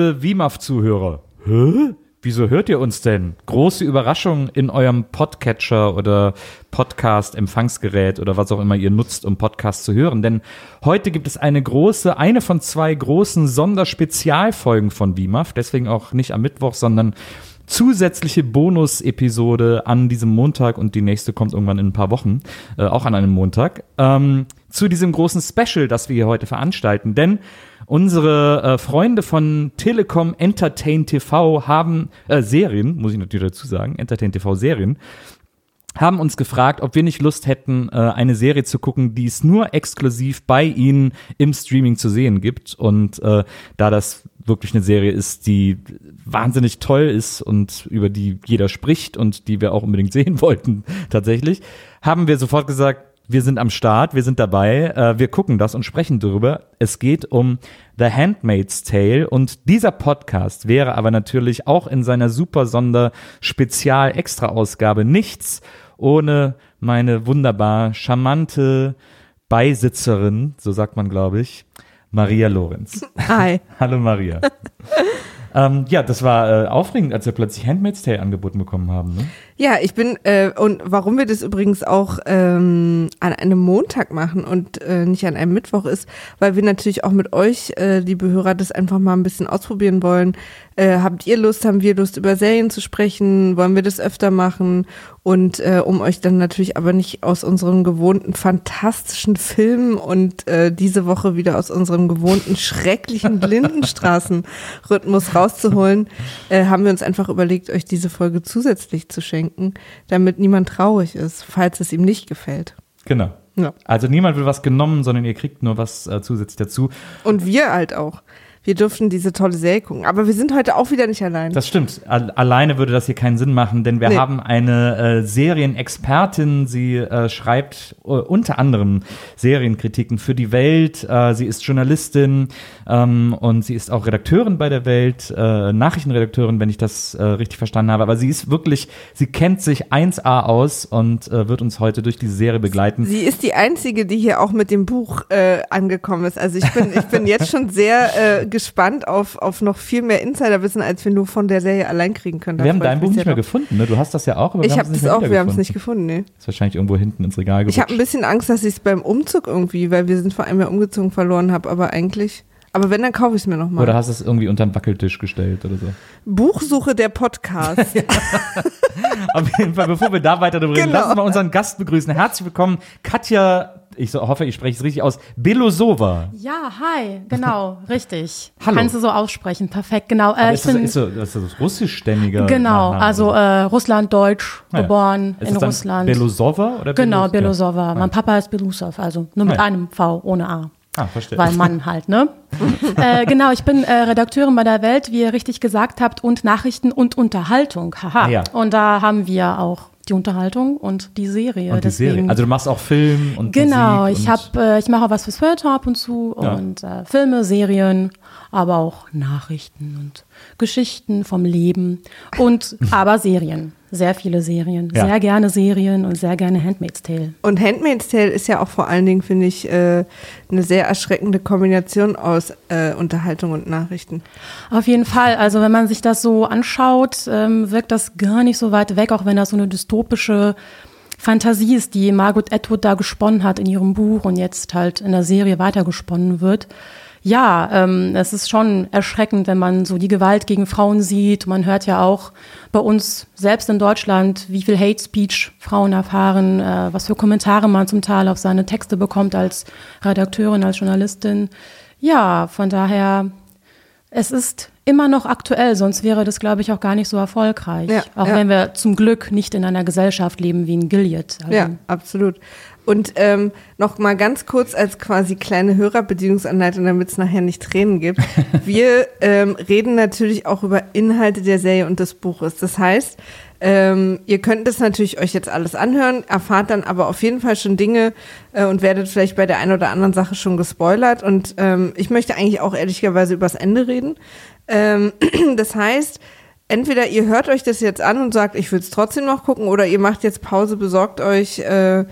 liebe WIMAF-Zuhörer. Hä? Wieso hört ihr uns denn? Große Überraschung in eurem Podcatcher oder Podcast-Empfangsgerät oder was auch immer ihr nutzt, um Podcasts zu hören. Denn heute gibt es eine große, eine von zwei großen Sonderspezialfolgen von WIMAF. Deswegen auch nicht am Mittwoch, sondern zusätzliche Bonus-Episode an diesem Montag und die nächste kommt irgendwann in ein paar Wochen, äh, auch an einem Montag, ähm, zu diesem großen Special, das wir hier heute veranstalten. Denn unsere äh, Freunde von Telekom Entertain TV haben äh, Serien, muss ich natürlich dazu sagen, Entertain TV Serien, haben uns gefragt, ob wir nicht Lust hätten, äh, eine Serie zu gucken, die es nur exklusiv bei ihnen im Streaming zu sehen gibt. Und äh, da das wirklich eine Serie ist, die wahnsinnig toll ist und über die jeder spricht und die wir auch unbedingt sehen wollten, tatsächlich, haben wir sofort gesagt, wir sind am Start, wir sind dabei, äh, wir gucken das und sprechen darüber. Es geht um The Handmaid's Tale und dieser Podcast wäre aber natürlich auch in seiner super Sonder Spezial Extra Ausgabe nichts ohne meine wunderbar charmante Beisitzerin, so sagt man glaube ich, Maria Lorenz. Hi. Hallo Maria. ähm, ja, das war äh, aufregend, als wir plötzlich Handmaid's Tale angeboten bekommen haben. Ne? Ja, ich bin, äh, und warum wir das übrigens auch ähm, an einem Montag machen und äh, nicht an einem Mittwoch ist, weil wir natürlich auch mit euch, äh, liebe Hörer, das einfach mal ein bisschen ausprobieren wollen. Äh, habt ihr Lust, haben wir Lust, über Serien zu sprechen? Wollen wir das öfter machen? Und äh, um euch dann natürlich aber nicht aus unserem gewohnten fantastischen Film und äh, diese Woche wieder aus unserem gewohnten schrecklichen Lindenstraßen-Rhythmus rauszuholen, äh, haben wir uns einfach überlegt, euch diese Folge zusätzlich zu schenken schenken, damit niemand traurig ist, falls es ihm nicht gefällt. Genau. Ja. Also niemand will was genommen, sondern ihr kriegt nur was äh, zusätzlich dazu. Und wir halt auch. Wir durften diese tolle Serie gucken. Aber wir sind heute auch wieder nicht allein. Das stimmt. Alleine würde das hier keinen Sinn machen, denn wir Nee. haben eine äh, Serienexpertin. Sie äh, schreibt äh, unter anderem Serienkritiken für die Welt. Äh, sie ist Journalistin ähm, und sie ist auch Redakteurin bei der Welt, äh, Nachrichtenredakteurin, wenn ich das äh, richtig verstanden habe. Aber sie ist wirklich, sie kennt sich 1A aus und wird uns heute durch diese Serie begleiten. Sie ist die einzige, die hier auch mit dem Buch angekommen ist. Also ich bin, ich bin jetzt schon sehr gespannt auf, auf noch viel mehr Insiderwissen, als wir nur von der Serie allein kriegen können. Wir haben dein Buch nicht mehr gefunden, ne? Du hast das ja auch, aber Ich habe es das auch, wir haben es nicht gefunden, nee. Ist wahrscheinlich irgendwo hinten ins Regal gerutscht. Ich habe ein bisschen Angst, dass ich es beim Umzug irgendwie, weil wir sind vor einem Jahr umgezogen, verloren habe, aber eigentlich. Aber wenn, dann kaufe ich es mir nochmal. Oder hast du es irgendwie unter den Wackeltisch gestellt oder so? Buchsuche der Podcast. Auf jeden Fall, bevor wir da weiter drüber reden, Genau. lass uns mal unseren Gast begrüßen. Herzlich willkommen, Katja, ich so, hoffe, ich spreche es richtig aus, Belosova. Ja, hi, genau, richtig. Hallo. Kannst du so aussprechen, perfekt, genau. Äh, ist, ich das, bin, ist, so, das ist das russischstämmiger genau, Nachname also äh, Russland, Deutsch, so? Ah ja. geboren Ist in Russland. Belosova oder genau, Belos- ja. Belosova. Mein Papa ist Belusov, also nur mit ja. einem V, ohne A. Ah, verstehe. Weil Mann halt, ne? äh, genau, ich bin äh, Redakteurin bei der Welt, wie ihr richtig gesagt habt, und Nachrichten und Unterhaltung. Haha. Ah, ja. Und da haben wir auch die Unterhaltung und die Serie. und die deswegen, Serie. Also du machst auch Film und Genau, Musik ich habe, äh, ich mache auch was fürs Feuilleton ab und zu Ja. und äh, Filme, Serien, aber auch Nachrichten und Geschichten vom Leben und aber Serien, sehr viele Serien, Ja. sehr gerne Serien und sehr gerne Handmaid's Tale. Und Handmaid's Tale ist ja auch vor allen Dingen, finde ich, äh, eine sehr erschreckende Kombination aus äh, Unterhaltung und Nachrichten. Auf jeden Fall, also wenn man sich das so anschaut, ähm, wirkt das gar nicht so weit weg, auch wenn das so eine dystopische Fantasie ist, die Margaret Atwood da gesponnen hat in ihrem Buch und jetzt halt in der Serie weitergesponnen wird. Ja, ähm, es ist schon erschreckend, wenn man so die Gewalt gegen Frauen sieht. Man hört ja auch bei uns selbst in Deutschland, wie viel Hate Speech Frauen erfahren, äh, was für Kommentare man zum Teil auf seine Texte bekommt als Redakteurin, als Journalistin. Ja, von daher, es ist immer noch aktuell, sonst wäre das, glaube ich, auch gar nicht so erfolgreich. Ja, auch ja. wenn wir zum Glück nicht in einer Gesellschaft leben wie in Gilead. Also, Ja, absolut. Und ähm, noch mal ganz kurz als quasi kleine Hörerbedienungsanleitung, damit es nachher nicht Tränen gibt. Wir ähm, reden natürlich auch über Inhalte der Serie und des Buches. Das heißt, ähm, ihr könnt es natürlich euch jetzt alles anhören, erfahrt dann aber auf jeden Fall schon Dinge äh, und werdet vielleicht bei der einen oder anderen Sache schon gespoilert. Und ähm, ich möchte eigentlich auch ehrlicherweise übers Ende reden. Ähm, das heißt, entweder ihr hört euch das jetzt an und sagt, ich will es trotzdem noch gucken, oder ihr macht jetzt Pause, besorgt euch äh,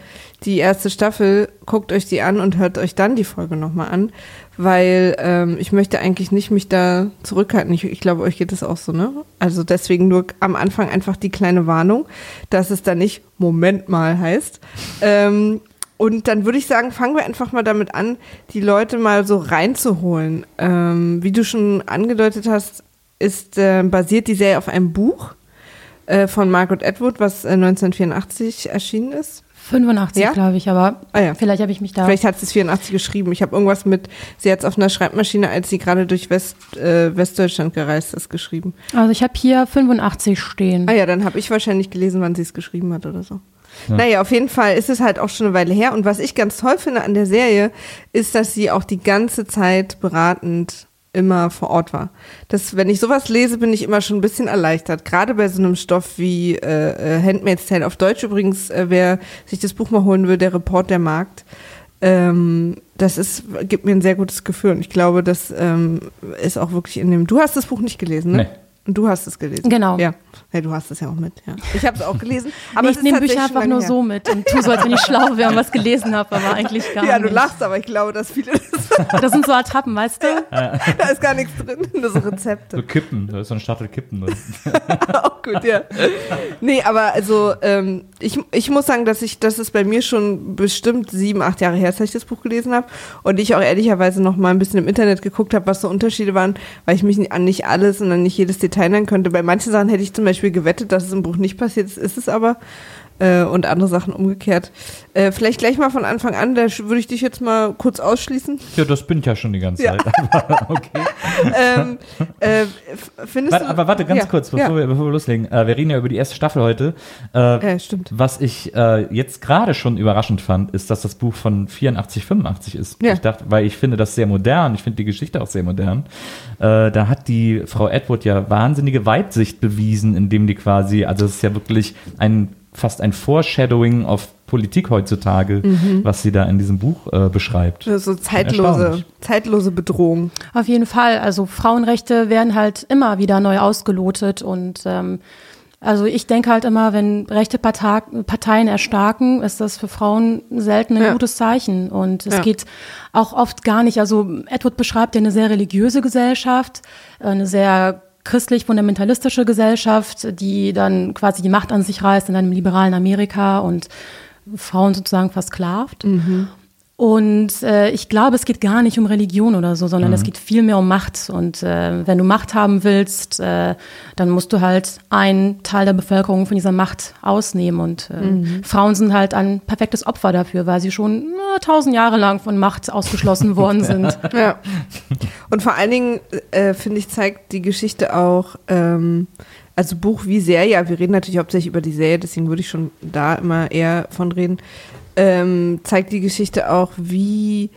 die erste Staffel, guckt euch die an und hört euch dann die Folge nochmal an, weil ähm, ich möchte eigentlich nicht mich da zurückhalten. Ich, ich glaube, euch geht es auch so, ne? Also deswegen nur am Anfang einfach die kleine Warnung, dass es da nicht Moment mal heißt. Ähm, und dann würde ich sagen, fangen wir einfach mal damit an, die Leute mal so reinzuholen. Ähm, wie du schon angedeutet hast, ist äh, basiert die Serie auf einem Buch äh, von Margaret Atwood, was äh, 1984 erschienen ist. 85, Ja? glaube ich, aber Ah ja. vielleicht habe ich mich da. Vielleicht hat sie es 84 geschrieben. Ich habe irgendwas mit, sie hat es auf einer Schreibmaschine, als sie gerade durch West, äh, Westdeutschland gereist ist, geschrieben. Also ich habe hier 85 stehen. Ah ja, dann habe ich wahrscheinlich gelesen, wann sie es geschrieben hat oder so. Naja, auf jeden Fall ist es halt auch schon eine Weile her. Und was ich ganz toll finde an der Serie, ist, dass sie auch die ganze Zeit beratend immer vor Ort war. Das, wenn ich sowas lese, bin ich immer schon ein bisschen erleichtert. Gerade bei so einem Stoff wie äh, äh, Handmaid's Tale auf Deutsch übrigens, äh, wer sich das Buch mal holen will, der Report der Markt. Ähm, das ist, gibt mir ein sehr gutes Gefühl. Und ich glaube, das ähm, ist auch wirklich in dem. Du hast das Buch nicht gelesen, ne? Nee. Und du hast es gelesen. Genau. Ja. ja du hast es ja auch mit, ja. Ich habe es auch gelesen. Aber nee, ich nehme Bücher einfach nur her. so mit und tu so, als wenn ich schlau wäre und was gelesen habe, aber eigentlich gar Ja, nicht. du lachst, aber ich glaube, dass viele das, Das sind so Attrappen, weißt du? da ist gar nichts drin, nur so So Rezepte. Kippen, da ist so eine Stapel Kippen gut, ja. Nee, aber also ähm, ich, ich muss sagen, dass ich, das ist bei mir schon bestimmt sieben, acht Jahre her, dass ich das Buch gelesen habe und ich auch ehrlicherweise noch mal ein bisschen im Internet geguckt habe, was so Unterschiede waren, weil ich mich an nicht alles und an nicht jedes Detail nennen könnte. Bei manchen Sachen hätte ich zum Beispiel gewettet, dass es im Buch nicht passiert ist, ist es aber. Äh, und andere Sachen umgekehrt. Äh, vielleicht gleich mal von Anfang an, da würde ich dich jetzt mal kurz ausschließen. Ja, das bin ich ja schon die ganze Ja. Zeit. Aber okay. ähm, äh, findest Warte, du, aber warte, ganz ja, kurz, bevor, ja. wir, bevor wir loslegen. Äh, wir reden ja über die erste Staffel heute. Äh, Ja, stimmt. Was ich äh, jetzt gerade schon überraschend fand, ist, dass das Buch von 84, 85 ist. Ja. Ich dachte, weil ich finde das sehr modern, ich finde die Geschichte auch sehr modern. Äh, da hat die Frau Edward ja wahnsinnige Weitsicht bewiesen, indem die quasi, also es ist ja wirklich ein fast ein Foreshadowing auf Politik heutzutage, Mhm. was sie da in diesem Buch äh, beschreibt. So zeitlose, zeitlose Bedrohung. Auf jeden Fall. Also Frauenrechte werden halt immer wieder neu ausgelotet und ähm, also ich denke halt immer, wenn rechte Parteien erstarken, ist das für Frauen selten ein Ja. gutes Zeichen. Und es Ja. geht auch oft gar nicht. Also Edward beschreibt ja eine sehr religiöse Gesellschaft, eine sehr christlich-fundamentalistische Gesellschaft, die dann quasi die Macht an sich reißt in einem liberalen Amerika und Frauen sozusagen versklavt. Und äh, ich glaube, es geht gar nicht um Religion oder so, sondern es geht viel mehr um Macht. Und äh, wenn du Macht haben willst, äh, dann musst du halt einen Teil der Bevölkerung von dieser Macht ausnehmen. Und äh, Frauen sind halt ein perfektes Opfer dafür, weil sie schon na, tausend Jahre lang von Macht ausgeschlossen worden sind. Ja. Und vor allen Dingen, äh, finde ich, zeigt die Geschichte auch, ähm, also Buch wie Serie, wir reden natürlich hauptsächlich über die Serie, deswegen würde ich schon da immer eher von reden, ähm, zeigt die Geschichte auch, wie,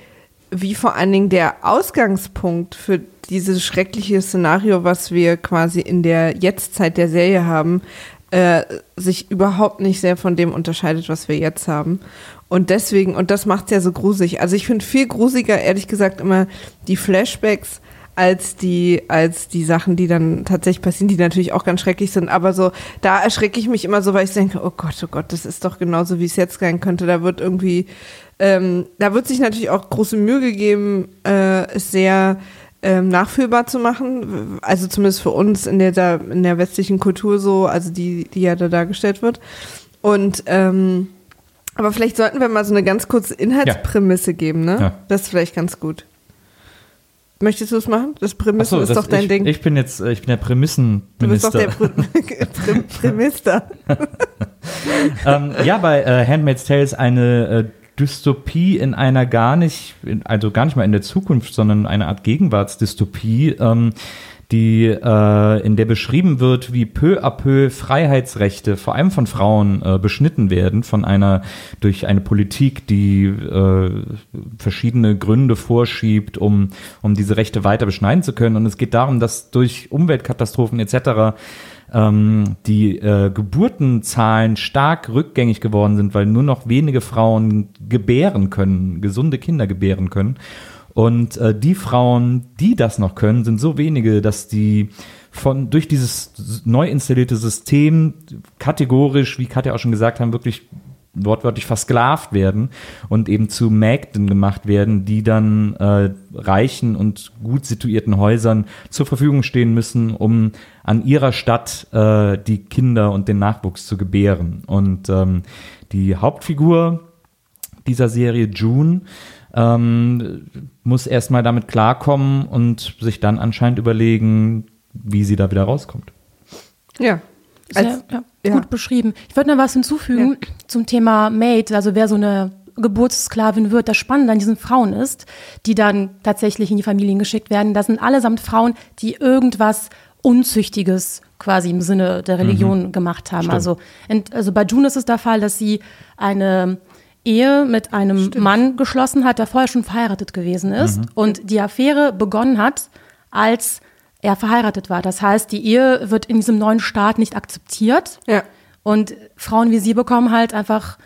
wie vor allen Dingen der Ausgangspunkt für dieses schreckliche Szenario, was wir quasi in der Jetztzeit der Serie haben, äh, sich überhaupt nicht sehr von dem unterscheidet, was wir jetzt haben. Und deswegen, und das macht es ja so gruselig. Also ich finde viel grusiger, ehrlich gesagt, immer die Flashbacks als die, als die Sachen, die dann tatsächlich passieren, die natürlich auch ganz schrecklich sind. Aber so, da erschrecke ich mich immer so, weil ich denke, oh Gott, oh Gott, das ist doch genauso, wie es jetzt sein könnte. Da wird irgendwie, ähm, da wird sich natürlich auch große Mühe gegeben, äh, es sehr ähm, nachfühlbar zu machen. Also zumindest für uns in der, da- in der westlichen Kultur so, also die, die ja da dargestellt wird. Und ähm, aber vielleicht sollten wir mal so eine ganz kurze Inhaltsprämisse geben, ne? Ja. Das ist vielleicht ganz gut. Möchtest du es machen? Das Prämisse Achso, ist das- doch dein ich, Ding. Ich bin jetzt, äh, ich bin der du bist doch Prämissenminister. der Prä Prä Prämister. ähm, ja, bei äh, Handmaid's Tale ist eine äh, Dystopie in einer gar nicht, also gar nicht mal in der Zukunft, sondern eine Art Gegenwartsdystopie, ähm, die äh, in der beschrieben wird, wie peu à peu Freiheitsrechte, vor allem von Frauen, äh, beschnitten werden von einer durch eine Politik, die äh, verschiedene Gründe vorschiebt, um um diese Rechte weiter beschneiden zu können. Und es geht darum, dass durch Umweltkatastrophen etc ähm, die äh, Geburtenzahlen stark rückgängig geworden sind, weil nur noch wenige Frauen gebären können, gesunde Kinder gebären können. Und äh, die Frauen, die das noch können, sind so wenige, dass die von durch dieses neu installierte System kategorisch, wie Katja auch schon gesagt haben, wirklich wortwörtlich versklavt werden und eben zu Mägden gemacht werden, die dann äh, reichen und gut situierten Häusern zur Verfügung stehen müssen, um an ihrer Stadt äh, die Kinder und den Nachwuchs zu gebären. Und ähm, die Hauptfigur dieser Serie, June, ähm, muss erstmal damit klarkommen und sich dann anscheinend überlegen, wie sie da wieder rauskommt. Ja. Sehr, Als- ja, ja. Gut beschrieben. Ich würde noch was hinzufügen zum Thema Maid, also wer so eine Geburtssklavin wird. Das Spannende an diesen Frauen ist, die dann tatsächlich in die Familien geschickt werden, das sind allesamt Frauen, die irgendwas Unzüchtiges quasi im Sinne der Religion gemacht haben. Also, also bei June ist es der Fall, dass sie eine Ehe mit einem Mann geschlossen hat, der vorher schon verheiratet gewesen ist und die Affäre begonnen hat, als er verheiratet war. Das heißt, die Ehe wird in diesem neuen Staat nicht akzeptiert. Ja. Und Frauen wie sie bekommen halt einfach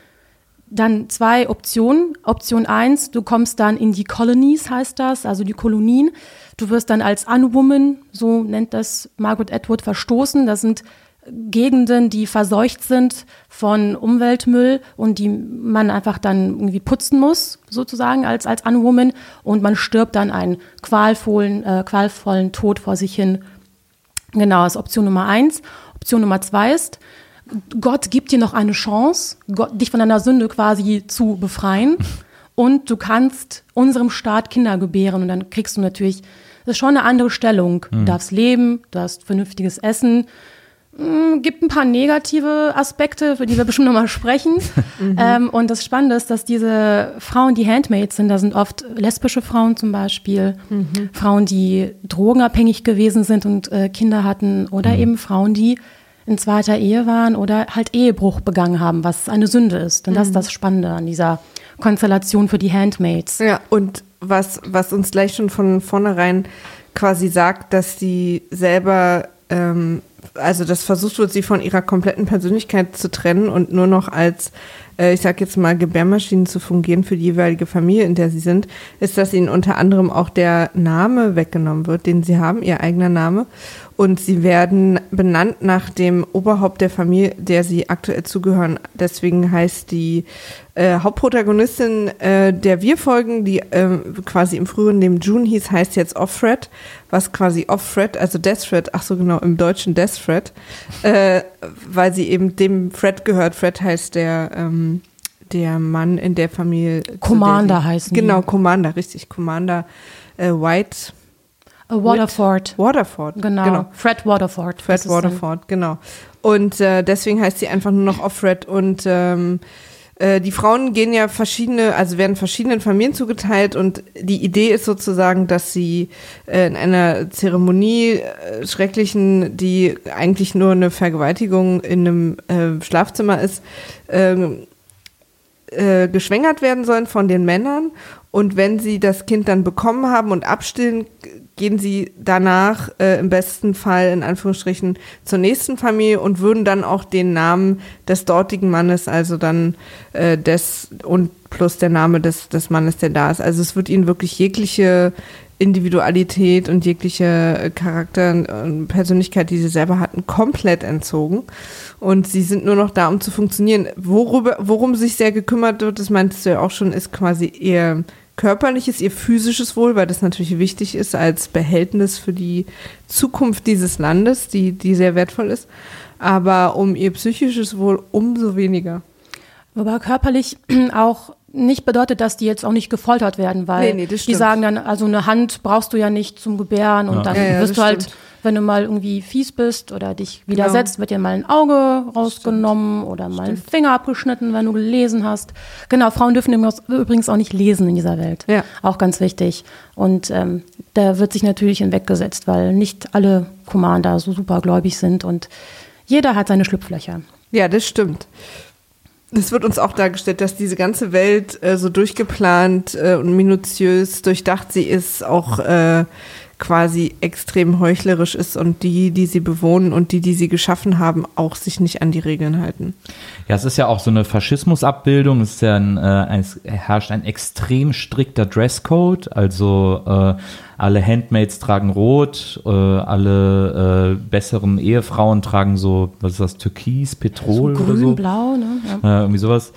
dann zwei Optionen. Option eins, du kommst dann in die Colonies, heißt das, also die Kolonien. Du wirst dann als Unwoman, so nennt das Margaret Atwood, verstoßen. Das sind Gegenden, die verseucht sind von Umweltmüll und die man einfach dann irgendwie putzen muss, sozusagen als, als Unwoman. Und man stirbt dann einen qualvollen, äh, qualvollen Tod vor sich hin. Genau, das ist Option Nummer eins. Option Nummer zwei ist, Gott gibt dir noch eine Chance, Gott, dich von deiner Sünde quasi zu befreien. Und du kannst unserem Staat Kinder gebären. Und dann kriegst du natürlich, das ist schon eine andere Stellung. Du darfst leben, du hast vernünftiges Essen. Mm, Gibt ein paar negative Aspekte, für die wir bestimmt nochmal sprechen. ähm, und das Spannende ist, dass diese Frauen, die Handmaids sind, da sind oft lesbische Frauen zum Beispiel, Frauen, die drogenabhängig gewesen sind und äh, Kinder hatten, oder eben Frauen, die in zweiter Ehe waren oder halt Ehebruch begangen haben, was eine Sünde ist. Und das ist das Spannende an dieser Konstellation für die Handmaids. Ja, und was, was uns gleich schon von vornherein quasi sagt, dass die selber, ähm, also das versucht wird, sie von ihrer kompletten Persönlichkeit zu trennen und nur noch als, äh, ich sag jetzt mal, Gebärmaschinen zu fungieren für die jeweilige Familie, in der sie sind, ist, dass ihnen unter anderem auch der Name weggenommen wird, den sie haben, ihr eigener Name. Und sie werden benannt nach dem Oberhaupt der Familie, der sie aktuell zugehören. Deswegen heißt die äh, Hauptprotagonistin äh, der wir folgen, die äh, quasi im früheren Leben June hieß, heißt jetzt Offred, was quasi Offred, also Death Threat, ach so genau, im Deutschen Death Threat, äh, weil sie eben dem Fred gehört. Fred heißt der, ähm, der Mann in der Familie. der Commander sie- heißen die. Genau, Commander, richtig. Commander äh, White Äh, Waterford. Waterford. Genau. Fred Waterford. Fred Waterford, genau. Und deswegen heißt sie einfach nur noch Offred. Und ähm, äh, die Frauen gehen ja verschiedene, also werden verschiedenen Familien zugeteilt und die Idee ist sozusagen, dass sie äh, in einer Zeremonie äh, schrecklichen, die eigentlich nur eine Vergewaltigung in einem äh, Schlafzimmer ist, ähm, äh, geschwängert werden sollen von den Männern. Und wenn sie das Kind dann bekommen haben und abstillen, gehen sie danach äh, im besten Fall in Anführungsstrichen zur nächsten Familie und würden dann auch den Namen des dortigen Mannes, also dann äh, des und plus der Name des, des Mannes, der da ist. Also es wird ihnen wirklich jegliche Individualität und jegliche äh, Charakter und Persönlichkeit, die sie selber hatten, komplett entzogen. Und sie sind nur noch da, um zu funktionieren. Worüber, worum sich sehr gekümmert wird, das meintest du ja auch schon, ist quasi ihr körperliches, ihr physisches Wohl, weil das natürlich wichtig ist als Behältnis für die Zukunft dieses Landes, die, die sehr wertvoll ist. Aber um ihr psychisches Wohl umso weniger. Wobei körperlich auch nicht bedeutet, dass die jetzt auch nicht gefoltert werden, weil Nee, nee, das die stimmt. sagen dann, also eine Hand brauchst du ja nicht zum Gebären und Ja. dann Ja, ja, wirst du halt, stimmt. wenn du mal irgendwie fies bist oder dich widersetzt, wird dir mal ein Auge rausgenommen oder mal ein Finger abgeschnitten, wenn du gelesen hast. Genau, Frauen dürfen übrigens auch nicht lesen in dieser Welt. Ja. Auch ganz wichtig. Und ähm, da wird sich natürlich hinweggesetzt, weil nicht alle Commander so supergläubig sind und jeder hat seine Schlupflöcher. Ja, das stimmt. Es wird uns auch dargestellt, dass diese ganze Welt äh, so durchgeplant äh, und minutiös durchdacht sie ist, auch äh, quasi extrem heuchlerisch ist und die, die sie bewohnen und die, die sie geschaffen haben, auch sich nicht an die Regeln halten. Ja, es ist ja auch so eine Faschismusabbildung. Es ist ja ein, äh, es herrscht ein extrem strikter Dresscode. Also äh, alle Handmaids tragen rot, äh, alle äh, besseren Ehefrauen tragen so, was ist das, Türkis, Petrol so oder grün, so. blau, ne? Ja. Äh, irgendwie sowas.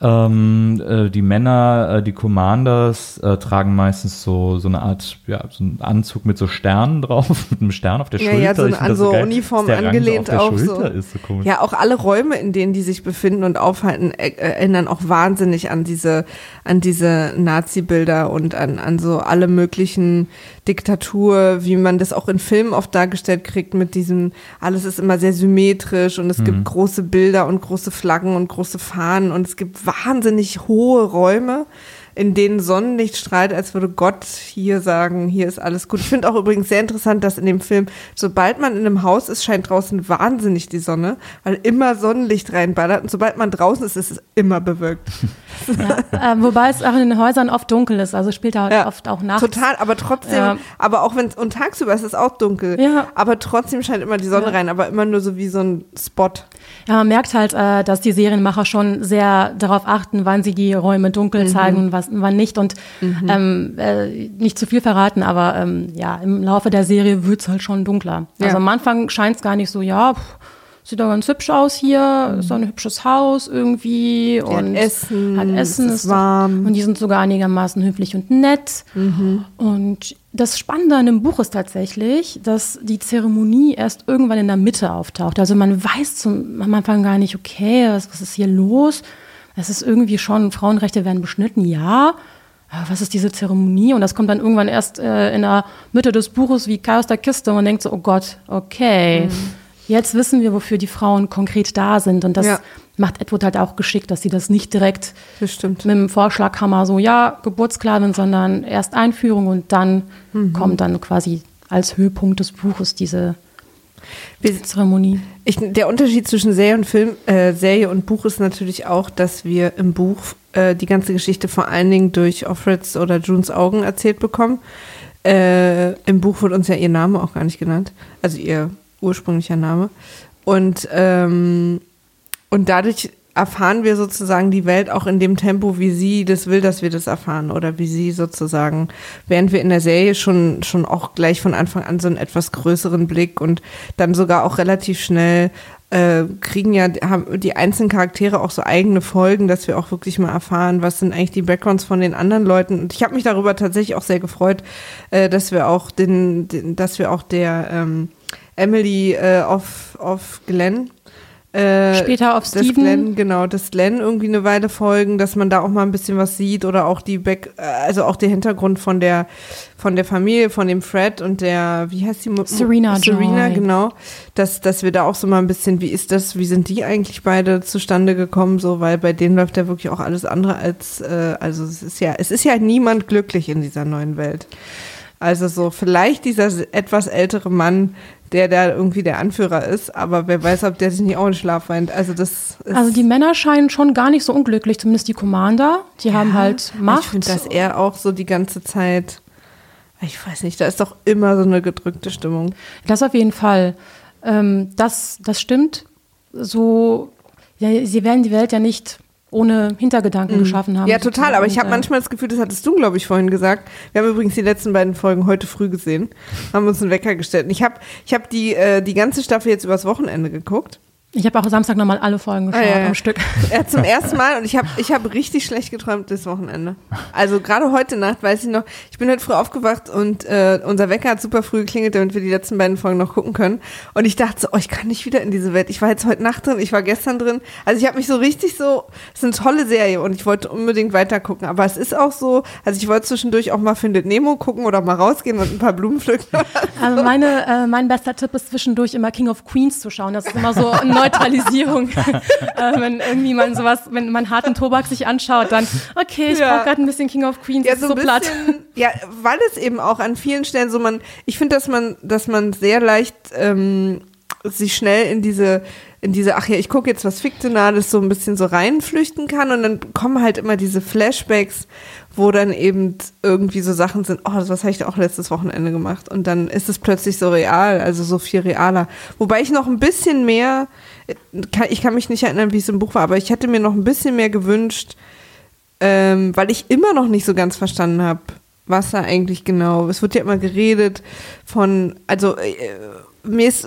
Ähm, äh, die Männer, äh, die Commanders äh, tragen meistens so, so eine Art, ja, so einen Anzug mit so Sternen drauf, mit einem Stern auf der Ja, Schulter. ja, so Ich an so geil, Uniform angelehnt so auch so. Ist so komisch. Ja, auch alle Räume, in denen die sich befinden und aufhalten, äh, erinnern auch wahnsinnig an diese, an diese Nazi-Bilder und an, an so alle möglichen Diktatur, wie man das auch in Filmen oft dargestellt kriegt mit diesem, alles ist immer sehr symmetrisch und es gibt große Bilder und große Flaggen und große Fahnen und es gibt wahnsinnig hohe Räume, in denen Sonnenlicht strahlt, als würde Gott hier sagen, hier ist alles gut. Ich finde auch übrigens sehr interessant, dass in dem Film, sobald man in einem Haus ist, scheint draußen wahnsinnig die Sonne, weil immer Sonnenlicht reinballert und sobald man draußen ist, ist es immer bewölkt. Ja, äh, wobei es auch in den Häusern oft dunkel ist, also spielt da Ja, oft auch nachts. Total, aber trotzdem, Ja. aber auch wenn es, und tagsüber ist es auch dunkel, Ja. aber trotzdem scheint immer die Sonne rein, aber immer nur so wie so ein Spot. Ja, man merkt halt, äh, dass die Serienmacher schon sehr darauf achten, wann sie die Räume dunkel Mhm. zeigen und was, wann nicht. Und ähm, äh, nicht zu viel verraten, aber ähm, ja, im Laufe der Serie wird's halt schon dunkler. Ja. Also am Anfang scheint's gar nicht so, ja, pff, sieht doch ganz hübsch aus hier, ist doch ein hübsches Haus irgendwie Mhm. hat und Essen, hat Essen, es ist doch- warm. Und die sind sogar einigermaßen höflich und nett. Und das Spannende an dem Buch ist tatsächlich, dass die Zeremonie erst irgendwann in der Mitte auftaucht. Also man weiß zum, am Anfang gar nicht, okay, was, was ist hier los? Es ist irgendwie schon, Frauenrechte werden beschnitten, ja. Aber was ist diese Zeremonie? Und das kommt dann irgendwann erst äh, in der Mitte des Buches wie Chaos der Kiste und man denkt so, oh Gott, okay. Jetzt wissen wir, wofür die Frauen konkret da sind. Und das Ja. macht Edward halt auch geschickt, dass sie das nicht direkt Das mit dem Vorschlaghammer so, ja, Geburtsklavin, sondern erst Einführung und dann kommt dann quasi als Höhepunkt des Buches diese Zeremonie. Ich, der Unterschied zwischen Serie und Film, äh, Serie und Buch ist natürlich auch, dass wir im Buch äh, die ganze Geschichte vor allen Dingen durch Offreds oder Junes Augen erzählt bekommen. Äh, Im Buch wird uns ja ihr Name auch gar nicht genannt, also ihr ursprünglicher Name. Und, ähm, und dadurch erfahren wir sozusagen die Welt auch in dem Tempo, wie sie das will, dass wir das erfahren. Oder wie sie sozusagen, während wir in der Serie schon, schon auch gleich von Anfang an so einen etwas größeren Blick und dann sogar auch relativ schnell äh, kriegen ja, haben die einzelnen Charaktere auch so eigene Folgen, dass wir auch wirklich mal erfahren, was sind eigentlich die Backgrounds von den anderen Leuten. Und ich habe mich darüber tatsächlich auch sehr gefreut, äh, dass wir auch den, den dass wir auch der ähm, Emily äh, auf, auf Glenn äh, Später auf das Steven. Glenn, genau, das Glenn irgendwie eine Weile folgen, dass man da auch mal ein bisschen was sieht oder auch die Back, äh, also auch der Hintergrund von der von der Familie, von dem Fred und der, wie heißt die? Serena Serena, Joy. genau. Dass, dass wir da auch so mal ein bisschen, wie ist das, wie sind die eigentlich beide zustande gekommen, so, weil bei denen läuft ja wirklich auch alles andere als, äh, also es ist ja, es ist ja niemand glücklich in dieser neuen Welt. Also so, vielleicht dieser etwas ältere Mann, der da irgendwie der Anführer ist, aber wer weiß, ob der sich nicht auch in Schlaf weint. Also das ist, Also die Männer scheinen schon gar nicht so unglücklich, zumindest die Commander. Die haben halt Macht. Ich finde, dass er auch so die ganze Zeit, ich weiß nicht, da ist doch immer so eine gedrückte Stimmung. Das auf jeden Fall. Ähm, das, das stimmt. So, ja, sie werden die Welt ja nicht ohne Hintergedanken geschaffen haben. Mhm. Ja, total, aber ich habe äh, manchmal das Gefühl, das hattest du, glaube ich, vorhin gesagt. Wir haben übrigens die letzten beiden Folgen heute früh gesehen, haben uns einen Wecker gestellt. Und ich habe ich hab die, äh, die ganze Staffel jetzt übers Wochenende geguckt. Ich habe auch Samstag nochmal alle Folgen geschaut Ah, ja, ja. am Stück. Ja, zum ersten Mal und ich habe ich hab richtig schlecht geträumt das Wochenende. Also gerade heute Nacht, weiß ich noch, ich bin heute früh aufgewacht und äh, unser Wecker hat super früh geklingelt, damit wir die letzten beiden Folgen noch gucken können. Und ich dachte so, oh, ich kann nicht wieder in diese Welt. Ich war jetzt heute Nacht drin, ich war gestern drin. Also ich habe mich so richtig so, es ist eine tolle Serie und ich wollte unbedingt weiter gucken. Aber es ist auch so, also ich wollte zwischendurch auch mal Findet Nemo gucken oder mal rausgehen und ein paar Blumen pflücken. Also meine, äh, mein bester Tipp ist zwischendurch immer King of Queens zu schauen. Das ist immer so eine Neutralisierung. äh, wenn irgendwie man sowas, wenn man harten Tobak sich anschaut, dann, okay, ich Ja. brauche gerade ein bisschen King of Queens, Ja, so ist so ein platt. bisschen, ja, weil es eben auch an vielen Stellen so man, ich finde, dass man, dass man sehr leicht ähm, sich schnell in diese, in diese, ach ja, ich gucke jetzt was Fiktionales so ein bisschen so reinflüchten kann und dann kommen halt immer diese Flashbacks, wo dann eben irgendwie so Sachen sind, oh, das habe ich auch letztes Wochenende gemacht und dann ist es plötzlich so real, also so viel realer. Wobei ich noch ein bisschen mehr, ich kann mich nicht erinnern, wie es im Buch war, aber ich hätte mir noch ein bisschen mehr gewünscht, ähm, weil ich immer noch nicht so ganz verstanden habe, was da eigentlich genau. Es wird ja immer geredet von, also äh, mir ist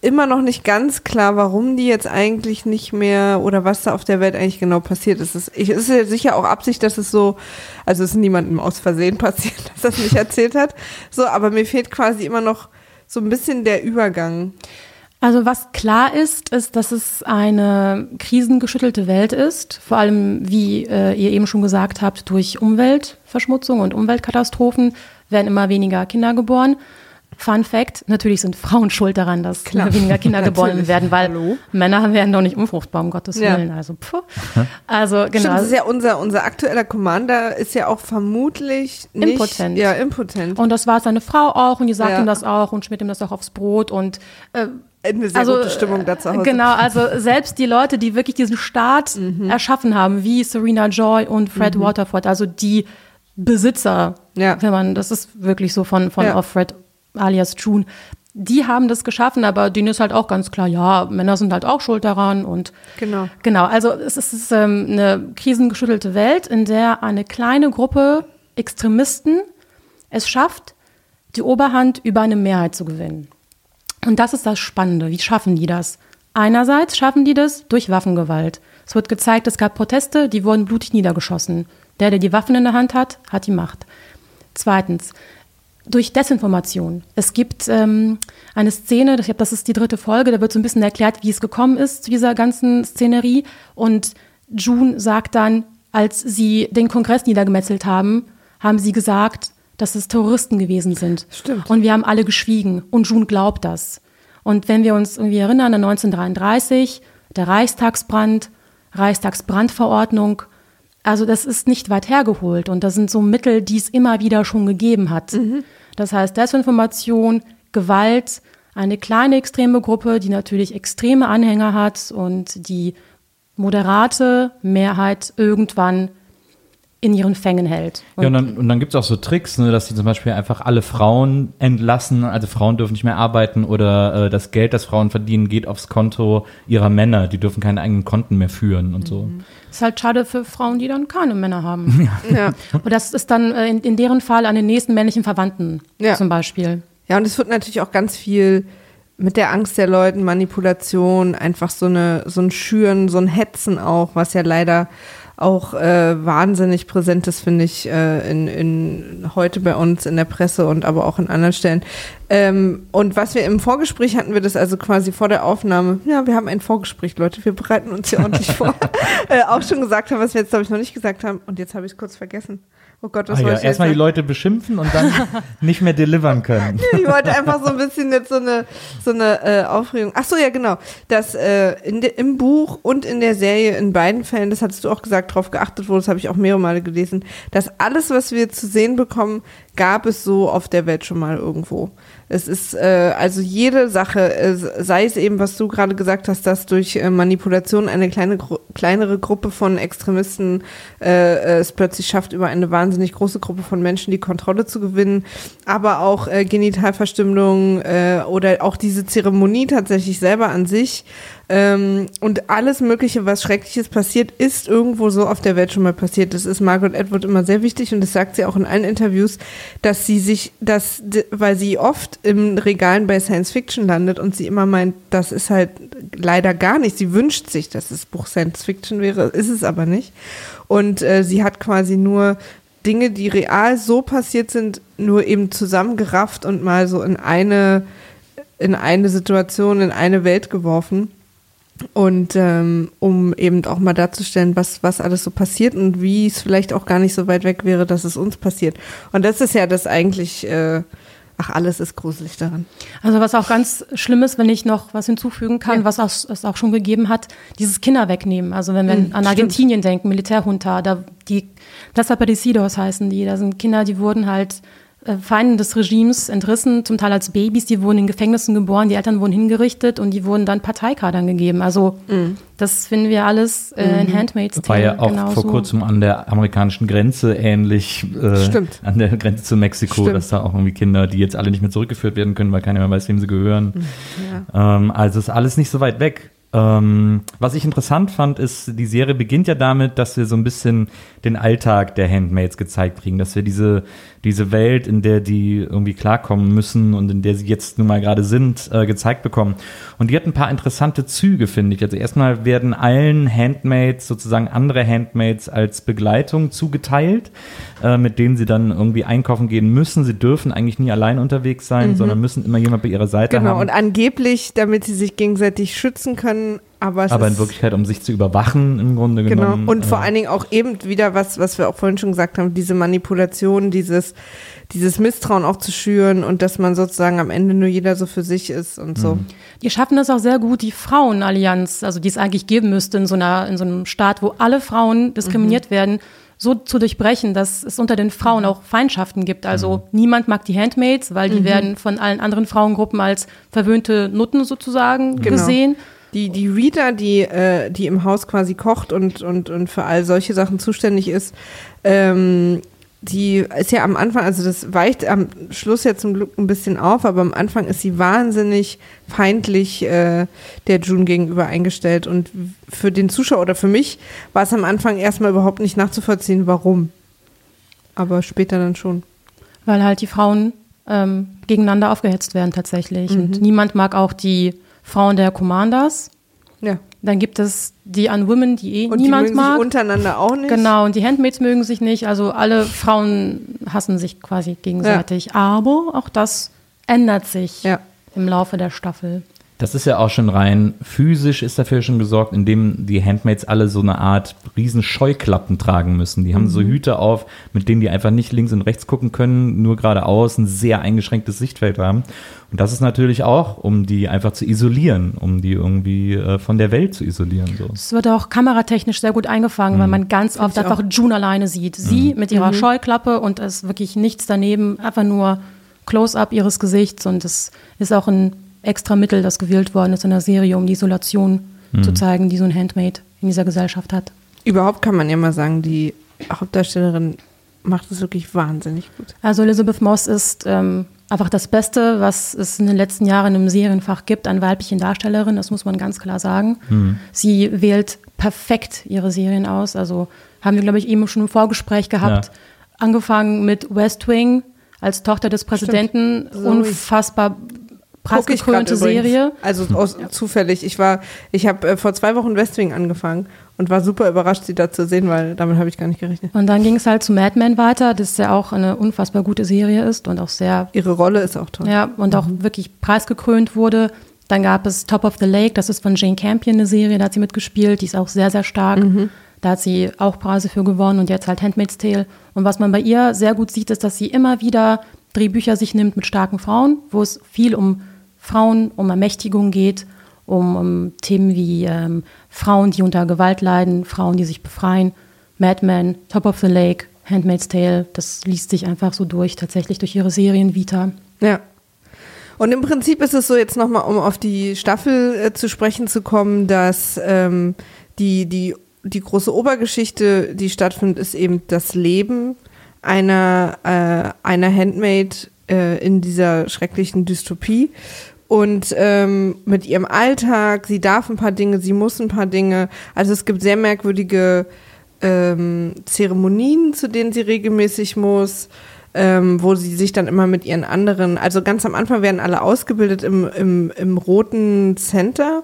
immer noch nicht ganz klar, warum die jetzt eigentlich nicht mehr oder was da auf der Welt eigentlich genau passiert ist. Es ist, ich, es ist ja sicher auch Absicht, dass es so, also es ist niemandem aus Versehen passiert, dass das nicht erzählt hat. So, aber mir fehlt quasi immer noch so ein bisschen der Übergang. Also was klar ist, ist, dass es eine krisengeschüttelte Welt ist, vor allem, wie äh, ihr eben schon gesagt habt, durch Umweltverschmutzung und Umweltkatastrophen werden immer weniger Kinder geboren. Fun Fact, natürlich sind Frauen schuld daran, dass Klar. weniger Kinder geboren werden, weil Hallo? Männer werden doch nicht unfruchtbar, um Gottes Ja. Willen. Also, puh. also genau. Stimmt, das ist ja unser, unser aktueller Commander ist ja auch vermutlich nicht, Impotent. Ja, impotent. und das war seine Frau auch und die sagt Ja. ihm das auch und schmiert ihm das auch aufs Brot und äh, Eine sehr gute Stimmung da zu Hause. Genau, also selbst die Leute, die wirklich diesen Staat Mhm. erschaffen haben, wie Serena Joy und Fred Waterford, also die Besitzer, Ja. wenn man, das ist wirklich so von, von Ja. Fred alias June, die haben das geschaffen, aber denen ist halt auch ganz klar, ja, Männer sind halt auch schuld daran und Genau. Genau, also es ist, ähm, eine krisengeschüttelte Welt, in der eine kleine Gruppe Extremisten es schafft, die Oberhand über eine Mehrheit zu gewinnen. Und das ist das Spannende. Wie schaffen die das? Einerseits schaffen die das durch Waffengewalt. Es wird gezeigt, es gab Proteste, die wurden blutig niedergeschossen. Der, der die Waffen in der Hand hat, hat die Macht. Zweitens, durch Desinformation. Es gibt ähm, eine Szene, ich glaube, das ist die dritte Folge, da wird so ein bisschen erklärt, wie es gekommen ist zu dieser ganzen Szenerie. Und June sagt dann, als sie den Kongress niedergemetzelt haben, haben sie gesagt, dass es Terroristen gewesen sind. Stimmt. Und wir haben alle geschwiegen. Und June glaubt das. Und wenn wir uns irgendwie erinnern an 1933, der Reichstagsbrand, Reichstagsbrandverordnung, also das ist nicht weit hergeholt und das sind so Mittel, die es immer wieder schon gegeben hat. Das heißt Desinformation, Gewalt, eine kleine extreme Gruppe, die natürlich extreme Anhänger hat und die moderate Mehrheit irgendwann in ihren Fängen hält. Ja, und dann, und dann gibt es auch so Tricks, ne, dass die zum Beispiel einfach alle Frauen entlassen, also Frauen dürfen nicht mehr arbeiten oder äh, das Geld, das Frauen verdienen, geht aufs Konto ihrer Männer. Die dürfen keine eigenen Konten mehr führen und so. ist halt schade für Frauen, die dann keine Männer haben. Ja. Und das ist dann äh, in, in deren Fall an den nächsten männlichen Verwandten Ja. zum Beispiel. ja, und es wird natürlich auch ganz viel mit der Angst der Leuten, Manipulation, einfach so eine, so ein Schüren, so ein Hetzen auch, was ja leider auch äh, wahnsinnig präsent ist, finde ich, äh, in, in heute bei uns in der Presse und aber auch in anderen Stellen. Ähm, und was wir im Vorgespräch hatten wir das also quasi vor der Aufnahme, ja, wir haben ein Vorgespräch, Leute, wir bereiten uns hier ordentlich vor, äh, auch schon gesagt haben, was wir jetzt, glaube ich, noch nicht gesagt haben. Und jetzt habe ich es kurz vergessen. Oh Gott, was Ah, ja, wollte ich jetzt erstmal die? Leute beschimpfen und dann nicht mehr delivern können. Ich wollte einfach so ein bisschen jetzt so eine, so eine äh, Aufregung. Ach so, ja, genau. Dass äh, in de, im Buch und in der Serie in beiden Fällen, das hattest du auch gesagt, darauf geachtet wurde, das habe ich auch mehrere Male gelesen, dass alles, was wir zu sehen bekommen, gab es so auf der Welt schon mal irgendwo. Es ist äh, also jede Sache, äh, sei es eben, was du gerade gesagt hast, dass durch äh, Manipulation eine kleine Gru kleinere Gruppe von Extremisten äh, es plötzlich schafft, über eine wahnsinnig große Gruppe von Menschen die Kontrolle zu gewinnen, aber auch äh, Genitalverstümmelung äh, oder auch diese Zeremonie tatsächlich selber an sich Ähm, und alles Mögliche, was Schreckliches passiert, ist irgendwo so auf der Welt schon mal passiert. Das ist Margaret Atwood immer sehr wichtig und das sagt sie auch in allen Interviews, dass sie sich, dass, weil sie oft im Regalen bei Science Fiction landet und sie immer meint, das ist halt leider gar nicht. Sie wünscht sich, dass das Buch Science Fiction wäre, ist es aber nicht. Und äh, sie hat quasi nur Dinge, die real so passiert sind, nur eben zusammengerafft und mal so in eine, in eine Situation, in eine Welt geworfen. Und ähm, um eben auch mal darzustellen, was, was alles so passiert und wie es vielleicht auch gar nicht so weit weg wäre, dass es uns passiert. Und das ist ja das eigentlich, äh, ach, alles ist gruselig daran. Also was auch ganz schlimm ist, wenn ich noch was hinzufügen kann, ja. was auch, es auch schon gegeben hat, dieses Kinder wegnehmen. Also wenn wir mhm, an Argentinien stimmt. denken, Militärjunta, da die Desaparecidos heißen die, da sind Kinder, die wurden halt Feinden des Regimes entrissen, zum Teil als Babys, die wurden in Gefängnissen geboren, die Eltern wurden hingerichtet und die wurden dann Parteikadern gegeben. Also mm. das finden wir alles äh, in mhm. Handmaid's Tale. War ja auch genauso. vor kurzem an der amerikanischen Grenze ähnlich, äh, Stimmt. an der Grenze zu Mexiko, Stimmt. dass da auch irgendwie Kinder, die jetzt alle nicht mehr zurückgeführt werden können, weil keiner mehr weiß, wem sie gehören. Mhm. Ja. Ähm, also ist alles nicht so weit weg. Ähm, was ich interessant fand, ist, die Serie beginnt ja damit, dass wir so ein bisschen den Alltag der Handmaids gezeigt kriegen, dass wir diese, diese Welt, in der die irgendwie klarkommen müssen und in der sie jetzt nun mal gerade sind, äh, gezeigt bekommen. Und die hat ein paar interessante Züge, finde ich. Also erstmal werden allen Handmaids sozusagen andere Handmaids als Begleitung zugeteilt, äh, mit denen sie dann irgendwie einkaufen gehen müssen. Sie dürfen eigentlich nie allein unterwegs sein, mhm. sondern müssen immer jemand bei ihrer Seite genau, haben. Genau, und angeblich, damit sie sich gegenseitig schützen können, aber, aber in Wirklichkeit, um sich zu überwachen im Grunde genau. genommen. Genau. Und vor allen Dingen auch eben wieder was, was wir auch vorhin schon gesagt haben, diese Manipulation, dieses, dieses Misstrauen auch zu schüren und dass man sozusagen am Ende nur jeder so für sich ist und so. Mhm. Die schaffen es auch sehr gut, die Frauenallianz, also die es eigentlich geben müsste in so einer, in so einem Staat, wo alle Frauen diskriminiert mhm. werden, so zu durchbrechen, dass es unter den Frauen mhm. auch Feindschaften gibt. Also mhm. niemand mag die Handmaids, weil die mhm. werden von allen anderen Frauengruppen als verwöhnte Nutten sozusagen genau. gesehen die, die Rita, die, äh, die im Haus quasi kocht und, und, und für all solche Sachen zuständig ist, ähm, die ist ja am Anfang, also das weicht am Schluss ja zum Glück ein bisschen auf, aber am Anfang ist sie wahnsinnig feindlich äh, der June gegenüber eingestellt. Und für den Zuschauer oder für mich war es am Anfang erstmal überhaupt nicht nachzuvollziehen, warum. Aber später dann schon. Weil halt die Frauen ähm, gegeneinander aufgehetzt werden tatsächlich. Mhm. Und niemand mag auch die Frauen der Commanders. Ja. Dann gibt es die Unwomen, die eh und niemand die mögen mag. Sich untereinander auch nicht. Genau, und die Handmaids mögen sich nicht. Also alle Frauen hassen sich quasi gegenseitig. Ja. Aber auch das ändert sich ja. im Laufe der Staffel. Das ist ja auch schon rein physisch ist dafür schon gesorgt, indem die Handmaids alle so eine Art riesen Scheuklappen tragen müssen. Die mhm. haben so mhm. Hüte auf, mit denen die einfach nicht links und rechts gucken können, nur geradeaus ein sehr eingeschränktes Sichtfeld haben. Und das ist natürlich auch, um die einfach zu isolieren, um die irgendwie äh, von der Welt zu isolieren. So. Es wird auch kameratechnisch sehr gut eingefangen, mhm. weil man ganz oft einfach auch. June alleine sieht. Sie mhm. mit ihrer mhm. Scheuklappe und es ist wirklich nichts daneben, einfach nur Close-up ihres Gesichts und es ist auch ein extra Mittel, das gewählt worden ist in der Serie, um die Isolation mhm. zu zeigen, die so ein Handmade in dieser Gesellschaft hat. Überhaupt kann man ja mal sagen, die Hauptdarstellerin macht es wirklich wahnsinnig gut. Also Elizabeth Moss ist ähm, einfach das Beste, was es in den letzten Jahren im Serienfach gibt an weiblichen Darstellerinnen, das muss man ganz klar sagen. Mhm. Sie wählt perfekt ihre Serien aus. Also haben wir, glaube ich, eben schon im Vorgespräch gehabt. Ja. Angefangen mit West Wing als Tochter des Präsidenten, unfassbar preisgekrönte Serie. Also aus, zufällig. Ich war, ich habe äh, vor zwei Wochen Westwing angefangen und war super überrascht, sie da zu sehen, weil damit habe ich gar nicht gerechnet. Und dann ging es halt zu Mad Men weiter, das ja auch eine unfassbar gute Serie ist und auch sehr. Ihre Rolle ist auch toll. Ja, und mhm. auch wirklich preisgekrönt wurde. Dann gab es Top of the Lake, das ist von Jane Campion eine Serie, da hat sie mitgespielt, die ist auch sehr, sehr stark. Mhm. Da hat sie auch Preise für gewonnen und jetzt halt Handmaid's Tale. Und was man bei ihr sehr gut sieht, ist, dass sie immer wieder Drehbücher sich nimmt mit starken Frauen, wo es viel um Frauen, um Ermächtigung geht, um, um Themen wie ähm, Frauen, die unter Gewalt leiden, Frauen, die sich befreien, Mad Men, Top of the Lake, Handmaid's Tale, das liest sich einfach so durch, tatsächlich durch ihre Serien Vita. Ja. Und im Prinzip ist es so, jetzt nochmal, um auf die Staffel äh, zu sprechen zu kommen, dass ähm, die, die, die große Obergeschichte, die stattfindet, ist eben das Leben einer, äh, einer Handmaid äh, in dieser schrecklichen Dystopie und ähm, mit ihrem Alltag. Sie darf ein paar Dinge, sie muss ein paar Dinge. Also es gibt sehr merkwürdige ähm, Zeremonien, zu denen sie regelmäßig muss. Ähm, wo sie sich dann immer mit ihren anderen, also ganz am Anfang werden alle ausgebildet im, im, im roten Center.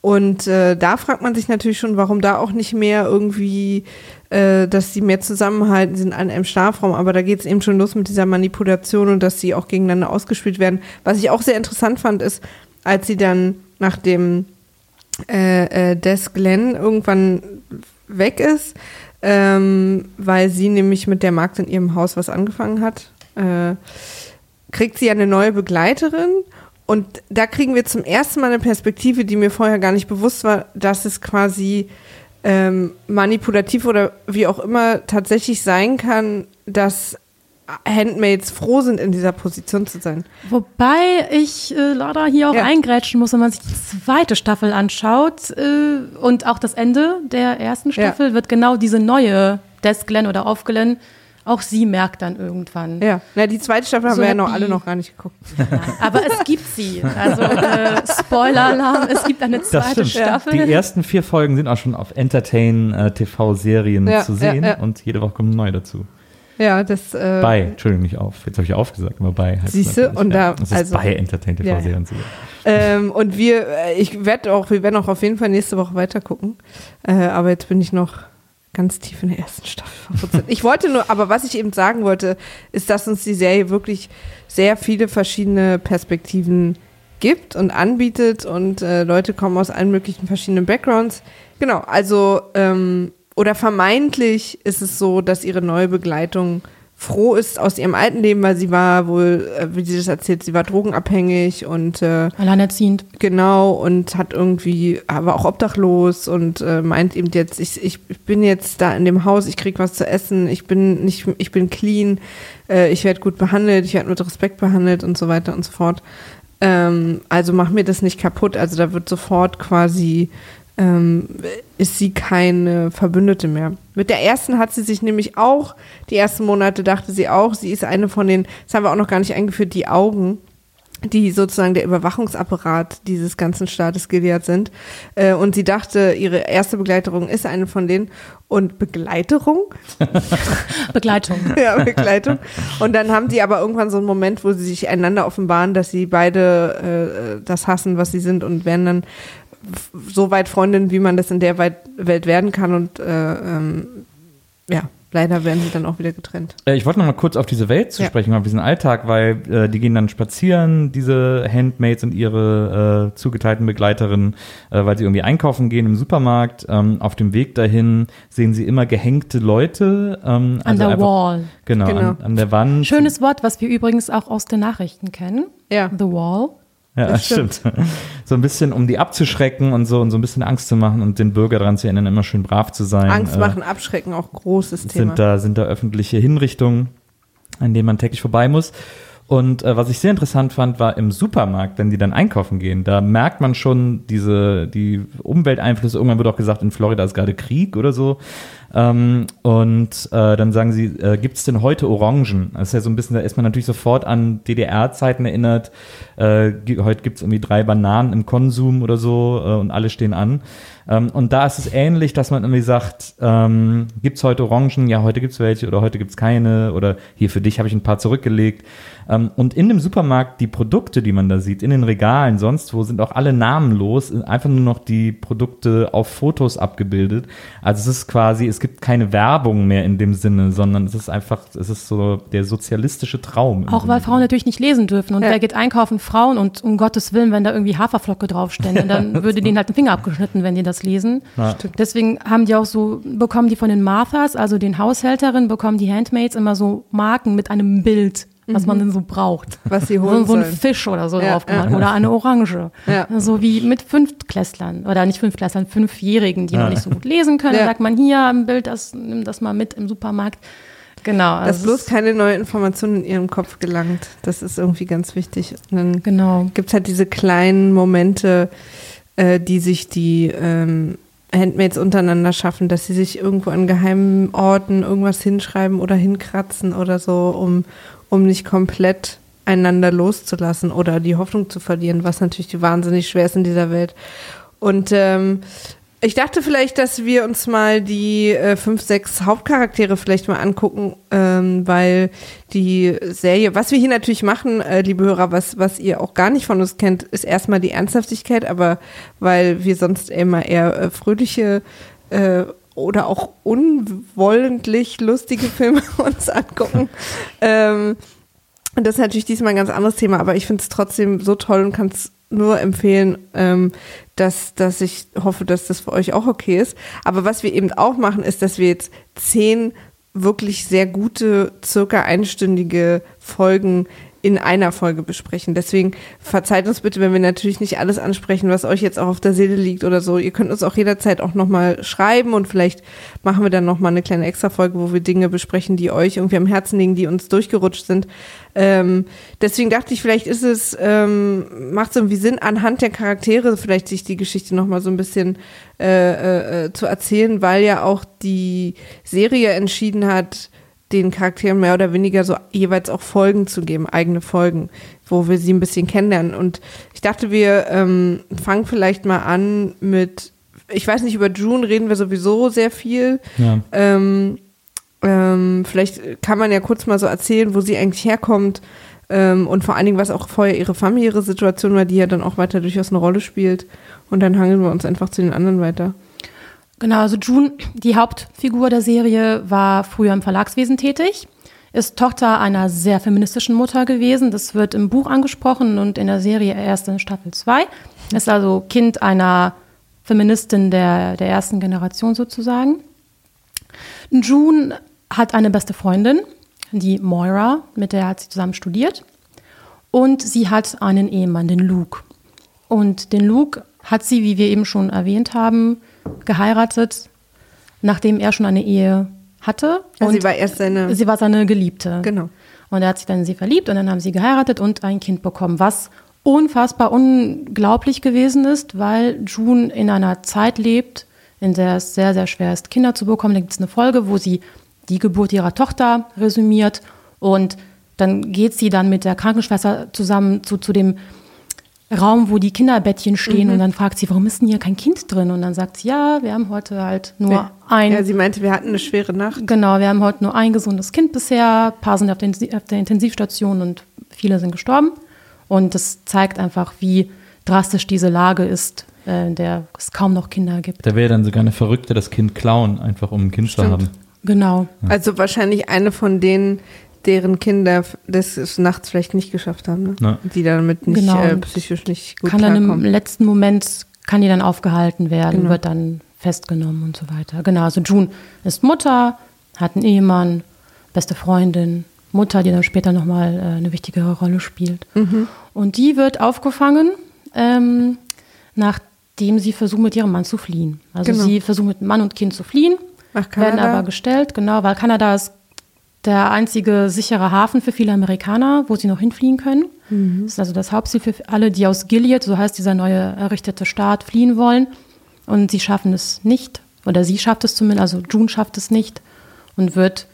Und äh, da fragt man sich natürlich schon, warum da auch nicht mehr irgendwie, äh, dass sie mehr zusammenhalten, sind an einem Schlafraum. Aber da geht es eben schon los mit dieser Manipulation und dass sie auch gegeneinander ausgespielt werden. Was ich auch sehr interessant fand, ist, als sie dann nach dem äh, äh, Des Glenn irgendwann weg ist, ähm, weil sie nämlich mit der Magd in ihrem Haus was angefangen hat, äh, kriegt sie eine neue Begleiterin und da kriegen wir zum ersten Mal eine Perspektive, die mir vorher gar nicht bewusst war, dass es quasi ähm, manipulativ oder wie auch immer tatsächlich sein kann, dass Handmaids froh sind, in dieser Position zu sein. Wobei ich äh, leider hier auch Ja. eingrätschen muss, wenn man sich die zweite Staffel anschaut äh, und auch das Ende der ersten Ja. Staffel wird genau diese neue Desglen oder Aufglen, auch sie merkt dann irgendwann. Ja, na, die zweite Staffel haben So wir ja noch die- alle noch gar nicht geguckt. Aber es gibt sie. Also äh, Spoiler-Alarm, es gibt eine Das zweite stimmt. Staffel. Die ersten vier Folgen sind auch schon auf Entertain-TV-Serien Ja, zu ja, sehen ja. und jede Woche kommen neue dazu. Ja, das. Äh, Bei, Entschuldigung, nicht auf. Jetzt habe ich aufgesagt, aber bei. heißt es Siehste, und ja. da- Das ist also- bei Entertain-TV-Serien zu sehen. Ähm, und wir, äh, ich werde auch, wir werden auch auf jeden Fall nächste Woche weiter gucken. Äh, aber jetzt bin ich noch ganz tief in der ersten Staffel verwurzelt. Ich wollte nur, aber was ich eben sagen wollte, ist, dass uns die Serie wirklich sehr viele verschiedene Perspektiven gibt und anbietet und äh, Leute kommen aus allen möglichen verschiedenen Backgrounds. Genau, also ähm, oder vermeintlich ist es so, dass ihre neue Begleitung froh ist aus ihrem alten Leben, weil sie war wohl, äh, wie sie das erzählt, sie war drogenabhängig und äh, Alleinerziehend. Genau, und hat irgendwie, aber auch obdachlos und äh, meint eben jetzt, ich, ich, ich bin jetzt da in dem Haus, ich krieg was zu essen, ich bin nicht, ich bin clean, äh, ich werde gut behandelt, ich werde mit Respekt behandelt und so weiter und so fort. Ähm, also mach mir das nicht kaputt. Also da wird sofort quasi, ähm, ist sie keine Verbündete mehr. Mit der ersten hat sie sich nämlich auch, die ersten Monate dachte sie auch, sie ist eine von den, das haben wir auch noch gar nicht eingeführt, die Augen die sozusagen der Überwachungsapparat dieses ganzen Staates Gilead sind. Äh, und sie dachte, ihre erste Begleiterung ist eine von denen. Und Begleiterung? Begleitung. ja, Begleitung. Und dann haben sie aber irgendwann so einen Moment, wo sie sich einander offenbaren, dass sie beide äh, das hassen, was sie sind und werden dann so weit Freundinnen, wie man das in der Welt werden kann. Und äh, ähm, ja, leider werden sie dann auch wieder getrennt. Äh, Ich wollte noch mal kurz auf diese Welt zu Ja. sprechen, auf diesen Alltag, weil äh, die gehen dann spazieren, diese Handmaids und ihre äh, zugeteilten Begleiterinnen, äh, weil sie irgendwie einkaufen gehen im Supermarkt. Ähm, auf dem Weg dahin sehen sie immer gehängte Leute. Ähm, An also der einfach- Wall. Genau, Genau. An, an der Wand. Schönes Wort, was wir übrigens auch aus den Nachrichten kennen. Ja. The Wall. Ja, Das stimmt. So ein bisschen, um die abzuschrecken und so und so ein bisschen Angst zu machen und den Bürger daran zu erinnern, immer schön brav zu sein. Angst Äh, machen, abschrecken, auch großes Thema. sind da, sind da öffentliche Hinrichtungen, an denen man täglich vorbei muss. Und äh, was ich sehr interessant fand, war im Supermarkt, wenn die dann einkaufen gehen, da merkt man schon diese, die Umwelteinflüsse. Irgendwann wird auch gesagt, in Florida ist gerade Krieg oder so. Ähm, und äh, dann sagen sie, äh, gibt es denn heute Orangen? Das ist ja so ein bisschen, da ist man natürlich sofort an DDR-Zeiten erinnert. Äh, heute gibt es irgendwie drei Bananen im Konsum oder so äh, und alle stehen an. Ähm, und da ist es ähnlich, dass man irgendwie sagt, ähm, gibt es heute Orangen? Ja, heute gibt es welche oder heute gibt es keine oder hier für dich habe ich ein paar zurückgelegt. Ähm, und in dem Supermarkt, die Produkte, die man da sieht, in den Regalen, sonst wo, sind auch alle namenlos, einfach nur noch die Produkte auf Fotos abgebildet. Also es ist quasi, es gibt keine Werbung mehr in dem Sinne, sondern es ist einfach, es ist so der sozialistische Traum. Auch weil. Frauen natürlich nicht lesen dürfen. Und Ja. wer geht einkaufen? Frauen. Und um Gottes Willen, wenn da irgendwie Haferflocke draufstände, dann würde denen halt ein Finger abgeschnitten, wenn die das lesen. Ja. Deswegen haben die auch so, bekommen die von den Marthas, also den Haushälterinnen, bekommen die Handmaids immer so Marken mit einem Bild, was man denn so braucht. was sie So, holen so ein sollen. Fisch oder so Ja, drauf gemacht. ja. Oder eine Orange. Ja. So wie mit Fünftklässlern. Oder nicht Fünftklässlern, Fünfjährigen, die noch nicht so gut lesen können. Ja. Sagt man hier ein Bild, das, nimm das mal mit im Supermarkt. Genau. Dass also bloß es- keine neue Information in ihrem Kopf gelangt. Das ist irgendwie ganz wichtig. Und dann Genau. gibt es halt diese kleinen Momente, äh, die sich die ähm, Handmaids untereinander schaffen, dass sie sich irgendwo an geheimen Orten irgendwas hinschreiben oder hinkratzen oder so, um, um nicht komplett einander loszulassen oder die Hoffnung zu verlieren, was natürlich wahnsinnig schwer ist in dieser Welt. Und ähm, ich dachte vielleicht, dass wir uns mal die äh, fünf, sechs Hauptcharaktere vielleicht mal angucken, ähm, weil die Serie, was wir hier natürlich machen, äh, liebe Hörer, was, was ihr auch gar nicht von uns kennt, ist erstmal die Ernsthaftigkeit, aber weil wir sonst immer eher äh, fröhliche äh, oder auch unwollentlich lustige Filme uns angucken. ähm, und das ist natürlich diesmal ein ganz anderes Thema, aber ich finde es trotzdem so toll und kann es nur empfehlen, ähm, dass, dass ich hoffe, dass das für euch auch okay ist. Aber was wir eben auch machen, ist, dass wir jetzt zehn wirklich sehr gute, circa einstündige Folgen in einer Folge besprechen. Deswegen verzeiht uns bitte, wenn wir natürlich nicht alles ansprechen, was euch jetzt auch auf der Seele liegt oder so. Ihr könnt uns auch jederzeit auch nochmal schreiben und vielleicht machen wir dann nochmal eine kleine Extra-Folge, wo wir Dinge besprechen, die euch irgendwie am Herzen liegen, die uns durchgerutscht sind. Ähm, deswegen dachte ich, vielleicht ist es, ähm, macht es irgendwie Sinn, anhand der Charaktere vielleicht sich die Geschichte nochmal so ein bisschen äh, äh, zu erzählen, weil ja auch die Serie entschieden hat, den Charakteren mehr oder weniger so jeweils auch Folgen zu geben, eigene Folgen, wo wir sie ein bisschen kennenlernen. Und ich dachte, wir ähm, fangen vielleicht mal an mit, ich weiß nicht, über June reden wir sowieso sehr viel. Ja. Ähm, ähm, vielleicht kann man ja kurz mal so erzählen, wo sie eigentlich herkommt ähm, und vor allen Dingen, was auch vorher ihre familiäre Situation war, die ja dann auch weiter durchaus eine Rolle spielt. Und dann hangeln wir uns einfach zu den anderen weiter. Genau, also June, die Hauptfigur der Serie, war früher im Verlagswesen tätig, ist Tochter einer sehr feministischen Mutter gewesen. Das wird im Buch angesprochen und in der Serie erst in Staffel 2. Ist also Kind einer Feministin der, der ersten Generation sozusagen. June hat eine beste Freundin, die Moira, mit der hat sie zusammen studiert. Und sie hat einen Ehemann, den Luke. Und den Luke hat sie, wie wir eben schon erwähnt haben, geheiratet, nachdem er schon eine Ehe hatte. Also und sie war erst seine. sie war seine Geliebte. Genau. Und er hat sich dann in sie verliebt und dann haben sie geheiratet und ein Kind bekommen, was unfassbar unglaublich gewesen ist, weil June in einer Zeit lebt, in der es sehr, sehr schwer ist, Kinder zu bekommen. Da gibt es eine Folge, wo sie die Geburt ihrer Tochter resümiert und dann geht sie dann mit der Krankenschwester zusammen zu, zu dem Raum, wo die Kinderbettchen stehen Mhm. und dann fragt sie, warum ist denn hier kein Kind drin? Und dann sagt sie, ja, wir haben heute halt nur ein Ja, sie meinte, wir hatten eine schwere Nacht. Genau, wir haben heute nur ein gesundes Kind bisher, ein paar sind auf, den, auf der Intensivstation und viele sind gestorben. Und das zeigt einfach, wie drastisch diese Lage ist, äh, in der es kaum noch Kinder gibt. Da wäre dann sogar eine Verrückte das Kind klauen, einfach um ein Kind zu Stimmt. haben. Genau. Also wahrscheinlich eine von denen, deren Kinder das es nachts vielleicht nicht geschafft haben, ne? Ja. die damit nicht Genau. äh, psychisch nicht gut kann dann im klarkommen. letzten Moment, kann die dann aufgehalten werden, Genau. wird dann festgenommen und so weiter. Genau, also June ist Mutter, hat einen Ehemann, beste Freundin, Mutter, die dann später nochmal äh, eine wichtigere Rolle spielt. Mhm. Und die wird aufgefangen, ähm, nachdem sie versucht, mit ihrem Mann zu fliehen. Also Genau. sie versucht mit Mann und Kind zu fliehen, werden Kanada. aber gestellt, genau, weil Kanada ist der einzige sichere Hafen für viele Amerikaner, wo sie noch hinfliehen können. Mhm. Das ist also das Hauptziel für alle, die aus Gilead, so heißt dieser neue errichtete Staat, fliehen wollen. Und sie schaffen es nicht, oder sie schafft es zumindest, also June schafft es nicht und wird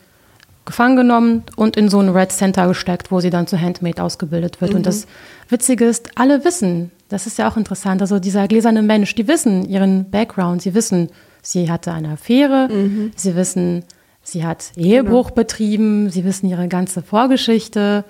gefangen genommen und in so ein Red Center gesteckt, wo sie dann zur Handmaid ausgebildet wird. Und das Witzige ist, alle wissen, das ist ja auch interessant, also dieser gläserne Mensch, die wissen ihren Background, sie wissen, sie hatte eine Affäre, sie wissen, sie hat Ehebruch betrieben, sie wissen ihre ganze Vorgeschichte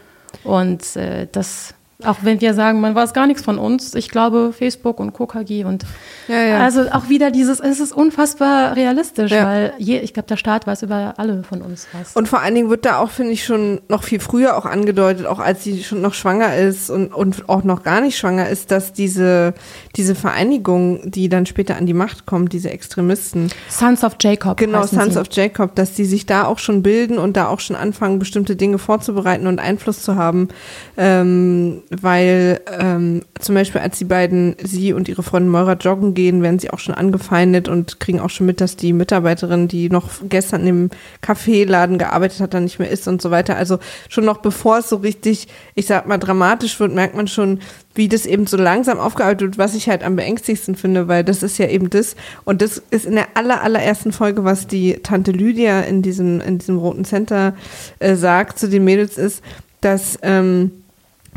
und äh, das, auch wenn wir sagen, man weiß gar nichts von uns, ich glaube Facebook und KKG und Ja, ja. also auch wieder dieses, es ist unfassbar realistisch, Ja. weil je, ich glaube, der Staat weiß über alle von uns was. Und vor allen Dingen wird da auch, finde ich, schon noch viel früher auch angedeutet, auch als sie schon noch schwanger ist und, und auch noch gar nicht schwanger ist, dass diese, diese Vereinigung, die dann später an die Macht kommt, diese Extremisten, Sons of Jacob. Genau, Sons sie. of Jacob, dass die sich da auch schon bilden und da auch schon anfangen, bestimmte Dinge vorzubereiten und Einfluss zu haben. Ähm, weil ähm, zum Beispiel, als die beiden, sie und ihre Freundin Moira joggen gehen, werden sie auch schon angefeindet und kriegen auch schon mit, dass die Mitarbeiterin, die noch gestern im Kaffeeladen gearbeitet hat, dann nicht mehr ist und so weiter. Also schon noch bevor es so richtig, ich sag mal, dramatisch wird, merkt man schon, wie das eben so langsam aufgearbeitet wird, was ich halt am beängstigsten finde, weil das ist ja eben das. Und das ist in der aller, allerersten Folge, was die Tante Lydia in diesem, in diesem roten Center äh, sagt zu den Mädels, ist, dass ähm,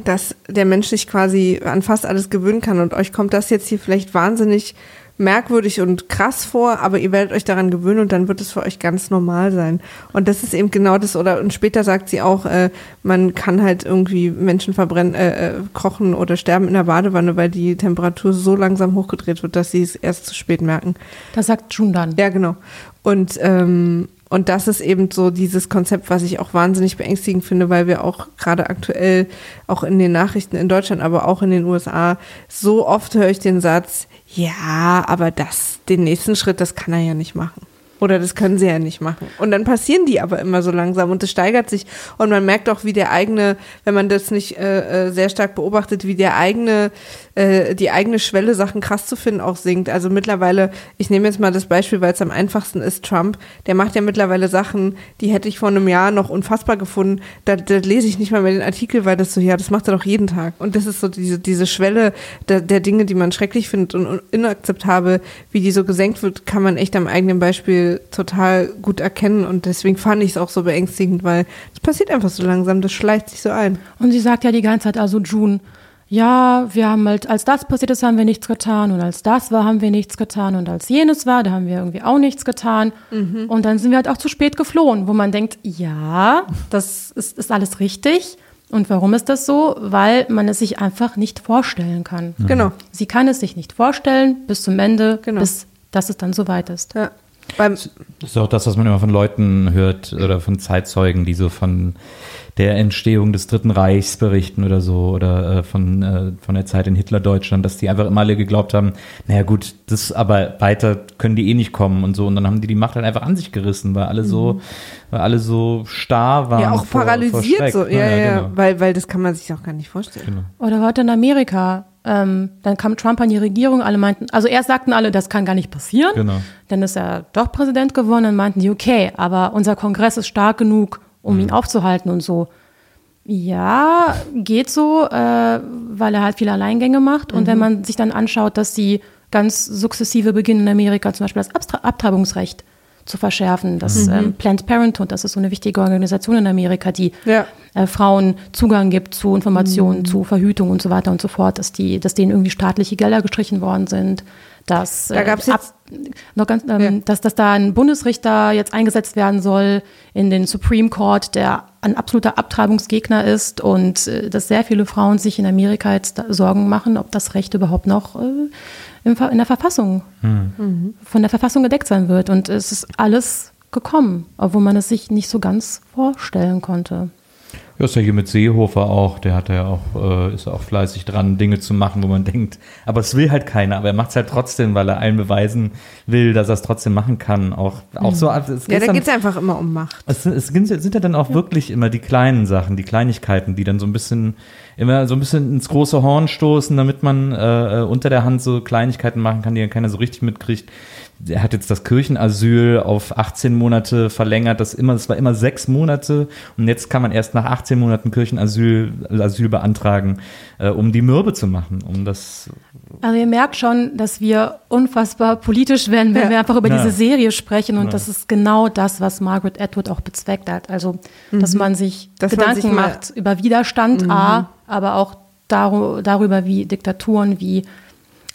dass der Mensch sich quasi an fast alles gewöhnen kann und euch kommt das jetzt hier vielleicht wahnsinnig merkwürdig und krass vor, aber ihr werdet euch daran gewöhnen und dann wird es für euch ganz normal sein. Und das ist eben genau das, oder und später sagt sie auch, äh, man kann halt irgendwie Menschen verbrennen, äh, äh, kochen oder sterben in der Badewanne, weil die Temperatur so langsam hochgedreht wird, dass sie es erst zu spät merken. Das sagt June dann. Ja, genau. Und ähm, und das ist eben so dieses Konzept, was ich auch wahnsinnig beängstigend finde, weil wir auch gerade aktuell, auch in den Nachrichten in Deutschland, aber auch in den USA, so oft höre ich den Satz, ja, aber das, den nächsten Schritt, das kann er ja nicht machen. Oder das können sie ja nicht machen. Und dann passieren die aber immer so langsam und es steigert sich. Und man merkt auch, wie der eigene, wenn man das nicht äh, äh, sehr stark beobachtet, wie der eigene, äh, die eigene Schwelle, Sachen krass zu finden, auch sinkt. Also mittlerweile, ich nehme jetzt mal das Beispiel, weil es am einfachsten ist, Trump, der macht ja mittlerweile Sachen, die hätte ich vor einem Jahr noch unfassbar gefunden. Da, da lese ich nicht mal mehr den Artikel, weil das so, ja, das macht er doch jeden Tag. Und das ist so diese, diese Schwelle der, der Dinge, die man schrecklich findet und inakzeptabel, wie die so gesenkt wird, kann man echt am eigenen Beispiel total gut erkennen und deswegen fand ich es auch so beängstigend, weil es passiert einfach so langsam, das schleicht sich so ein. Und sie sagt ja die ganze Zeit, also June, ja, wir haben halt, als das passiert ist, haben wir nichts getan und als das war, haben wir nichts getan und als jenes war, da haben wir irgendwie auch nichts getan mhm. und dann sind wir halt auch zu spät geflohen, wo man denkt, ja, das ist, ist alles richtig. Und warum ist das so? Weil man es sich einfach nicht vorstellen kann. Genau. Sie kann es sich nicht vorstellen bis zum Ende, genau. bis dass es dann soweit ist. Ja. Beim das ist auch das, was man immer von Leuten hört oder von Zeitzeugen, die so von der Entstehung des Dritten Reichs berichten oder so oder äh, von, äh, von der Zeit in Hitler-Deutschland, dass die einfach immer alle geglaubt haben, naja gut, das aber weiter können die eh nicht kommen und so und dann haben die die Macht halt einfach an sich gerissen, weil alle so, mhm. weil alle so starr waren. Ja, auch vor, paralysiert vor so, ja, ja, ja genau. weil, weil das kann man sich auch gar nicht vorstellen. Genau. Oder heute in Amerika, ähm, dann kam Trump an die Regierung, alle meinten, also erst sagten alle, das kann gar nicht passieren. Genau. Dann ist er doch Präsident geworden, dann meinten die, okay, aber unser Kongress ist stark genug, um mhm. ihn aufzuhalten und so. Ja, geht so, äh, weil er halt viele Alleingänge macht. Und mhm. wenn man sich dann anschaut, dass sie ganz sukzessive beginnen in Amerika, zum Beispiel das Abtreibungsrecht zu verschärfen. Das mhm. ähm, Planned Parenthood, das ist so eine wichtige Organisation in Amerika, die ja. äh, Frauen Zugang gibt zu Informationen, mhm. zu Verhütung und so weiter und so fort, dass die, dass denen irgendwie staatliche Gelder gestrichen worden sind. Dass, da gab's äh, ab, noch ganz, ähm, ja. dass, dass da ein Bundesrichter jetzt eingesetzt werden soll in den Supreme Court, der ein absoluter Abtreibungsgegner ist und äh, dass sehr viele Frauen sich in Amerika jetzt Sorgen machen, ob das Recht überhaupt noch äh, in der Verfassung, mhm. von der Verfassung gedeckt sein wird. Und es ist alles gekommen, obwohl man es sich nicht so ganz vorstellen konnte. Ja, ist ja hier mit Seehofer auch, der hat ja auch, äh, ist auch fleißig dran, Dinge zu machen, wo man denkt, aber es will halt keiner, aber er macht es halt trotzdem, weil er allen beweisen will, dass er es trotzdem machen kann. Auch, auch so, ja, da geht es einfach immer um Macht. Es, es sind, sind ja dann auch ja. wirklich immer die kleinen Sachen, die Kleinigkeiten, die dann so ein bisschen, immer so ein bisschen ins große Horn stoßen, damit man äh, äh unter der Hand so Kleinigkeiten machen kann, die dann keiner so richtig mitkriegt er hat jetzt das Kirchenasyl auf 18 Monate verlängert, das immer, das war immer sechs Monate und jetzt kann man erst nach 18 Monaten Kirchenasyl Asyl beantragen, äh, um die Mürbe zu machen, um das. Also ihr merkt schon, dass wir unfassbar politisch werden, wenn ja. wir einfach über ja. diese Serie sprechen und ja. das ist genau das, was Margaret Atwood auch bezweckt hat. Also, dass mhm. man sich dass Gedanken man sich macht über Widerstand, mhm. A, aber auch darüber, wie Diktaturen, wie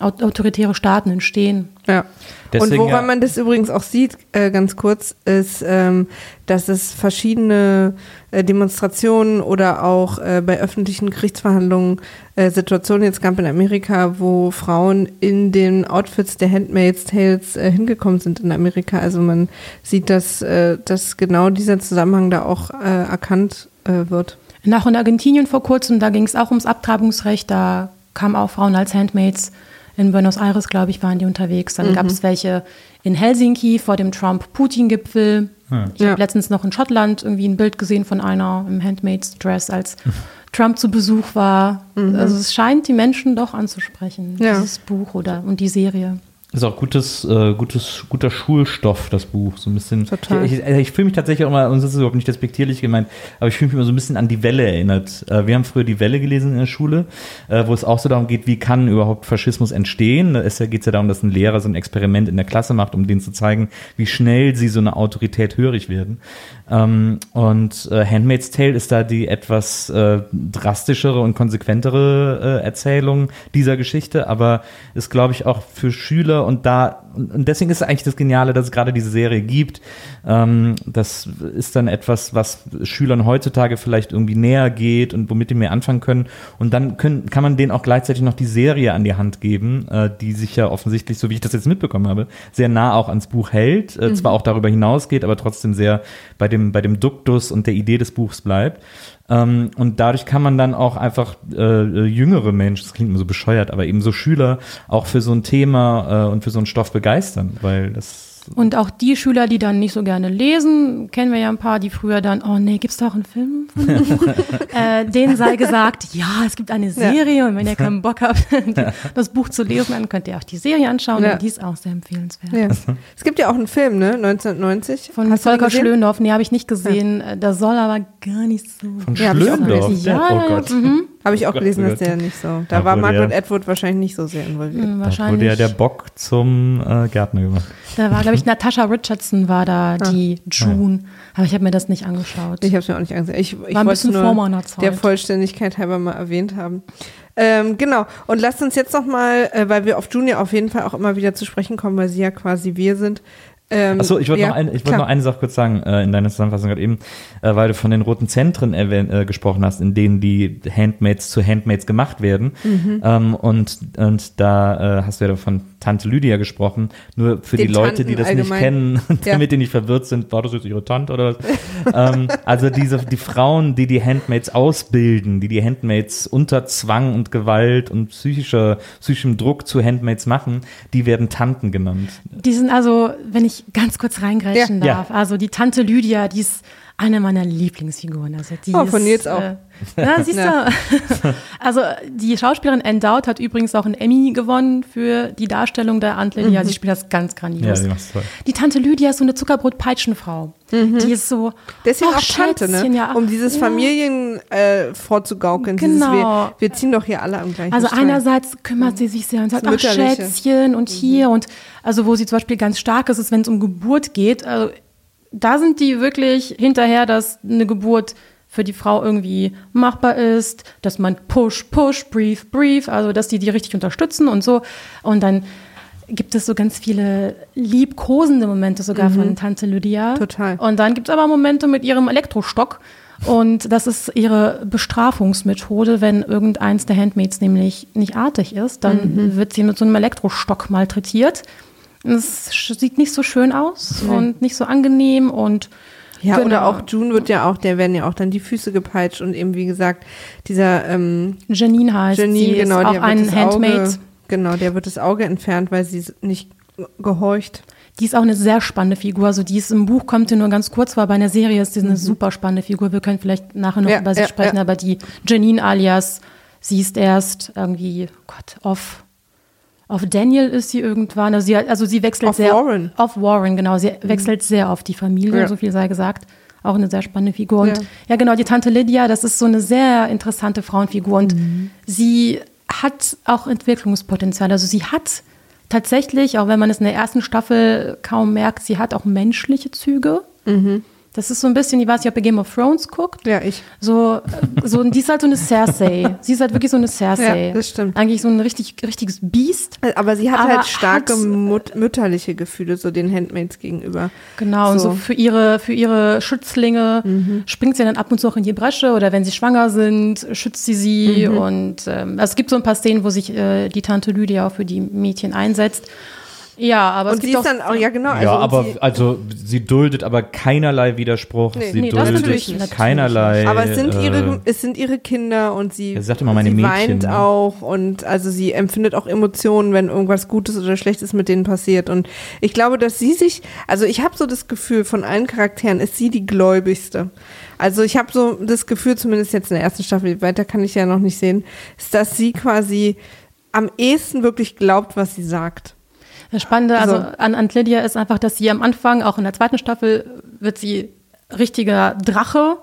autoritäre Staaten entstehen. Ja. Deswegen, und woran ja. man das übrigens auch sieht, äh, ganz kurz, ist, ähm, dass es verschiedene äh, Demonstrationen oder auch äh, bei öffentlichen Gerichtsverhandlungen äh, Situationen jetzt gab in Amerika, wo Frauen in den Outfits der Handmaid's Tales äh, hingekommen sind in Amerika. Also man sieht, dass, äh, dass genau dieser Zusammenhang da auch erkannt wird. Nach in Argentinien vor kurzem, da ging es auch ums Abtreibungsrecht, da kamen auch Frauen als Handmaids in Buenos Aires, glaube ich, waren die unterwegs. Dann mhm. gab es welche in Helsinki vor dem Trump-Putin-Gipfel. Ja. Ich habe letztens noch in Schottland irgendwie ein Bild gesehen von einer im Handmaid's Dress, als Trump zu Besuch war. Mhm. Also es scheint die Menschen doch anzusprechen, ja. dieses Buch oder und die Serie. Ist auch gutes, äh, gutes, guter Schulstoff, das Buch. So ein bisschen. Total. Ich, ich, ich fühle mich tatsächlich auch immer, und das ist überhaupt nicht despektierlich gemeint, aber ich fühle mich immer so ein bisschen an die Welle erinnert. Äh, wir haben früher die Welle gelesen in der Schule, äh, wo es auch so darum geht, wie kann überhaupt Faschismus entstehen. Da geht es ja darum, dass ein Lehrer so ein Experiment in der Klasse macht, um denen zu zeigen, wie schnell sie so eine Autorität hörig werden. Ähm, und äh, Handmaid's Tale ist da die etwas äh, drastischere und konsequentere äh, Erzählung dieser Geschichte, aber ist, glaube ich, auch für Schüler und da, und deswegen ist eigentlich das Geniale, dass es gerade diese Serie gibt. Ähm, das ist dann etwas, was Schülern heutzutage vielleicht irgendwie näher geht und womit die mehr anfangen können. Und dann können, kann man denen auch gleichzeitig noch die Serie an die Hand geben, äh, die sich ja offensichtlich, so wie ich das jetzt mitbekommen habe, sehr nah auch ans Buch hält, äh, zwar auch darüber hinausgeht, aber trotzdem sehr bei dem, bei dem Duktus und der Idee des Buchs bleibt. Ähm, und dadurch kann man dann auch einfach äh, jüngere Menschen, das klingt immer so bescheuert, aber eben so Schüler auch für so ein Thema äh, und für so einen Stoff begeistern, weil das Und auch die Schüler, die dann nicht so gerne lesen, kennen wir ja ein paar, die früher dann, oh nee, gibt's da auch einen Film von dem Buch? äh, denen sei gesagt, ja, es gibt eine Serie und wenn ihr keinen Bock habt, das Buch zu lesen, dann könnt ihr auch die Serie anschauen Ja. und die ist auch sehr empfehlenswert. Ja. Es gibt ja auch einen Film, ne? 1990. Von Hast Volker? Schlöndorff, nee, habe ich nicht gesehen. Äh, Das soll aber gar nicht so. von Ja, Schlöndorff. Ja, oh ja, Gott. Habe ich auch gelesen, dass der nicht so. Da Da war Margaret der- Atwood wahrscheinlich nicht so sehr involviert. Hm, Da wurde Wahrscheinlich. ja der Bock zum äh, Gärtner gemacht. Da war, glaube ich, Natasha Richardson war da, die June. Aber ich habe mir das nicht angeschaut. Ich habe es mir auch nicht angesehen. Ich, ich War ein wollte bisschen nur vor meiner Zeit. der Vollständigkeit halber mal erwähnt haben. Ähm, genau. Und lasst uns jetzt noch mal, äh, weil wir auf Junior auf jeden Fall auch immer wieder zu sprechen kommen, weil sie ja quasi wir sind. Ähm, Achso, ich wollte ja, noch, ein, ich klar. noch eine Sache kurz sagen äh, in deiner Zusammenfassung gerade eben, äh, weil du von den roten Zentren äh, gesprochen hast, in denen die Handmaids zu Handmaids gemacht werden. Mhm. Ähm, und, und da äh, hast du ja von Tante Lydia gesprochen. Nur für Den die Leute, Tanten die das allgemein. nicht kennen, Ja. damit die nicht verwirrt sind, war das jetzt ihre Tante oder was? ähm, also diese, die Frauen, die die Handmaids ausbilden, die die Handmaids unter Zwang und Gewalt und psychischer, psychischem Druck zu Handmaids machen, die werden Tanten genannt. Die sind also, wenn ich ganz kurz reingrätschen Ja. darf, also die Tante Lydia, die ist eine meiner Lieblingsfiguren. Also die Oh, von Nils auch. Äh, ja, siehst Ja. du. also die Schauspielerin Anne Dowd hat übrigens auch einen Emmy gewonnen für die Darstellung der Aunt Lydia. Sie spielt das ganz Ja, grandios. die macht's toll. die Tante Lydia ist so eine Zuckerbrot-Peitschenfrau. Die ist so, Deswegen ach, auch Tante, ne? Ja. Um dieses Ja. Familien äh, vorzugaukeln. Dieses Genau. wir, wir ziehen doch hier alle am gleichen Also Strang. einerseits kümmert sie sich sehr und sagt, Das ach Mütterliche. Schätzchen und hier und also wo sie zum Beispiel ganz stark ist, ist, wenn es um Geburt geht. Also, da sind die wirklich hinterher, dass eine Geburt für die Frau irgendwie machbar ist, dass man push, push, brief, brief, also dass die die richtig unterstützen und so. Und dann gibt es so ganz viele liebkosende Momente sogar von Tante Lydia. Mhm. Total. Und dann gibt es aber Momente mit ihrem Elektrostock. Und das ist ihre Bestrafungsmethode, wenn irgendeins der Handmaids nämlich nicht artig ist, dann Mhm. wird sie mit so einem Elektrostock malträtiert. Es sieht nicht so schön aus und nicht so angenehm und Ja, genau. oder auch June wird ja auch, der werden ja auch dann die Füße gepeitscht und eben, wie gesagt, dieser ähm, Janine heißt Janine, sie, genau, ist auch der ein Handmaid. Auge, genau, der wird das Auge entfernt, weil sie nicht gehorcht. Die ist auch eine sehr spannende Figur. Also die ist im Buch, kommt sie nur ganz kurz vor, bei einer Serie ist sie eine super spannende Figur. Wir können vielleicht nachher noch Mhm. Ja, über sie ja, sprechen, ja. aber die Janine alias, sie ist erst irgendwie, Gott, auf, auf Daniel ist sie irgendwann. Also sie, also sie wechselt Auf sehr. Warren. Mhm. Auf Warren, genau. Sie wechselt sehr auf die Familie, Ja. so viel sei gesagt. Auch eine sehr spannende Figur. Und Ja. ja, genau, die Tante Lydia, das ist so eine sehr interessante Frauenfigur. Und Mhm. sie hat auch Entwicklungspotenzial. Also sie hat tatsächlich, auch wenn man es in der ersten Staffel kaum merkt, sie hat auch menschliche Züge. Mhm. Das ist so ein bisschen, ich weiß nicht, ob ihr Game of Thrones guckt. Ja, ich. So, äh, so, die ist halt so eine Cersei. Sie ist halt wirklich so eine Cersei. Ja, das stimmt. Eigentlich so ein richtig, richtiges Biest. Aber sie hat Aber halt starke hat- mütterliche Gefühle so den Handmaids gegenüber. Genau, und So. Mhm. so für ihre, für ihre Schützlinge springt sie dann ab und zu auch in die Bresche oder wenn sie schwanger sind, schützt sie sie. Mhm. Und ähm, also es gibt so ein paar Szenen, wo sich äh, die Tante Lydia auch für die Mädchen einsetzt. Ja, aber es Und gibt sie ist dann auch, ja genau. Also ja, aber sie, also sie duldet aber keinerlei Widerspruch. Nee. sie Nee, das duldet natürlich nicht, natürlich keinerlei. aber es sind äh, ihre, es sind ihre Kinder und sie, Ja, sie sagt immer meine sie Mädchen, weint ne? auch und also sie empfindet auch Emotionen, wenn irgendwas Gutes oder Schlechtes mit denen passiert. Und ich glaube, dass sie sich, also ich habe so das Gefühl, von allen Charakteren ist sie die gläubigste. Also ich habe so das Gefühl, zumindest jetzt in der ersten Staffel, weiter kann ich ja noch nicht sehen, ist, dass sie quasi am ehesten wirklich glaubt, was sie sagt. Das Spannende also, Also- an Lydia ist einfach, dass sie am Anfang, auch in der zweiten Staffel, wird sie richtiger Drache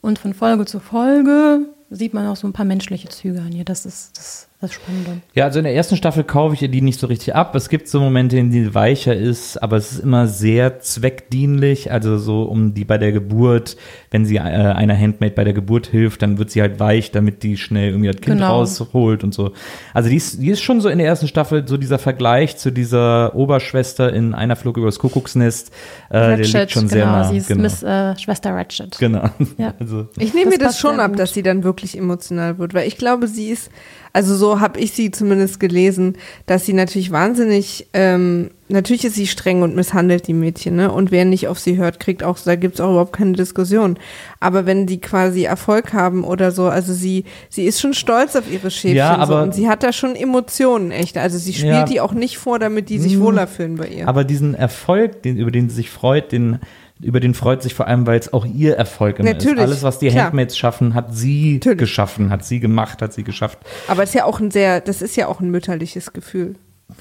und von Folge zu Folge sieht man auch so ein paar menschliche Züge an ihr. Das ist das, das Spannende. Ja, also in der ersten Staffel kaufe ich ihr die nicht so richtig ab. Es gibt so Momente, in denen die weicher ist, aber es ist immer sehr zweckdienlich. Also so um die bei der Geburt, wenn sie äh, einer Handmaid bei der Geburt hilft, dann wird sie halt weich, damit die schnell irgendwie das Kind Genau. rausholt und so. Also die ist, die ist schon so in der ersten Staffel so dieser Vergleich zu dieser Oberschwester in einer Flug übers Kuckucksnest. Äh, der liegt schon sehr genau, nah. sie ist genau. Miss äh, Schwester Ratchet. genau. Ja. Also, Ich nehme mir Das schon sehr ab, gut. dass sie dann wirklich emotional wird, weil ich glaube, sie ist, also so habe ich sie zumindest gelesen, dass sie natürlich wahnsinnig, ähm, natürlich ist sie streng und misshandelt die Mädchen, ne? Und wer nicht auf sie hört, kriegt auch, da gibt's auch überhaupt keine Diskussion. Aber wenn die quasi Erfolg haben oder so, also sie, sie ist schon stolz auf ihre Schäfchen Ja, so, aber- und sie hat da schon Emotionen, echt. Also sie spielt Ja. die auch nicht vor, damit die sich Mhm. wohler fühlen bei ihr. Aber diesen Erfolg, den, über den sie sich freut, den, über den freut sich vor allem, weil es auch ihr Erfolg immer Natürlich, ist. Alles, was die klar. Handmaids schaffen, hat sie Natürlich. geschaffen, hat sie gemacht, hat sie geschafft. Aber es ist ja auch ein sehr, das ist ja auch ein mütterliches Gefühl.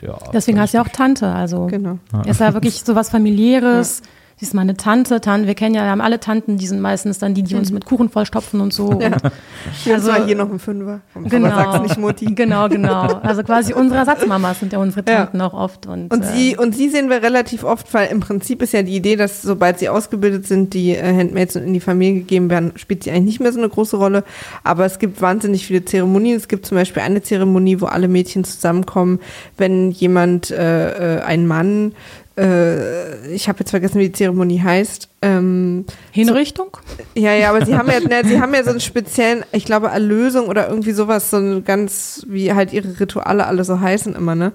Ja, Deswegen heißt sie auch Tante. Also Genau. ist ja wirklich so was familiäres. Sie ist meine Tante, Tante. Wir kennen ja, wir haben alle Tanten, die sind meistens dann die, die uns mit Kuchen vollstopfen und so. Ja. Und, Hier, Also- hier noch ein Fünfer. Genau. sag's nicht Mutti. Genau, genau. Also quasi unsere Ersatzmamas sind ja unsere Ja. Tanten auch oft. Und, Und äh, sie, und sie sehen wir relativ oft, weil im Prinzip ist ja die Idee, dass sobald sie ausgebildet sind, die äh, Handmaids in die Familie gegeben werden, spielt sie eigentlich nicht mehr so eine große Rolle. Aber es gibt wahnsinnig viele Zeremonien. Es gibt zum Beispiel eine Zeremonie, wo alle Mädchen zusammenkommen, wenn jemand, äh, äh, ein Mann, äh, ich habe jetzt vergessen, wie die Zeremonie heißt, ähm, Hinrichtung? Ja, ja, aber sie haben ja, ne, sie haben ja so einen speziellen, ich glaube, Erlösung oder irgendwie sowas, so ein ganz, wie halt ihre Rituale alle so heißen immer, ne?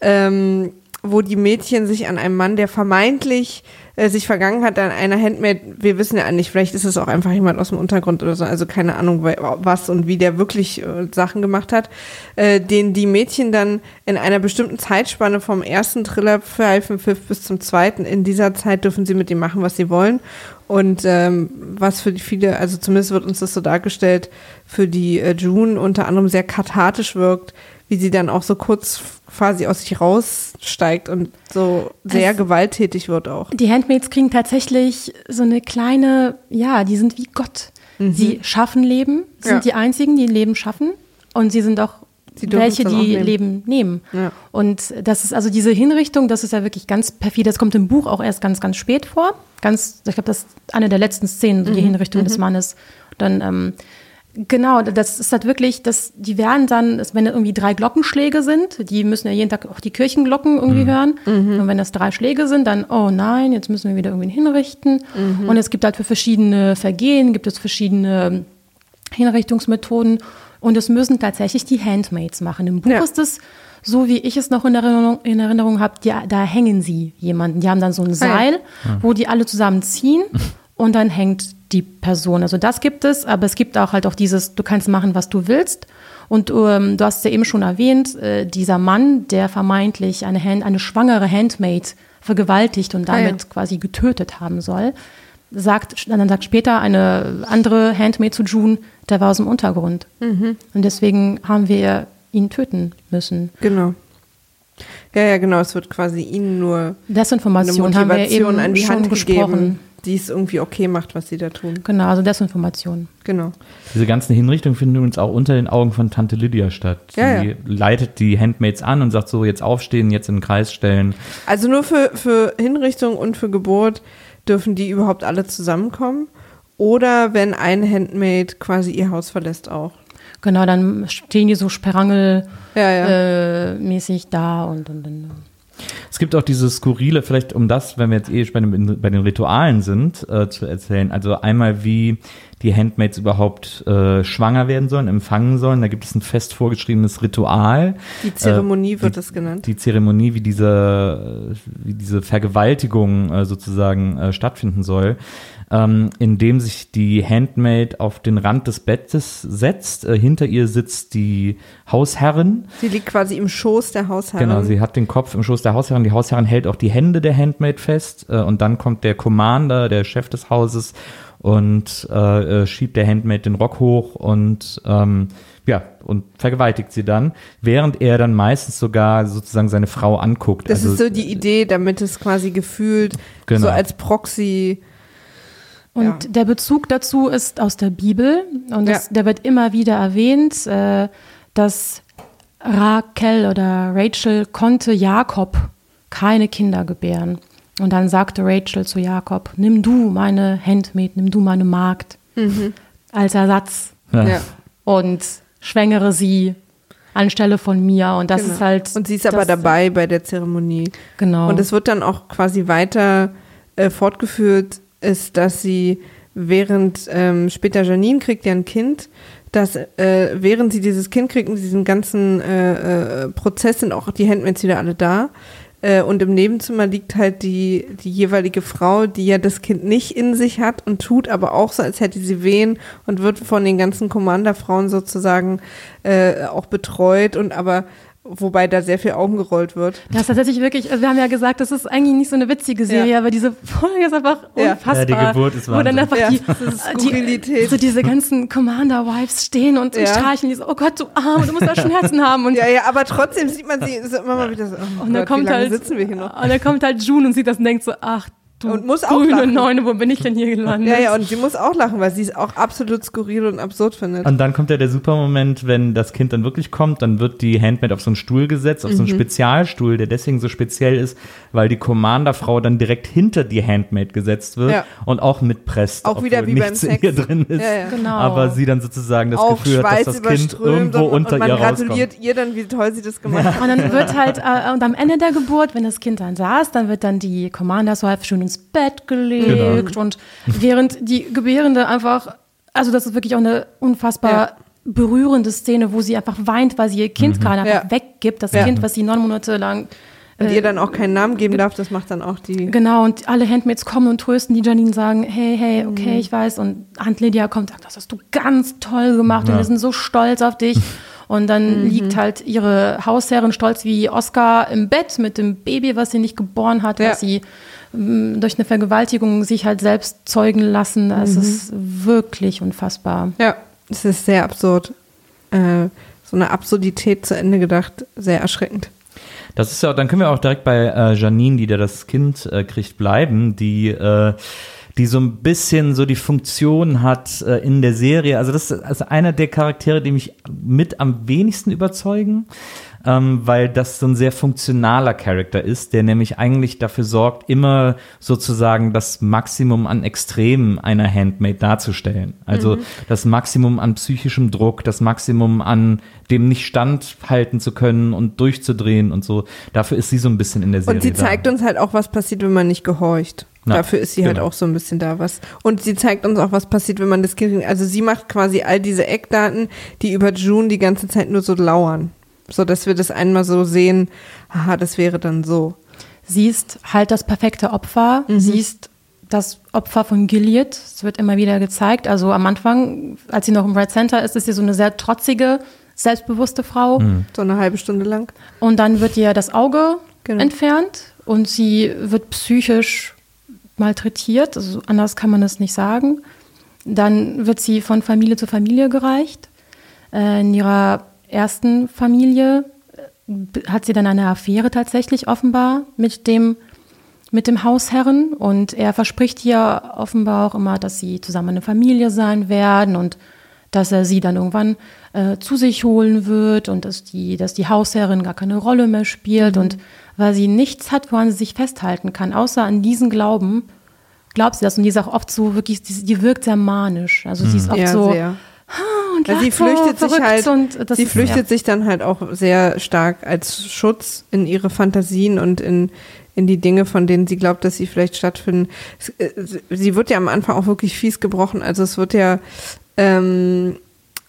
Ähm, wo die Mädchen sich an einem Mann, der vermeintlich äh, sich vergangen hat, an einer Handmaid, wir wissen ja nicht, vielleicht ist es auch einfach jemand aus dem Untergrund oder so, also keine Ahnung, was und wie der wirklich äh, Sachen gemacht hat, äh, den die Mädchen dann in einer bestimmten Zeitspanne vom ersten Trillerpfeifen Pfiff bis zum zweiten, in dieser Zeit dürfen sie mit ihm machen, was sie wollen. Und ähm, was für die viele, also zumindest wird uns das so dargestellt, für die äh, June unter anderem sehr kathartisch wirkt, wie sie dann auch so kurz quasi aus sich raussteigt und so sehr Es- gewalttätig wird auch. Die Handmaids kriegen tatsächlich so eine kleine, ja, die sind wie Gott. Sie schaffen Leben, sind Mhm. Ja. die einzigen, die Leben schaffen. Und sie sind auch welche, die nehmen. Leben nehmen. Ja. Und das ist also diese Hinrichtung, das ist ja wirklich ganz perfide. Das kommt im Buch auch erst ganz, ganz spät vor. Ganz, ich glaube, das ist eine der letzten Szenen, so die Mhm. Hinrichtung des Mannes. Dann, ähm, genau, das ist halt wirklich, das, die werden dann, das- wenn irgendwie drei Glockenschläge sind, die müssen ja jeden Tag auch die Kirchenglocken irgendwie hören. Und wenn das drei Schläge sind, dann, oh nein, jetzt müssen wir wieder irgendwie hinrichten. Und es gibt halt für verschiedene Vergehen, gibt es verschiedene Hinrichtungsmethoden. Und es müssen tatsächlich die Handmaids machen. Im Buch Ja. ist es so, wie ich es noch in Erinnerung, in Erinnerung habe, da hängen sie jemanden. Die haben dann so ein Ah, ja. Seil, wo die alle zusammen ziehen und dann hängt die Person. Also das gibt es, aber es gibt auch halt auch dieses, du kannst machen, was du willst. Und ähm, du hast es ja eben schon erwähnt, äh, dieser Mann, der vermeintlich eine, Hand, eine schwangere Handmaid vergewaltigt und Ah, ja. damit quasi getötet haben soll, sagt, dann sagt später eine andere Handmaid zu June, der war aus dem Untergrund. Mhm. Und deswegen haben wir ihn töten müssen. Genau. Ja, ja, genau. Es wird quasi ihnen nur eine Desinformation haben wir Motivation eben an die schon Hand gesprochen. gegeben, die es irgendwie okay macht, was sie da tun. Genau, also Desinformation. Genau. Diese ganzen Hinrichtungen finden übrigens auch unter den Augen von Tante Lydia statt. Ja, Sie ja. leitet die Handmaids an und sagt so, jetzt aufstehen, jetzt in den Kreis stellen. Also nur für, für Hinrichtung und für Geburt dürfen die überhaupt alle zusammenkommen. Oder wenn ein Handmaid quasi ihr Haus verlässt auch. Genau, dann stehen die so Sperangel Ja, ja. äh, da und, und, und Es gibt auch diese skurrile, vielleicht um das, wenn wir jetzt eh bei den, bei den Ritualen sind, äh, zu erzählen. Also einmal, wie die Handmaids überhaupt äh, schwanger werden sollen, empfangen sollen. Da gibt es ein fest vorgeschriebenes Ritual. Die Zeremonie äh, wird die- es genannt. Die Zeremonie, wie diese, wie diese Vergewaltigung äh, sozusagen äh, stattfinden soll, ähm, indem sich die Handmaid auf den Rand des Bettes setzt. Äh, hinter ihr sitzt die Hausherrin. Sie liegt quasi im Schoß der Hausherrin. Genau, sie hat den Kopf im Schoß der Hausherrin. Die Hausherrin hält auch die Hände der Handmaid fest. Äh, und dann kommt der Commander, der Chef des Hauses, und äh, äh, schiebt der Handmaid den Rock hoch und ähm, ja, und vergewaltigt sie dann, während er dann meistens sogar sozusagen seine Frau anguckt. Das also, ist so die Idee, damit es quasi gefühlt Genau. so als Proxy. Und Ja. der Bezug dazu ist aus der Bibel und Ja. das, der wird immer wieder erwähnt, äh, dass Raquel oder Rachel konnte Jakob keine Kinder gebären. Und dann sagte Rachel zu Jakob, nimm du meine Handmaid, nimm du meine Magd als Ersatz ja. Und schwängere sie anstelle von mir. Und das Genau. ist halt. Und sie ist aber dabei bei der Zeremonie. Genau. Und es wird dann auch quasi weiter äh, fortgeführt, ist, dass sie während ähm, später Janine kriegt ja ein Kind, dass äh, während sie dieses Kind kriegt in diesem ganzen äh, äh, Prozess sind auch die Handmaids wieder alle da. Äh, und im Nebenzimmer liegt halt die, die jeweilige Frau, die ja das Kind nicht in sich hat und tut aber auch so, als hätte sie Wehen und wird von den ganzen Commanderfrauen sozusagen äh, auch betreut und aber wobei da sehr viel Augen gerollt wird. Das ist tatsächlich wirklich, wir haben ja gesagt, das ist eigentlich nicht so eine witzige Serie, Ja. aber diese Folge ist einfach Ja. unfassbar. Ja, die Geburt ist Wo dann Wahnsinn. einfach Ja, die, die, so diese ganzen Commander-Wives stehen und, Ja. streicheln die so, oh Gott, du Arm, du musst da Schmerzen haben. Und, Ja, ja, aber trotzdem sieht man sie immer mal wieder so. Oh und dann Gott, kommt wie lange halt, sitzen wir hier noch? und dann kommt halt June und sieht das und denkt so, ach du Und muss auch grüne lachen. Neune, wo bin ich denn hier gelandet? Ja, ja, und sie muss auch lachen, weil sie es auch absolut skurril und absurd findet. Und dann kommt ja der super Moment, wenn das Kind dann wirklich kommt, dann wird die Handmaid auf so einen Stuhl gesetzt, auf so einen Mhm. Spezialstuhl, der deswegen so speziell ist, weil die Commanderfrau dann direkt hinter die Handmaid gesetzt wird Ja. und auch mitpresst. Auch wieder wie beim Sex. ihr drin ist. Ja, ja. Genau. Aber sie dann sozusagen das auch Gefühl hat, Schweiß dass das Kind irgendwo und, unter und man ihr rauskommt. gratuliert ihr dann, wie toll sie das gemacht hat. Und dann wird halt, äh, und am Ende der Geburt, wenn das Kind dann saß, dann wird dann die Commander's Wife schön ins Bett gelegt Genau. und während die Gebärende einfach, also das ist wirklich auch eine unfassbar Ja. berührende Szene, wo sie einfach weint, weil sie ihr Kind gerade einfach Ja. weggibt, das Ja. Kind, was sie neun Monate lang Und ihr dann auch keinen Namen geben darf, das macht dann auch die. Genau, und alle Handmaids kommen und trösten die Janine, sagen, hey, hey, okay, ich weiß. Und Aunt Lydia kommt und sagt, das hast du ganz toll gemacht und Ja. wir sind so stolz auf dich. Und dann liegt halt ihre Hausherrin stolz wie Oscar im Bett mit dem Baby, was sie nicht geboren hat, Ja. was sie durch eine Vergewaltigung sich halt selbst zeugen lassen. Das ist wirklich unfassbar. Ja, es ist sehr absurd. Äh, so eine Absurdität zu Ende gedacht, sehr erschreckend. Das ist ja, dann können wir auch direkt bei äh, Janine, die da das Kind äh, kriegt, bleiben, die, äh, die so ein bisschen so die Funktion hat äh, in der Serie. Also das ist also einer der Charaktere, die mich mit am wenigsten überzeugen, ähm, weil das so ein sehr funktionaler Charakter ist, der nämlich eigentlich dafür sorgt, immer sozusagen das Maximum an Extremen einer Handmaid darzustellen. Also das Maximum an psychischem Druck, das Maximum an dem nicht standhalten zu können und durchzudrehen und so. Dafür ist sie so ein bisschen in der Serie. Und sie zeigt da. uns halt auch, was passiert, wenn man nicht gehorcht. Ja, Dafür ist sie halt genau. auch so ein bisschen da was. Und sie zeigt uns auch, was passiert, wenn man das Kind, also sie macht quasi all diese Eckdaten, die über June die ganze Zeit nur so lauern. So, dass wir das einmal so sehen, aha, das wäre dann so. Sie ist halt das perfekte Opfer. Sie ist das Opfer von Gilead. Es wird immer wieder gezeigt. Also am Anfang, als sie noch im Red Center ist, ist sie so eine sehr trotzige, selbstbewusste Frau. So eine halbe Stunde lang. Und dann wird ihr das Auge Genau. entfernt und sie wird psychisch malträtiert. Also anders kann man es nicht sagen. Dann wird sie von Familie zu Familie gereicht. Äh, in ihrer ersten Familie äh, hat sie dann eine Affäre tatsächlich offenbar mit dem, mit dem Hausherren. Und er verspricht ihr offenbar auch immer, dass sie zusammen eine Familie sein werden und dass er sie dann irgendwann äh, zu sich holen wird und dass die, dass die Hausherrin gar keine Rolle mehr spielt. Und weil sie nichts hat, woran sie sich festhalten kann, außer an diesen Glauben, glaubt sie das. Und die ist auch oft so wirklich, die, die wirkt sehr manisch. Also sie ist oft Ja, so sehr. Und Weil sie flüchtet sich halt, und das sie flüchtet ja. sich dann halt auch sehr stark als Schutz in ihre Fantasien und in, in die Dinge, von denen sie glaubt, dass sie vielleicht stattfinden. Äh, Sie wird ja am Anfang auch wirklich fies gebrochen. Also es wird ja, ähm,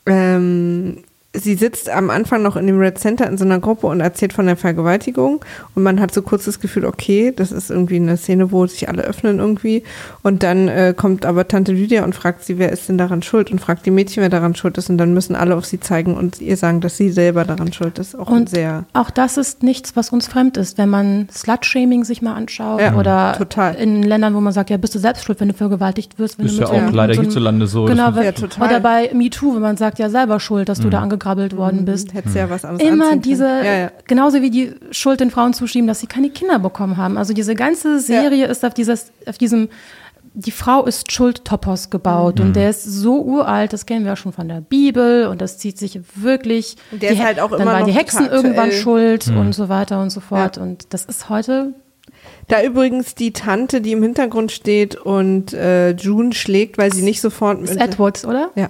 ähm, sie sitzt am Anfang noch in dem Red Center in so einer Gruppe und erzählt von der Vergewaltigung und man hat so kurz das Gefühl, okay, das ist irgendwie eine Szene, wo sich alle öffnen irgendwie und dann äh, kommt aber Tante Lydia und fragt sie, wer ist denn daran schuld und fragt die Mädchen, wer daran schuld ist und dann müssen alle auf sie zeigen und ihr sagen, dass sie selber daran schuld ist. Auch Und sehr, auch das ist nichts, was uns fremd ist, wenn man Slut-Shaming sich mal anschaut Ja, oder total. in Ländern, wo man sagt, ja, bist du selbst schuld, wenn du vergewaltigt wirst. Wenn Ist du ja mit auch so- leider so hierzulande so. Genau, Ja, wenn- total. oder bei MeToo, wenn man sagt, ja, selber schuld, dass du da angegangen hochgekrabbelt worden bist. Hättest ja was anderes Immer diese. Ja, ja. genauso wie die Schuld den Frauen zuschieben, dass sie keine Kinder bekommen haben. Also diese ganze Serie ist auf, dieses, auf diesem, die Frau ist Schuldtopos gebaut Mhm. und der ist so uralt, das kennen wir auch schon von der Bibel und das zieht sich wirklich. Und der die ist halt auch Dann immer waren noch die Hexen irgendwann schuld und so weiter und so fort. Und das ist heute Da übrigens die Tante, die im Hintergrund steht und äh, June schlägt, weil sie nicht sofort ist Edward, oder? Ja,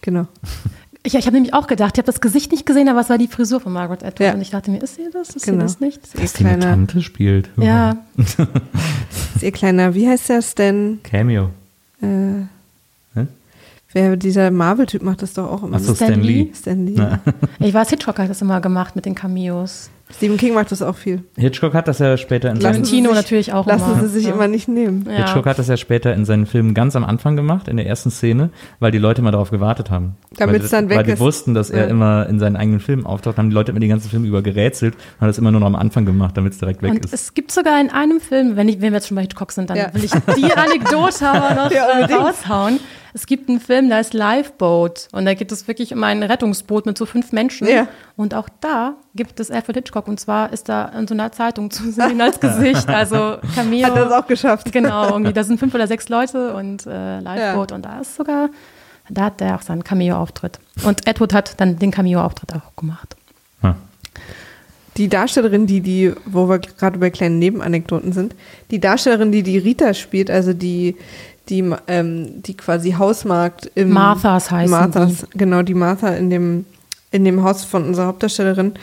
genau. Ich, ich habe nämlich auch gedacht, ich habe das Gesicht nicht gesehen, aber es war die Frisur von Margaret Atwood. Ja. Und ich dachte mir, ist sie das? Ist Genau. sie das nicht? Ihr Dass die eine kleiner, Tante spielt. Ja, ist ihr kleiner, wie heißt der Stan? Cameo. Äh, Hä? wer dieser Marvel-Typ macht das doch auch immer. Achso, Stan Stan Lee? Lee. Stan Lee. ich weiß, Hitchcock hat das immer gemacht mit den Cameos. Stephen King macht das auch viel. Hitchcock hat das ja später in seinen, sich- natürlich auch Lassen immer. sie sich Ja. immer nicht nehmen. Ja. Hitchcock hat das ja später in seinen Filmen ganz am Anfang gemacht, in der ersten Szene, weil die Leute immer darauf gewartet haben. Damit's weil, dann weg Weil die ist. wussten, dass er Ja. immer in seinen eigenen Filmen auftaucht, haben die Leute immer die ganzen Filme über gerätselt und haben das immer nur noch am Anfang gemacht, damit es direkt weg Und ist. es gibt sogar in einem Film, wenn, ich, wenn wir jetzt schon bei Hitchcock sind, dann Ja. will ich die Anekdote aber noch Ja, äh, unbedingt. raushauen. Es gibt einen Film, der heißt Lifeboat und da geht es wirklich um ein Rettungsboot mit so fünf Menschen. Ja. Und auch da gibt es Alfred Hitchcock und zwar ist da in so einer Zeitung zu sehen als Gesicht, also Cameo. Hat das auch geschafft. Genau, irgendwie, da sind fünf oder sechs Leute und äh, Lifeboat und da ist sogar, da hat der auch seinen Cameo-Auftritt. Und Edward hat dann den Cameo-Auftritt auch gemacht. Hm. Die Darstellerin, die die, wo wir gerade bei kleinen Nebenanekdoten sind, die Darstellerin, die die Rita spielt, also die, die, ähm, die quasi Hausmarkt im Marthas heißen Marthas, genau, die Martha in dem, in dem Haus von unserer Hauptdarstellerin,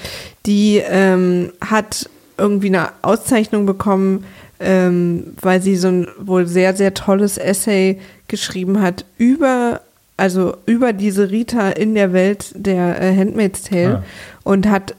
die ähm, hat irgendwie eine Auszeichnung bekommen, ähm, weil sie so ein wohl sehr, sehr tolles Essay geschrieben hat über, also über diese Rita in der Welt der äh, Handmaid's Tale Ah. und hat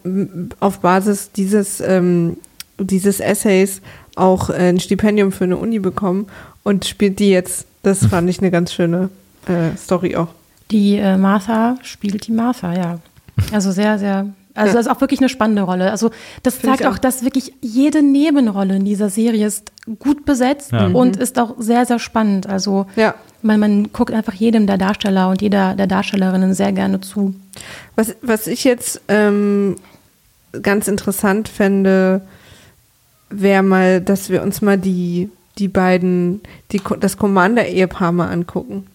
auf Basis dieses, ähm, dieses Essays auch äh, ein Stipendium für eine Uni bekommen und spielt die jetzt. Das fand ich eine ganz schöne äh, Story auch. Die äh, Martha spielt die Martha, ja. Also sehr, sehr. Also Ja. das ist auch wirklich eine spannende Rolle. Also das Finde ich zeigt auch, auch. dass wirklich jede Nebenrolle in dieser Serie ist gut besetzt Ja. und ist auch sehr, sehr spannend. Also Ja. Man, man guckt einfach jedem der Darsteller und jeder der Darstellerinnen sehr gerne zu. Was, was ich jetzt ähm, ganz interessant fände, wäre mal, dass wir uns mal die, die beiden, die, das Commander-Ehepaar mal angucken.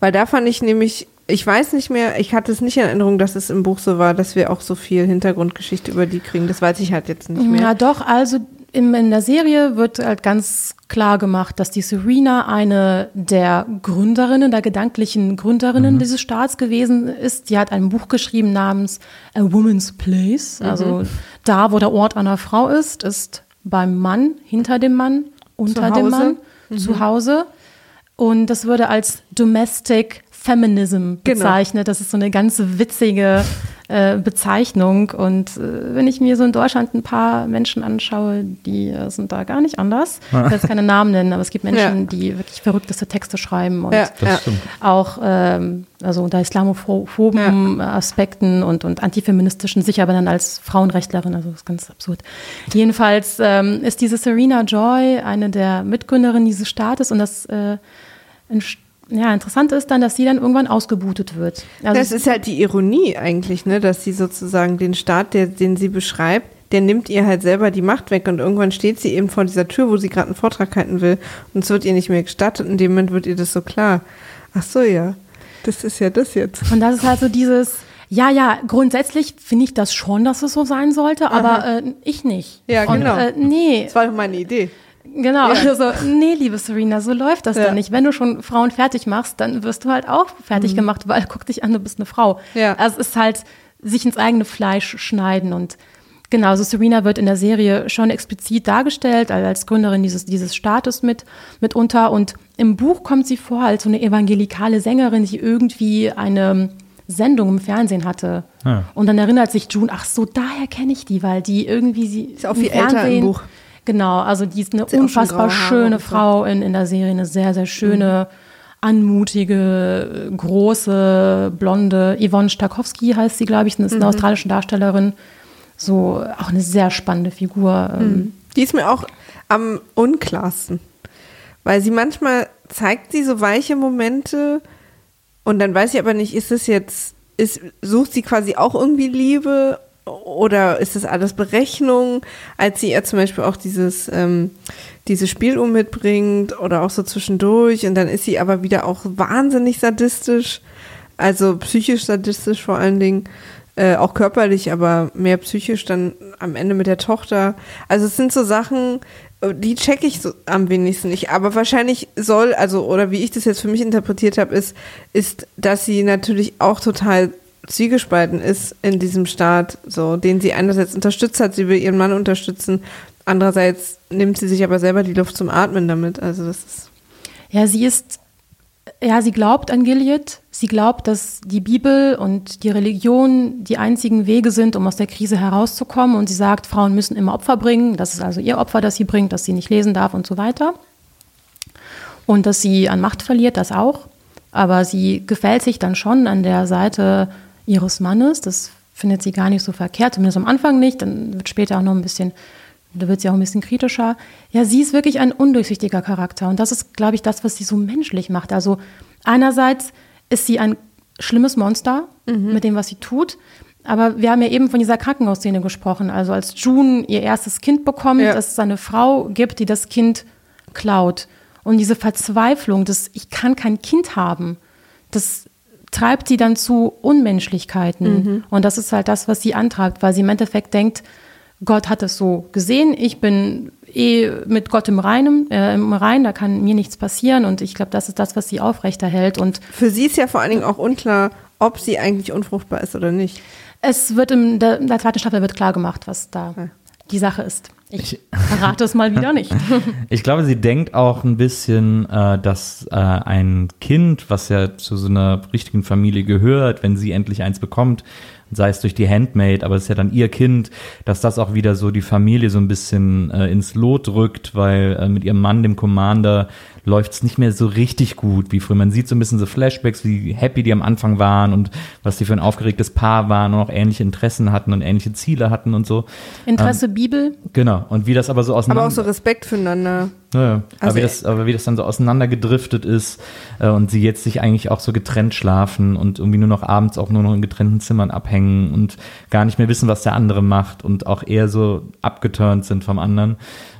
Weil da fand ich nämlich, ich weiß nicht mehr, ich hatte es nicht in Erinnerung, dass es im Buch so war, dass wir auch so viel Hintergrundgeschichte über die kriegen. Das weiß ich halt jetzt nicht mehr. Ja, doch, also in, in der Serie wird halt ganz klar gemacht, dass die Serena eine der Gründerinnen, der gedanklichen Gründerinnen dieses Staats gewesen ist. Die hat ein Buch geschrieben namens A Woman's Place. Also da, wo der Ort einer Frau ist, ist beim Mann, hinter dem Mann, unter dem. Mann, zu Hause. Und das würde als Domestic Feminism Genau. bezeichnet. Das ist so eine ganz witzige äh, Bezeichnung. Und äh, wenn ich mir so in Deutschland ein paar Menschen anschaue, die äh, sind da gar nicht anders. Ich will jetzt keine Namen nennen, aber es gibt Menschen, Ja. die wirklich verrückteste Texte schreiben und Ja, ja. auch ähm, also unter islamophoben Aspekten und, und antifeministischen, sich aber dann als Frauenrechtlerin, also das ist ganz absurd. Jedenfalls ähm, ist diese Serena Joy eine der Mitgründerinnen dieses Staates und das äh, entst- ja, interessant ist dann, dass sie dann irgendwann ausgebootet wird. Also Das ist halt die Ironie eigentlich, ne, dass sie sozusagen den Staat, der, den sie beschreibt, der nimmt ihr halt selber die Macht weg und irgendwann steht sie eben vor dieser Tür, wo sie gerade einen Vortrag halten will und es wird ihr nicht mehr gestattet. In dem Moment wird ihr das so klar. Ach so, ja, das ist ja das jetzt. Und das ist halt so dieses, ja, ja, grundsätzlich finde ich das schon, dass es so sein sollte, aber äh, ich nicht. Ja, Und, genau. Äh, nee, Das war doch meine Idee. Genau. Also, nee, liebe Serena, so läuft das Ja. dann nicht. Wenn du schon Frauen fertig machst, dann wirst du halt auch fertig gemacht, weil guck dich an, du bist eine Frau. Mhm. Ja. Also es ist halt sich ins eigene Fleisch schneiden und Genau, also Serena wird in der Serie schon explizit dargestellt, also als Gründerin dieses, dieses Staates mit, mitunter. Und im Buch kommt sie vor als so eine evangelikale Sängerin, die irgendwie eine Sendung im Fernsehen hatte. Ah. Und dann erinnert sich June, ach so, daher kenne ich die, weil die irgendwie sie Ist auch viel älter im Buch. Genau, also die ist eine sie unfassbar schöne. Frau in, in der Serie, eine sehr, sehr schöne, Mhm. anmutige, große, blonde, Yvonne Stakowski heißt sie, glaube ich, ist Mhm. eine australische Darstellerin. So, auch eine sehr spannende Figur. Mhm. ähm, Die ist mir auch am unklarsten. Weil sie manchmal zeigt sie so weiche Momente und dann weiß ich aber nicht, ist es jetzt ist, sucht sie quasi auch irgendwie Liebe oder ist das alles Berechnung, als sie ihr zum Beispiel auch dieses, ähm, dieses Spieluhr mitbringt oder auch so zwischendurch und dann ist sie aber wieder auch wahnsinnig sadistisch, also psychisch sadistisch vor allen Dingen, äh, auch körperlich, aber mehr psychisch dann am Ende mit der Tochter. Also es sind so Sachen, die checke ich so am wenigsten nicht. Aber wahrscheinlich soll, also, oder wie ich das jetzt für mich interpretiert habe, ist, ist, dass sie natürlich auch total zwiegespalten ist in diesem Staat, so, den sie einerseits unterstützt hat, sie will ihren Mann unterstützen, andererseits nimmt sie sich aber selber die Luft zum Atmen damit. Also das ist. Ja, sie ist, ja, sie glaubt an Gilead. Sie glaubt, dass die Bibel und die Religion die einzigen Wege sind, um aus der Krise herauszukommen. Und sie sagt, Frauen müssen immer Opfer bringen. Das ist also ihr Opfer, das sie bringt, dass sie nicht lesen darf und so weiter. Und dass sie an Macht verliert, das auch. Aber sie gefällt sich dann schon an der Seite ihres Mannes. Das findet sie gar nicht so verkehrt, zumindest am Anfang nicht. Dann wird später auch noch ein bisschen, da wird sie auch ein bisschen kritischer. Ja, sie ist wirklich ein undurchsichtiger Charakter. Und das ist, glaube ich, das, was sie so menschlich macht. Also einerseits ist sie ein schlimmes Monster mhm. mit dem, was sie tut. Aber wir haben ja eben von dieser Krankenhausszene gesprochen. Also als June ihr erstes Kind bekommt, ja. dass es eine Frau gibt, die das Kind klaut. Und diese Verzweiflung, dass ich kann kein Kind haben, das treibt sie dann zu Unmenschlichkeiten. Mhm. Und das ist halt das, was sie antreibt, weil sie im Endeffekt denkt, Gott hat es so gesehen, ich bin eh mit Gott im Reinen, äh, im Rein, da kann mir nichts passieren und ich glaube, das ist das, was sie aufrechterhält. Und für sie ist ja vor allen Dingen auch unklar, ob sie eigentlich unfruchtbar ist oder nicht. Es wird in der, in der zweiten Staffel wird klar gemacht, was da ja. Die Sache ist. Ich verrate es mal wieder nicht. ich glaube, sie denkt auch ein bisschen, äh, dass äh, ein Kind, was ja zu so einer richtigen Familie gehört, wenn sie endlich eins bekommt, sei es durch die Handmaid, aber es ist ja dann ihr Kind, dass das auch wieder so die Familie so ein bisschen äh, ins Lot rückt, weil äh, mit ihrem Mann, dem Commander, läuft es nicht mehr so richtig gut wie früher. Man sieht so ein bisschen so Flashbacks, wie happy die am Anfang waren und was die für ein aufgeregtes Paar waren und auch ähnliche Interessen hatten und ähnliche Ziele hatten und so. Interesse ähm, Bibel. Genau. Und wie das aber so auseinander. Aber auch so Respekt füreinander. Ja, also aber, wie das, aber wie das dann so auseinandergedriftet ist äh, und sie jetzt sich eigentlich auch so getrennt schlafen und irgendwie nur noch abends auch nur noch in getrennten Zimmern abhängen und gar nicht mehr wissen, was der andere macht und auch eher so abgeturnt sind vom anderen.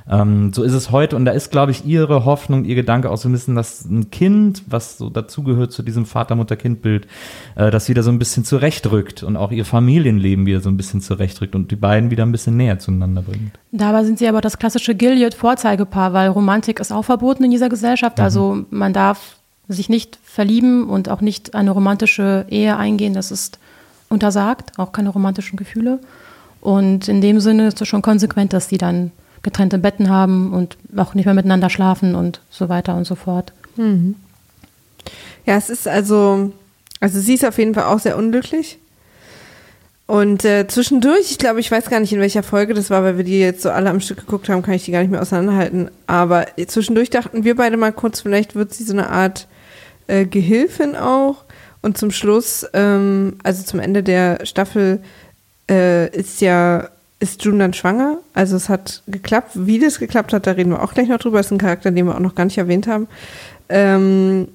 Ähm, so ist es heute und da ist, glaube ich, ihre Hoffnung, ihr Gedanke auch so ein bisschen, dass ein Kind, was so dazugehört zu diesem Vater-Mutter-Kind-Bild, äh, das wieder so ein bisschen zurechtrückt und auch ihr Familienleben wieder so ein bisschen zurechtrückt und die beiden wieder ein bisschen näher zueinander bringt. Dabei sind sie aber das klassische Gilead-Vorzeigepaar, weil Romantik ist auch verboten in dieser Gesellschaft. Mhm. Also man darf sich nicht verlieben und auch nicht eine romantische Ehe eingehen. Das ist untersagt, auch keine romantischen Gefühle. Und in dem Sinne ist es schon konsequent, dass sie dann getrennte Betten haben und auch nicht mehr miteinander schlafen und so weiter und so fort. Mhm. Ja, es ist also, also sie ist auf jeden Fall auch sehr unglücklich. Und äh, zwischendurch, ich glaube, ich weiß gar nicht, in welcher Folge das war, weil wir die jetzt so alle am Stück geguckt haben, kann ich die gar nicht mehr auseinanderhalten. Aber zwischendurch dachten wir beide mal kurz, vielleicht wird sie so eine Art äh, Gehilfin auch. Und zum Schluss, ähm, also zum Ende der Staffel, äh, ist ja ist June dann schwanger. Also es hat geklappt. Wie das geklappt hat, da reden wir auch gleich noch drüber. Das ist ein Charakter, den wir auch noch gar nicht erwähnt haben. Ähm,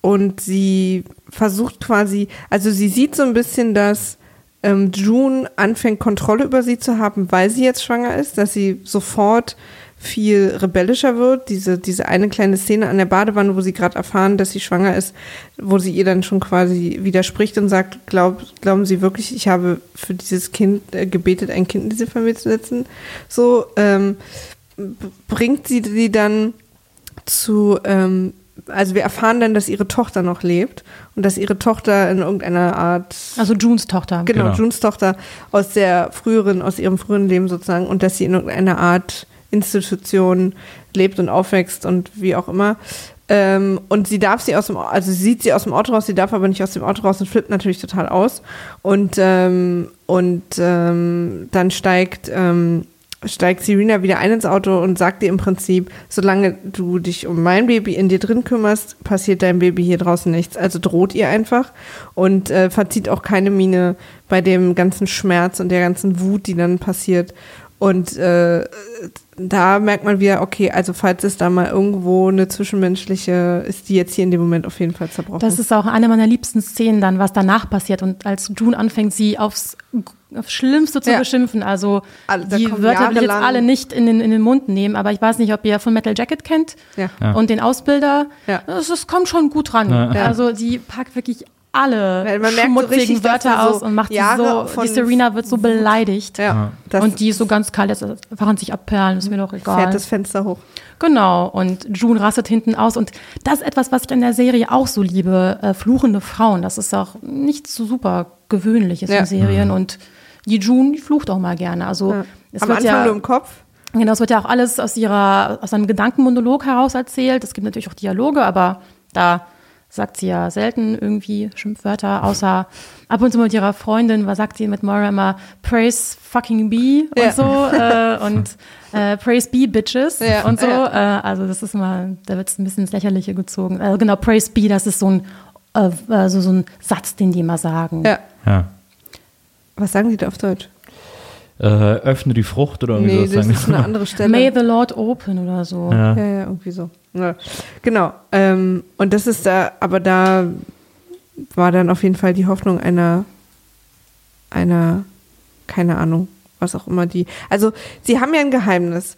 und sie versucht quasi, also sie sieht so ein bisschen, dass ähm, June anfängt, Kontrolle über sie zu haben, weil sie jetzt schwanger ist, dass sie sofort viel rebellischer wird. Diese, diese eine kleine Szene an der Badewanne, wo sie gerade erfahren, dass sie schwanger ist, wo sie ihr dann schon quasi widerspricht und sagt, glaub, glauben Sie wirklich, ich habe für dieses Kind äh, gebetet, ein Kind in diese Familie zu setzen? So ähm, bringt sie sie dann zu, ähm, also wir erfahren dann, dass ihre Tochter noch lebt und dass ihre Tochter in irgendeiner Art. Also Junes Tochter. Genau, genau. Junes Tochter aus der früheren, aus ihrem früheren Leben sozusagen und dass sie in irgendeiner Art Institution lebt und aufwächst und wie auch immer. Ähm, und sie darf sie aus dem, also sie sieht sie aus dem Auto raus, sie darf aber nicht aus dem Auto raus und flippt natürlich total aus. Und, ähm, und ähm, dann steigt, ähm, steigt Serena wieder ein ins Auto und sagt ihr im Prinzip, solange du dich um mein Baby in dir drin kümmerst, passiert deinem Baby hier draußen nichts. Also droht ihr einfach und äh, verzieht auch keine Miene bei dem ganzen Schmerz und der ganzen Wut, die dann passiert. Und äh, da merkt man wieder, okay, also falls es da mal irgendwo eine zwischenmenschliche, ist die jetzt hier in dem Moment auf jeden Fall zerbrochen. Das ist auch eine meiner liebsten Szenen dann, was danach passiert. Und als June anfängt, sie aufs, aufs Schlimmste zu Ja. beschimpfen, also da die Wörter will ich jetzt alle nicht in den, in den Mund nehmen, aber ich weiß nicht, ob ihr von Metal Jacket kennt ja. Und den Ausbilder. Ja. Es, kommt schon gut ran. Ja. Also die packt wirklich alle Weil man merkt so schmutzigen richtig, dass Wörter so aus und macht sie Jahre so, von- die Serena wird so beleidigt. Ja, und die ist so ganz kalt, jetzt fahren sich abperlen, ist mir doch egal. fährt das Fenster hoch. Genau, und June rastet hinten aus. Und das ist etwas, was ich in der Serie auch so liebe. Äh, fluchende Frauen. Das ist auch nicht so super gewöhnlich ist Ja. in Serien. Und die June, die flucht auch mal gerne. Also Ja. es Am wird Anfang ja, nur im Kopf. genau, es wird ja auch alles aus ihrer, aus einem Gedankenmonolog heraus erzählt. Es gibt natürlich auch Dialoge, aber da sagt sie ja selten irgendwie Schimpfwörter, außer ab und zu mit ihrer Freundin, was sagt sie mit Moira immer, praise fucking be Ja. und so äh, und äh, praise be bitches Ja, und so. ja. Äh, also das ist mal, da wird es ein bisschen ins Lächerliche gezogen. Äh, genau, praise be, das ist so ein, äh, also so ein Satz, den die immer sagen. Ja. Ja. Was sagen die da auf Deutsch? Äh, öffne die Frucht oder irgendwie Nee, sowas. das ist eine andere Stelle. May the Lord open oder so. ja. Ja, ja, irgendwie so. Ja. Genau. Ähm, und das ist da, aber da war dann auf jeden Fall die Hoffnung einer, einer, keine Ahnung, was auch immer die. Also, sie haben ja ein Geheimnis,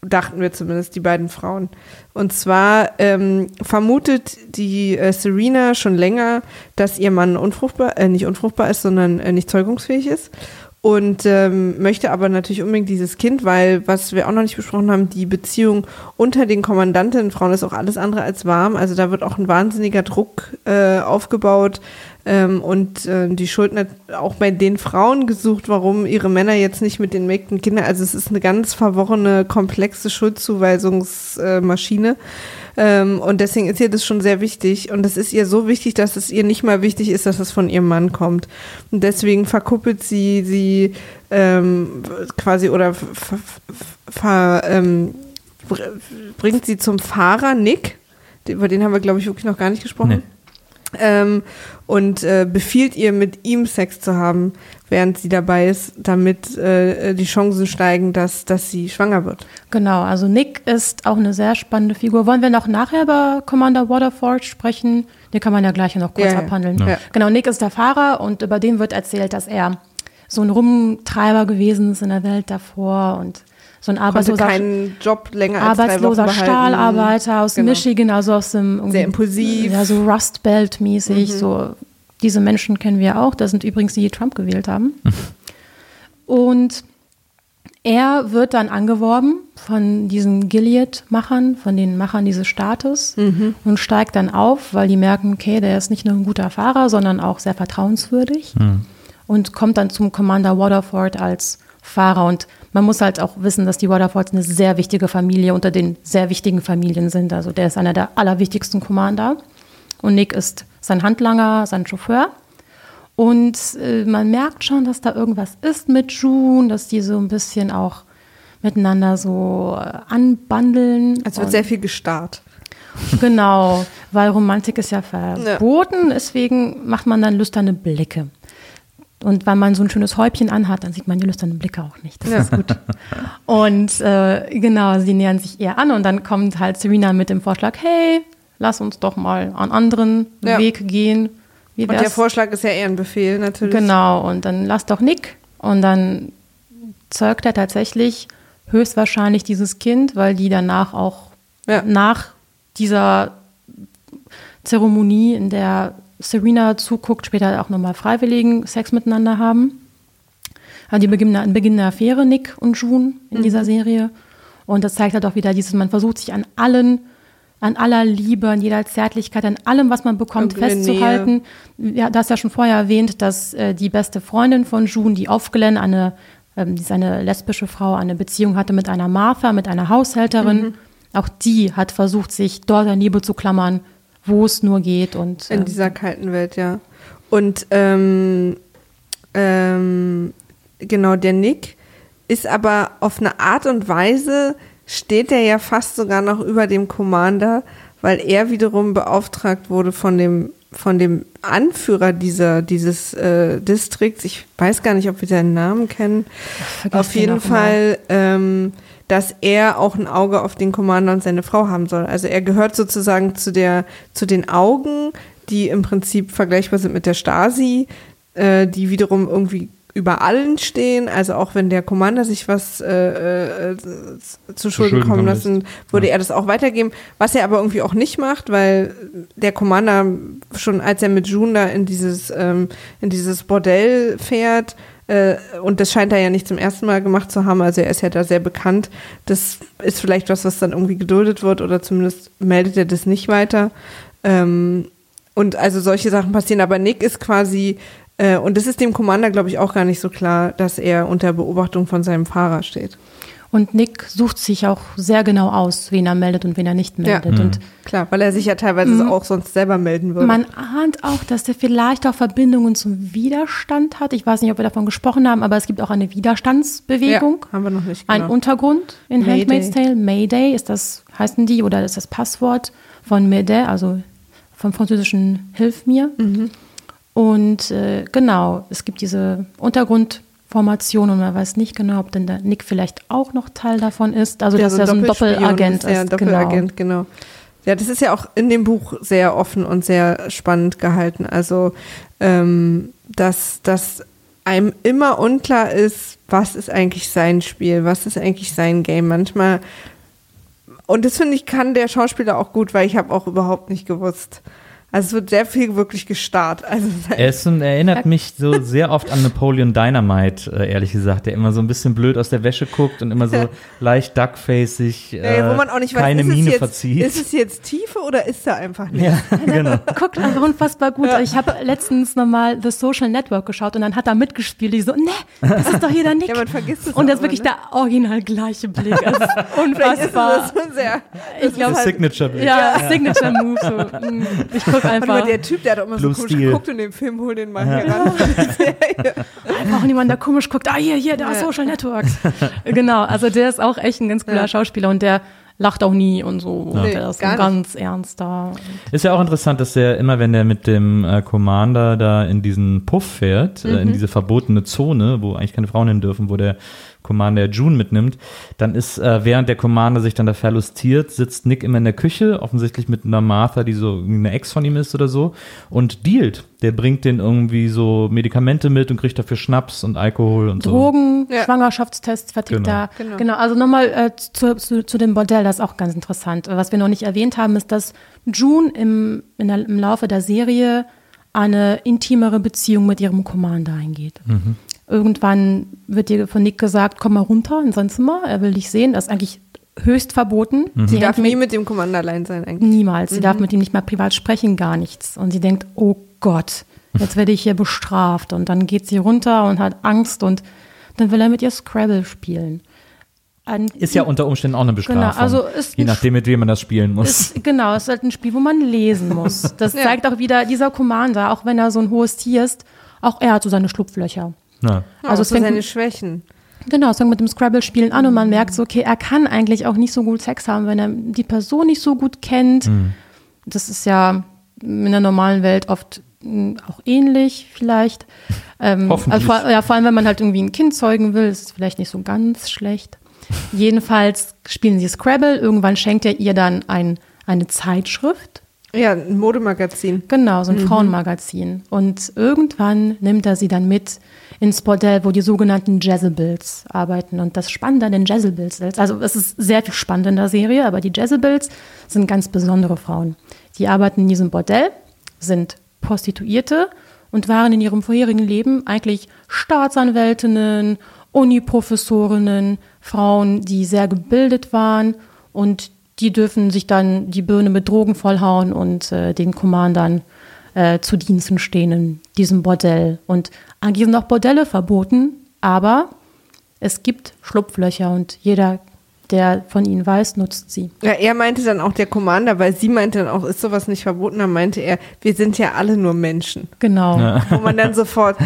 dachten wir zumindest, die beiden Frauen. Und zwar ähm, vermutet die äh, Serena schon länger, dass ihr Mann unfruchtbar, äh, nicht unfruchtbar ist, sondern äh, nicht zeugungsfähig ist. Und ähm, möchte aber natürlich unbedingt dieses Kind, weil, was wir auch noch nicht besprochen haben, die Beziehung unter den Kommandantinnen Frauen ist auch alles andere als warm. Also da wird auch ein wahnsinniger Druck äh, aufgebaut ähm, und äh, die Schuld auch bei den Frauen gesucht, warum ihre Männer jetzt nicht mit den Mägden Kinder. Also es ist eine ganz verworrene, komplexe Schuldzuweisungsmaschine. Ähm, und deswegen ist ihr das schon sehr wichtig. Und das ist ihr so wichtig, dass es ihr nicht mal wichtig ist, dass es von ihrem Mann kommt. Und deswegen verkuppelt sie sie ähm, quasi oder ver, ver, ver, ähm, br- bringt sie zum Fahrer Nick. Über den haben wir, glaube ich, wirklich noch gar nicht gesprochen. Nee. Ähm, und äh, befiehlt ihr, mit ihm Sex zu haben, während sie dabei ist, damit äh, die Chancen steigen, dass, dass sie schwanger wird. Genau, also Nick ist auch eine sehr spannende Figur. Wollen wir noch nachher über Commander Waterford sprechen? Den kann man ja gleich noch kurz Ja, abhandeln. Ja. Genau, Nick ist der Fahrer und über den wird erzählt, dass er so ein Rumtreiber gewesen ist in der Welt davor und so ein arbeitsloser, keinen Job länger als drei arbeitsloser. Stahlarbeiter aus Genau. Michigan, also aus dem Sehr impulsiv. Mhm. Ja, so Rust Belt mäßig, so diese Menschen kennen wir auch, das sind übrigens die, die Trump gewählt haben. Und er wird dann angeworben von diesen Gilead-Machern, von den Machern dieses Staates Mhm. und steigt dann auf, weil die merken, okay, der ist nicht nur ein guter Fahrer, sondern auch sehr vertrauenswürdig und kommt dann zum Commander Waterford als Fahrer. Und man muss halt auch wissen, dass die Waterfords eine sehr wichtige Familie unter den sehr wichtigen Familien sind. Also der ist einer der allerwichtigsten Commander. Und Nick ist sein Handlanger, sein Chauffeur. Und äh, man merkt schon, dass da irgendwas ist mit June, dass die so ein bisschen auch miteinander so äh, anbandeln. Es wird sehr viel gestarrt. Genau, weil Romantik ist ja verboten, deswegen macht man dann lüsterne Blicke. Und weil man so ein schönes Häubchen anhat, dann sieht man die lüsternen Blicke auch nicht. Das Ja. ist gut. Und äh, genau, sie nähern sich eher an und dann kommt halt Serena mit dem Vorschlag, hey, lass uns doch mal einen anderen Ja. Weg gehen. Wie Und der? Vorschlag ist ja eher ein Befehl natürlich. Genau, und dann lass doch Nick. Und dann zeugt er tatsächlich höchstwahrscheinlich dieses Kind, weil die danach auch Ja. nach dieser Zeremonie, in der Serena zuguckt, später auch nochmal freiwilligen Sex miteinander haben. Also die beginnen ein Beginn der Affäre, Nick und June in dieser Serie. Und das zeigt halt auch wieder dieses, man versucht sich an allen, an aller Liebe, an jeder Zärtlichkeit, an allem, was man bekommt, Irgendeine festzuhalten. Ja, du hast ja schon vorher erwähnt, dass äh, die beste Freundin von June, die Aufgelen, eine, ähm, die ist eine lesbische Frau, eine Beziehung hatte mit einer Martha, mit einer Haushälterin. Mhm. Auch die hat versucht, sich dort an Liebe zu klammern, wo es nur geht. Und In ähm, dieser kalten Welt, ja. Und ähm, ähm, genau, der Nick ist aber auf eine Art und Weise, steht er ja fast sogar noch über dem Commander, weil er wiederum beauftragt wurde von dem von dem Anführer dieser, dieses äh, Distrikts, ich weiß gar nicht, ob wir seinen Namen kennen, auf den jeden Fall, ähm, dass er auch ein Auge auf den Commander und seine Frau haben soll. Also er gehört sozusagen zu der, zu den Augen, die im Prinzip vergleichbar sind mit der Stasi, äh, die wiederum irgendwie über allen stehen. Also auch wenn der Commander sich was äh, äh, zu Schulden kommen lassen, würde er das auch weitergeben. Was er aber irgendwie auch nicht macht, weil der Commander schon als er mit June da in dieses, ähm, in dieses Bordell fährt, äh, und das scheint er ja nicht zum ersten Mal gemacht zu haben, also er ist ja da sehr bekannt. Das ist vielleicht was, was dann irgendwie geduldet wird oder zumindest meldet er das nicht weiter. Ähm, und also solche Sachen passieren, aber Nick ist quasi, äh, und das ist dem Commander, glaube ich, auch gar nicht so klar, dass er unter Beobachtung von seinem Fahrer steht. Und Nick sucht sich auch sehr genau aus, wen er meldet und wen er nicht meldet. Und Klar, weil er sich ja teilweise auch sonst selber melden würde. man ahnt auch, dass er vielleicht auch Verbindungen zum Widerstand hat. Ich weiß nicht, ob wir davon gesprochen haben, aber es gibt auch eine Widerstandsbewegung. Ja, haben wir noch nicht, Ein genau. Untergrund in Mayday. Handmaid's Tale. Mayday ist das, heißen die, oder ist das Passwort von Mayday, also vom französischen Hilf mir. Mhm. Und äh, genau, es gibt diese Untergrundformation und man weiß nicht genau, ob denn der Nick vielleicht auch noch Teil davon ist. Also, dass er so ein Doppelagent ist. Ja, ist. Doppelagent, genau. Ja, das ist ja auch in dem Buch sehr offen und sehr spannend gehalten. Also, ähm, dass, dass einem immer unklar ist, was ist eigentlich sein Spiel, was ist eigentlich sein Game. Manchmal, und das finde ich, kann der Schauspieler auch gut, weil ich habe auch überhaupt nicht gewusst. Also es wird sehr viel wirklich gestarrt. Also Essen erinnert mich so sehr oft an Napoleon Dynamite, äh, ehrlich gesagt, der immer so ein bisschen blöd aus der Wäsche guckt und immer so leicht duckfacig, äh, äh, wo man auch nicht weiß, keine ist, Miene es jetzt, verzieht. ist es jetzt Tiefe oder ist er einfach nicht? ja, genau. Guckt einfach unfassbar gut. Ich habe letztens nochmal The Social Network geschaut und dann hat er mitgespielt. Ich so, ne, das ist doch hier der Nick. Ja, man vergisst es und das ist wirklich ne? der original gleiche Blick. Es ist Vielleicht ist unfassbar. es schon sehr. Ich glaube, Das Signature Bild. ja, Signature Move. So. mm, Ich gucke Warte mal, einfach. der Typ, der hat auch immer so komisch Steel. geguckt in dem Film, hol den mal hier ran. Einfach niemand, der komisch guckt. Ah, hier, hier, da Ja. Social Networks. genau, also der ist auch echt ein ganz cooler Ja. Schauspieler und der lacht auch nie und so. Nee, der ist nicht. ganz ernst da. Ist ja auch interessant, dass er immer, wenn er mit dem äh, Commander da in diesen Puff fährt, äh, in diese verbotene Zone, wo eigentlich keine Frauen hin dürfen, wo der Commander June mitnimmt, dann ist, äh, während der Commander sich dann da verlustiert, sitzt Nick immer in der Küche, offensichtlich mit einer Martha, die so eine Ex von ihm ist oder so, und dealt. Der bringt den irgendwie so Medikamente mit und kriegt dafür Schnaps und Alkohol und so. Drogen, Ja. Schwangerschaftstests vertickt Genau. da. Genau. Genau. also nochmal äh, zu, zu, zu dem Bordell, das ist auch ganz interessant. Was wir noch nicht erwähnt haben, ist, dass June im, in der, im Laufe der Serie eine intimere Beziehung mit ihrem Commander eingeht. Irgendwann wird ihr von Nick gesagt, komm mal runter in sein Zimmer, er will dich sehen. Das ist eigentlich höchst verboten. Sie darf nie mit dem Commander allein sein eigentlich. Niemals. Sie darf mit ihm nicht mal privat sprechen, gar nichts. Und sie denkt, oh Gott, jetzt werde ich hier bestraft. Und dann geht sie runter und hat Angst und dann will er mit ihr Scrabble spielen. Ein, Ist ja unter Umständen auch eine Bestrafung. Genau, also ist je nachdem, mit wem man das spielen muss. ist, genau, es ist halt ein Spiel, wo man lesen muss. Das Ja. zeigt auch wieder, dieser Commander, auch wenn er so ein hohes Tier ist, auch er hat so seine Schlupflöcher. Ja. Also es so fängt seine Schwächen. Genau, es fängt mit dem Scrabble-Spielen an und man merkt so, okay, er kann eigentlich auch nicht so gut Sex haben, wenn er die Person nicht so gut kennt. Das ist ja in der normalen Welt oft mh, auch ähnlich vielleicht. Ähm, Hoffentlich. Also vor, ja, vor allem, wenn man halt irgendwie ein Kind zeugen will, ist es vielleicht nicht so ganz schlecht. Jedenfalls spielen sie Scrabble. Irgendwann schenkt er ihr dann ein, eine Zeitschrift. Ja, ein Modemagazin. Genau, so ein Frauenmagazin. Und irgendwann nimmt er sie dann mit ins Bordell, wo die sogenannten Jezebels arbeiten. Und das Spannende an den Jezebels ist, also es ist sehr viel spannend in der Serie, aber die Jezebels sind ganz besondere Frauen. Die arbeiten in diesem Bordell, sind Prostituierte und waren in ihrem vorherigen Leben eigentlich Staatsanwältinnen, Uniprofessorinnen, Frauen, die sehr gebildet waren und die dürfen sich dann die Birne mit Drogen vollhauen und äh, den Commandern äh, zu Diensten stehen in diesem Bordell. Und eigentlich sind auch Bordelle verboten, aber es gibt Schlupflöcher und jeder, der von ihnen weiß, nutzt sie. Ja, er meinte dann auch der Commander, weil sie meinte dann auch, ist sowas nicht verboten? Dann meinte er, wir sind ja alle nur Menschen. Genau. Wo man dann sofort,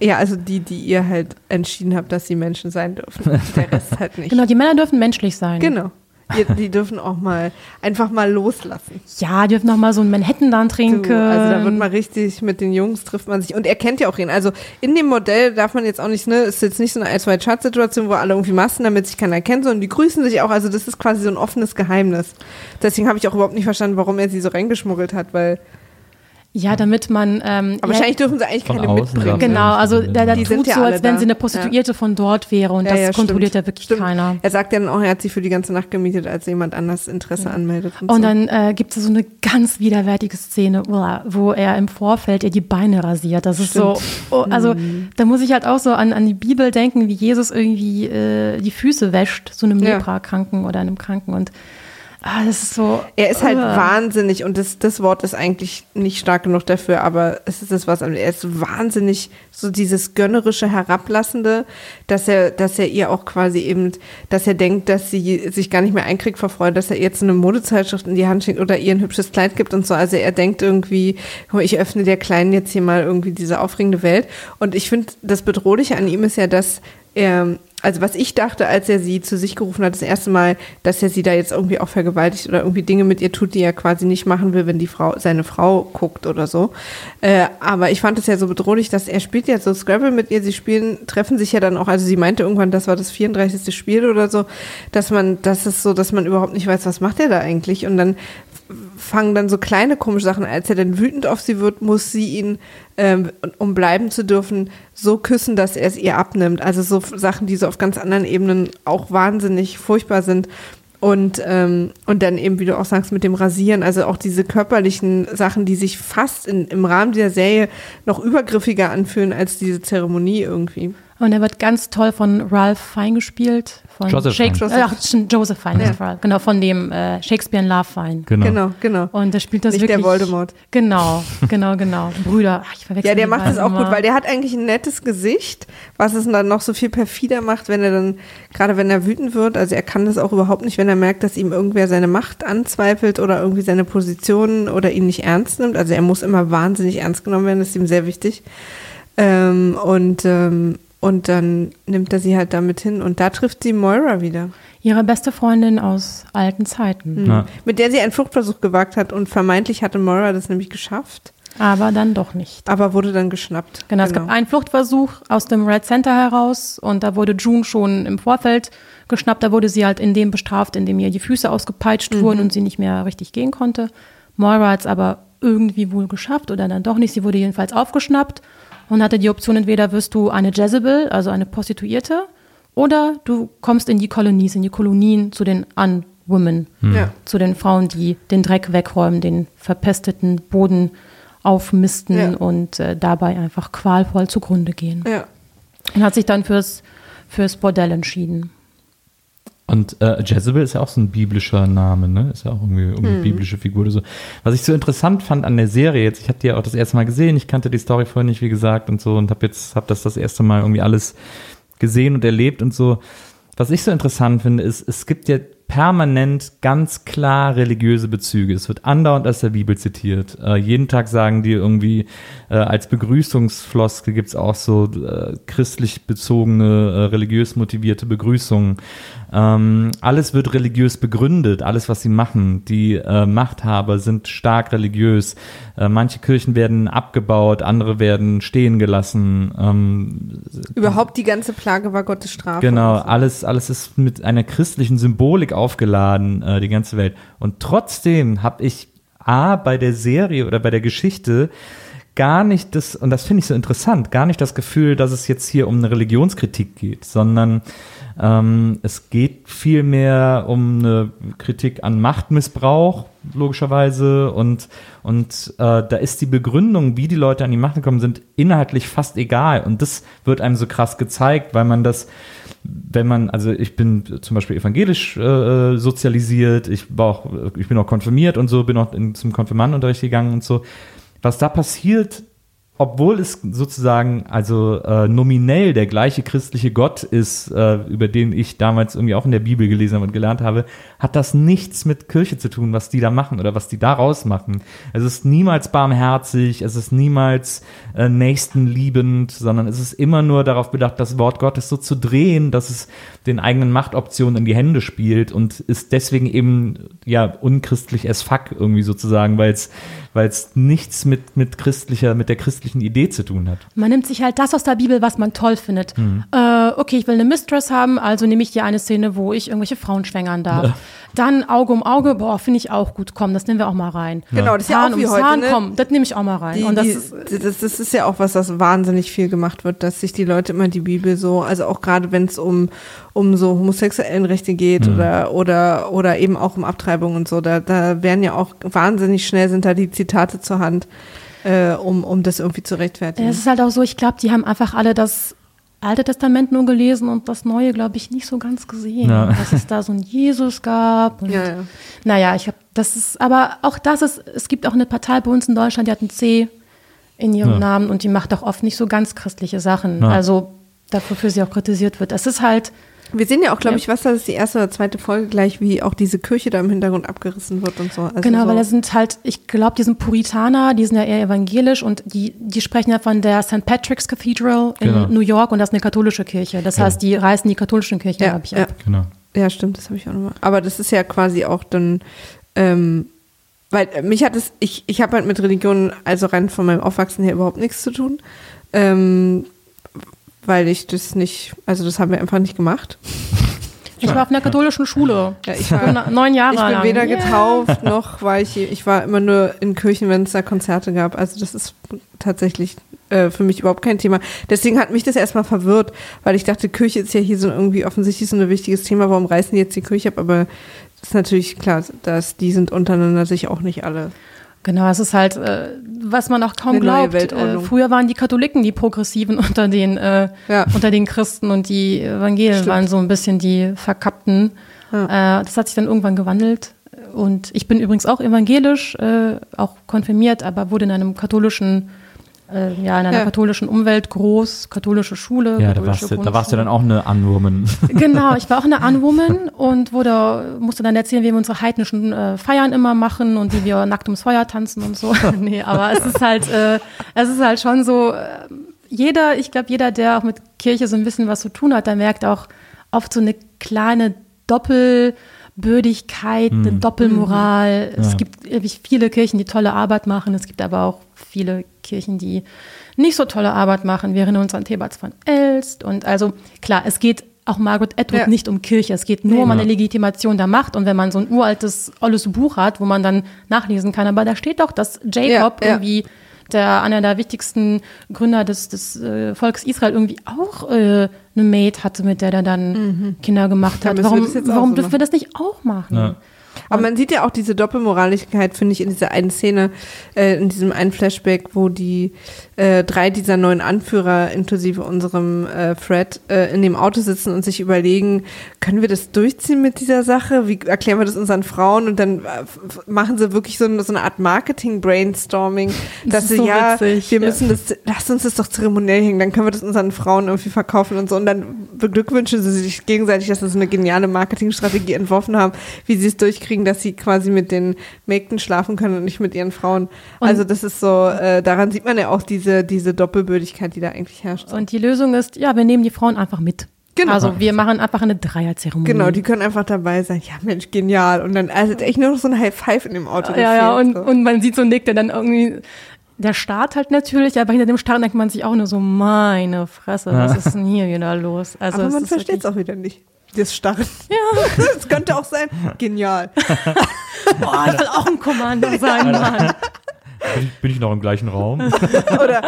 ja, also die, die ihr halt entschieden habt, dass sie Menschen sein dürfen. Der Rest halt nicht. Genau, die Männer dürfen menschlich sein. Genau. Die, die dürfen auch mal einfach mal loslassen. Ja, die dürfen noch mal so ein Manhattan dann trinken. So, also da wird mal richtig mit den Jungs trifft man sich und er kennt ja auch ihn. Also in dem Modell darf man jetzt auch nicht, ne, ist jetzt nicht so eine Ice White Shut Situation, wo alle irgendwie Masken, damit sich keiner kennt, sondern die grüßen sich auch. Also das ist quasi so ein offenes Geheimnis. Deswegen habe ich auch überhaupt nicht verstanden, warum er sie so reingeschmuggelt hat, weil Ja, damit man. Ähm, aber ja, wahrscheinlich dürfen sie eigentlich keine mitbringen. Genau, also der, der Die tut ja so, als wenn da. sie eine Prostituierte von dort wäre und Ja, das ja, kontrolliert stimmt. ja wirklich Stimmt. keiner. Er sagt ja dann auch, er hat sie für die ganze Nacht gemietet, als jemand anders Interesse anmeldet. Und, Und so. dann äh, gibt es so eine ganz widerwärtige Szene, wo er im Vorfeld ihr die Beine rasiert. Das ist so, oh, also Mhm. da muss ich halt auch so an, an die Bibel denken, wie Jesus irgendwie äh, die Füße wäscht, so einem Ja. Leprakranken oder einem Kranken. Und ah, das ist so. Er ist halt uah. wahnsinnig und das, das Wort ist eigentlich nicht stark genug dafür, aber es ist das was. Er ist wahnsinnig so dieses gönnerische, herablassende, dass er, dass er ihr auch quasi eben, dass er denkt, dass sie sich gar nicht mehr einkriegt vor Freude, dass er jetzt eine Modezeitschrift in die Hand schickt oder ihr ein hübsches Kleid gibt und so. Also er denkt irgendwie, ich öffne der Kleinen jetzt hier mal irgendwie diese aufregende Welt. Und ich finde, das Bedrohliche an ihm ist ja, dass er, also was ich dachte, als er sie zu sich gerufen hat, das erste Mal, dass er sie da jetzt irgendwie auch vergewaltigt oder irgendwie Dinge mit ihr tut, die er quasi nicht machen will, wenn die Frau, seine Frau guckt oder so. Äh, aber ich fand es ja so bedrohlich, dass er spielt jetzt so Scrabble mit ihr, sie spielen, treffen sich ja dann auch, also sie meinte irgendwann, das war das 34. Spiel oder so, dass man, das ist so, dass man überhaupt nicht weiß, was macht er da eigentlich und dann fangen dann so kleine komische Sachen, als er dann wütend auf sie wird, muss sie ihn, ähm, um bleiben zu dürfen, so küssen, dass er es ihr abnimmt. Also so Sachen, die so auf ganz anderen Ebenen auch wahnsinnig furchtbar sind. Und, ähm, und dann eben, wie du auch sagst, mit dem Rasieren, also auch diese körperlichen Sachen, die sich fast in, im Rahmen dieser Serie noch übergriffiger anfühlen als diese Zeremonie irgendwie. Und er wird ganz toll von Ralph Fine gespielt. Von Joseph Shakespeare. Joseph Fine, Ja. genau, von dem äh, Shakespeare in Love Fine. Genau. Genau, genau. Und der spielt das Nicht wirklich. der Voldemort. Genau, genau, genau. Brüder. Ach, ich verwechsel Ja, der macht das auch gut, immer. weil der hat eigentlich ein nettes Gesicht, was es dann noch so viel perfider macht, wenn er dann, gerade wenn er wütend wird, also er kann das auch überhaupt nicht, wenn er merkt, dass ihm irgendwer seine Macht anzweifelt oder irgendwie seine Position oder ihn nicht ernst nimmt. Also er muss immer wahnsinnig ernst genommen werden, das ist ihm sehr wichtig. Ähm, und, ähm, und dann nimmt er sie halt damit hin und da trifft sie Moira wieder, Ihre beste Freundin aus alten Zeiten. Ja. mit der sie einen Fluchtversuch gewagt hat und vermeintlich hatte Moira das nämlich geschafft, Aber dann doch nicht. aber wurde dann geschnappt. Genau, es gab einen Fluchtversuch aus dem Red Center heraus und da wurde June schon im Vorfeld geschnappt. Da wurde sie halt in dem bestraft, in dem ihr die Füße ausgepeitscht wurden und sie nicht mehr richtig gehen konnte. Moira hat es aber irgendwie wohl geschafft oder dann doch nicht. Sie wurde jedenfalls aufgeschnappt und hatte die Option, entweder wirst du eine Jezebel, also eine Prostituierte, oder du kommst in die Kolonies, in die Kolonien zu den Unwomen, Ja. zu den Frauen, die den Dreck wegräumen, den verpesteten Boden aufmisten Ja. und äh, dabei einfach qualvoll zugrunde gehen. Ja. Und hat sich dann fürs, fürs Bordell entschieden. Und äh, Jezebel ist ja auch so ein biblischer Name, ne? Ist ja auch irgendwie, irgendwie Mhm. biblische Figur oder so. Was ich so interessant fand an der Serie jetzt, ich habe die ja auch das erste Mal gesehen, ich kannte die Story vorher nicht, wie gesagt, und so, und habe jetzt, habe das das erste Mal irgendwie alles gesehen und erlebt und so. Was ich so interessant finde, ist, es gibt ja permanent ganz klar religiöse Bezüge. Es wird andauernd aus der Bibel zitiert. Äh, jeden Tag sagen die irgendwie, äh, als Begrüßungsfloskel gibt's auch so äh, christlich bezogene, äh, religiös motivierte Begrüßungen. Ähm, alles wird religiös begründet, alles, was sie machen. Die äh, Machthaber sind stark religiös. Äh, manche Kirchen werden abgebaut, andere werden stehen gelassen. Ähm, Überhaupt die ganze Plage war Gottes Strafe. Genau, alles, alles ist mit einer christlichen Symbolik aufgeladen, äh, die ganze Welt. Und trotzdem habe ich A, bei der Serie oder bei der Geschichte gar nicht das, und das finde ich so interessant, gar nicht das Gefühl, dass es jetzt hier um eine Religionskritik geht, sondern ähm, es geht vielmehr um eine Kritik an Machtmissbrauch, logischerweise, und, und äh, da ist die Begründung, wie die Leute an die Macht gekommen sind, inhaltlich fast egal. Und das wird einem so krass gezeigt, weil man das wenn man, also ich bin zum Beispiel evangelisch äh, sozialisiert, ich war auch, ich bin auch konfirmiert und so, bin auch in, zum Konfirmandenunterricht gegangen und so. Was da passiert, obwohl es sozusagen also äh, nominell der gleiche christliche Gott ist, äh, über den ich damals irgendwie auch in der Bibel gelesen habe und gelernt habe, hat das nichts mit Kirche zu tun, was die da machen oder was die daraus machen. Es ist niemals barmherzig, es ist niemals äh, nächstenliebend, sondern es ist immer nur darauf bedacht, das Wort Gottes so zu drehen, dass es den eigenen Machtoptionen in die Hände spielt und ist deswegen eben ja unchristlich as fuck irgendwie sozusagen, weil es weil es nichts mit, mit christlicher, mit der christlichen Idee zu tun hat. Man nimmt sich halt das aus der Bibel, was man toll findet. Äh, okay, ich will eine Mistress haben, also nehme ich dir eine Szene, wo ich irgendwelche Frauen schwängern darf. Dann Auge um Auge, boah, finde ich auch gut. Komm, das nehmen wir auch mal rein. Genau, das ist ja auch wie um heute, Zahn, ne? komm, das nehme ich auch mal rein. Die, Und das die, ist, das, das ist ja auch was, das wahnsinnig viel gemacht wird, dass sich die Leute immer die Bibel so, also auch gerade wenn es um, um so homosexuellen Rechte geht oder, oder, oder eben auch um Abtreibung und so, da, da werden ja auch wahnsinnig schnell sind da die Zitate zur Hand, äh, um, um das irgendwie zu rechtfertigen. es ist halt auch so, ich glaube, die haben einfach alle das Alte Testament nur gelesen und das Neue, glaube ich, nicht so ganz gesehen. Ja. Dass es da so einen Jesus gab. Und, Ja, ja. Naja, ich habe, das ist, aber auch das ist, es gibt auch eine Partei bei uns in Deutschland, die hat ein C in ihrem Ja. Namen und die macht auch oft nicht so ganz christliche Sachen. Ja. Also dafür für sie auch kritisiert wird. Es ist halt, Wir sehen ja auch, glaube Ja. ich, was das ist die erste oder zweite Folge gleich, wie auch diese Kirche da im Hintergrund abgerissen wird und so. Also genau, so, weil das sind halt, ich glaube, die sind Puritaner, die sind ja eher evangelisch und die, die sprechen ja von der St. Patrick's Cathedral in Genau. New York und das ist eine katholische Kirche. Das heißt, die reißen die katholischen Kirchen, ja, glaube ich, ja, ab. Genau. ja, stimmt, das habe ich auch nochmal. Aber das ist ja quasi auch dann, ähm, weil mich hat es, ich, ich habe halt mit Religion, also rein von meinem Aufwachsen her überhaupt nichts zu tun. Ähm, weil ich das nicht, also das haben wir einfach nicht gemacht. Ich war auf einer katholischen Schule. Ja, ich war, neun Jahre ich bin lang. weder Yeah. getauft noch war ich, ich war immer nur in Kirchen, wenn es da Konzerte gab. Also das ist tatsächlich äh, für mich überhaupt kein Thema. Deswegen hat mich das erstmal verwirrt, weil ich dachte, Kirche ist ja hier so irgendwie offensichtlich so ein wichtiges Thema. Warum reißen die jetzt die Kirche ab? Aber das ist natürlich klar, dass die sind untereinander sich auch nicht alle. Genau, es ist halt, äh, was man auch kaum Eine glaubt. Äh, früher waren die Katholiken die Progressiven unter den, äh, Ja. unter den Christen und die Evangelien Stimmt. waren so ein bisschen die Verkappten. Äh, das hat sich dann irgendwann gewandelt. Und ich bin übrigens auch evangelisch, äh, auch konfirmiert, aber wurde in einem katholischen, äh, ja, in einer Ja. katholischen Umwelt groß, katholische Schule. Ja, da katholische warst, du, da warst du dann auch eine Unwoman. Genau, ich war auch eine Unwoman und wurde, musste dann erzählen, wie wir unsere heidnischen äh, Feiern immer machen und wie wir nackt ums Feuer tanzen und so. nee, aber es ist halt, äh, es ist halt schon so, äh, jeder, ich glaube, jeder, der auch mit Kirche so ein bisschen was zu tun hat, der merkt auch oft so eine kleine Doppelbödigkeit, eine Doppelmoral. Es Ja. gibt ewig viele Kirchen, die tolle Arbeit machen. Es gibt aber auch viele Kirchen, die nicht so tolle Arbeit machen. Wir erinnern uns an Thebats von Elst. Und also klar, es geht auch Margaret Atwood Ja. nicht um Kirche. Es geht nur um eine Legitimation der Macht. Und wenn man so ein uraltes, olles Buch hat, wo man dann nachlesen kann, aber da steht doch, dass Jacob Ja, ja. irgendwie der einer der wichtigsten Gründer des, des äh, Volkes Israel irgendwie auch äh, eine Maid hatte, mit der der dann Kinder gemacht hat. wir Warum, jetzt auch warum so dürfen wir das nicht auch machen? Ja. Aber man sieht ja auch diese Doppelmoraligkeit, finde ich, in dieser einen Szene, äh, in diesem einen Flashback, wo die äh, drei dieser neuen Anführer, inklusive unserem äh, Fred, äh, in dem Auto sitzen und sich überlegen, können wir das durchziehen mit dieser Sache? Wie erklären wir das unseren Frauen? Und dann äh, machen sie wirklich so, eine- so eine Art Marketing-Brainstorming, dass ist sie, so ja, witzig, wir ja. müssen das, lasst uns das doch zeremoniell hängen, dann können wir das unseren Frauen irgendwie verkaufen und so. Und dann beglückwünschen sie sich gegenseitig, dass sie so eine geniale Marketingstrategie entworfen haben, wie sie es durchkriegen, dass sie quasi mit den Mägden schlafen können und nicht mit ihren Frauen. Und- also das ist so, äh, daran sieht man ja auch diese, diese Doppelbödigkeit, die da eigentlich herrscht. Und die Lösung ist, ja, wir nehmen die Frauen einfach mit. Genau. Also wir machen einfach eine Dreierzeremonie. Genau, die können einfach dabei sein. Ja, Mensch, genial. Und dann also echt nur noch so ein High Five in dem Auto. ja, ja, und, so. und man sieht so Nick, der dann irgendwie, der Start halt natürlich, aber hinter dem Start denkt man sich auch nur so, meine Fresse, was ist denn hier wieder los? Also Aber man versteht es auch wieder nicht. Das Starren. Ja, Das könnte auch sein. Genial. boah, ich will auch ein Kommando sein, Mann. Bin ich, bin ich noch im gleichen Raum? Oder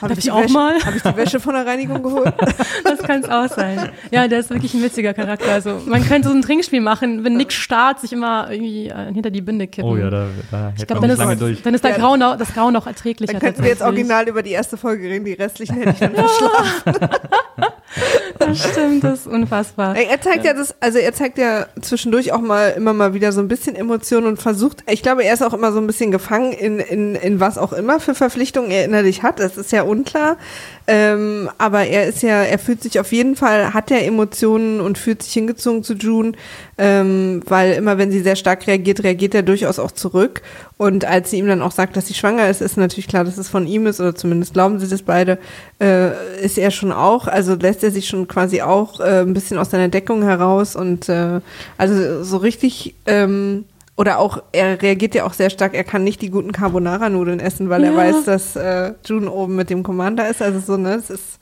habe ich auch mal? Habe ich die Wäsche von der Reinigung geholt? Das kann es auch sein. Ja, der ist wirklich ein witziger Charakter. Also man könnte so ein Trinkspiel machen, wenn Nick Start sich immer irgendwie äh, hinter die Binde kippen. Oh ja, da, da ich man dann, nicht lange ist- durch. dann ist der Ja. Grau noch, das Grau noch erträglicher. Dann könnten wir jetzt original über die erste Folge reden. Die restlichen hätte ich dann verschlafen. Das das stimmt, das ist unfassbar. Er zeigt ja. das, also er zeigt ja zwischendurch auch mal immer mal wieder so ein bisschen Emotionen und versucht, ich glaube, er ist auch immer so ein bisschen gefangen in, in, in was auch immer für Verpflichtungen er innerlich hat. Das ist ja unklar. Ähm, aber er ist ja, er fühlt sich auf jeden Fall, hat er Emotionen und fühlt sich hingezogen zu June, ähm, weil immer wenn sie sehr stark reagiert, reagiert er durchaus auch zurück. Und als sie ihm dann auch sagt, dass sie schwanger ist, ist natürlich klar, dass es von ihm ist, oder zumindest glauben sie das beide, äh, ist er schon auch, also lässt er sich schon quasi auch äh, ein bisschen aus seiner Deckung heraus und äh, also so richtig ähm, oder auch, er reagiert ja auch sehr stark, er kann nicht die guten Carbonara-Nudeln essen, weil Ja. er weiß, dass äh, June oben mit dem Commander ist. Also so, ne, es ist.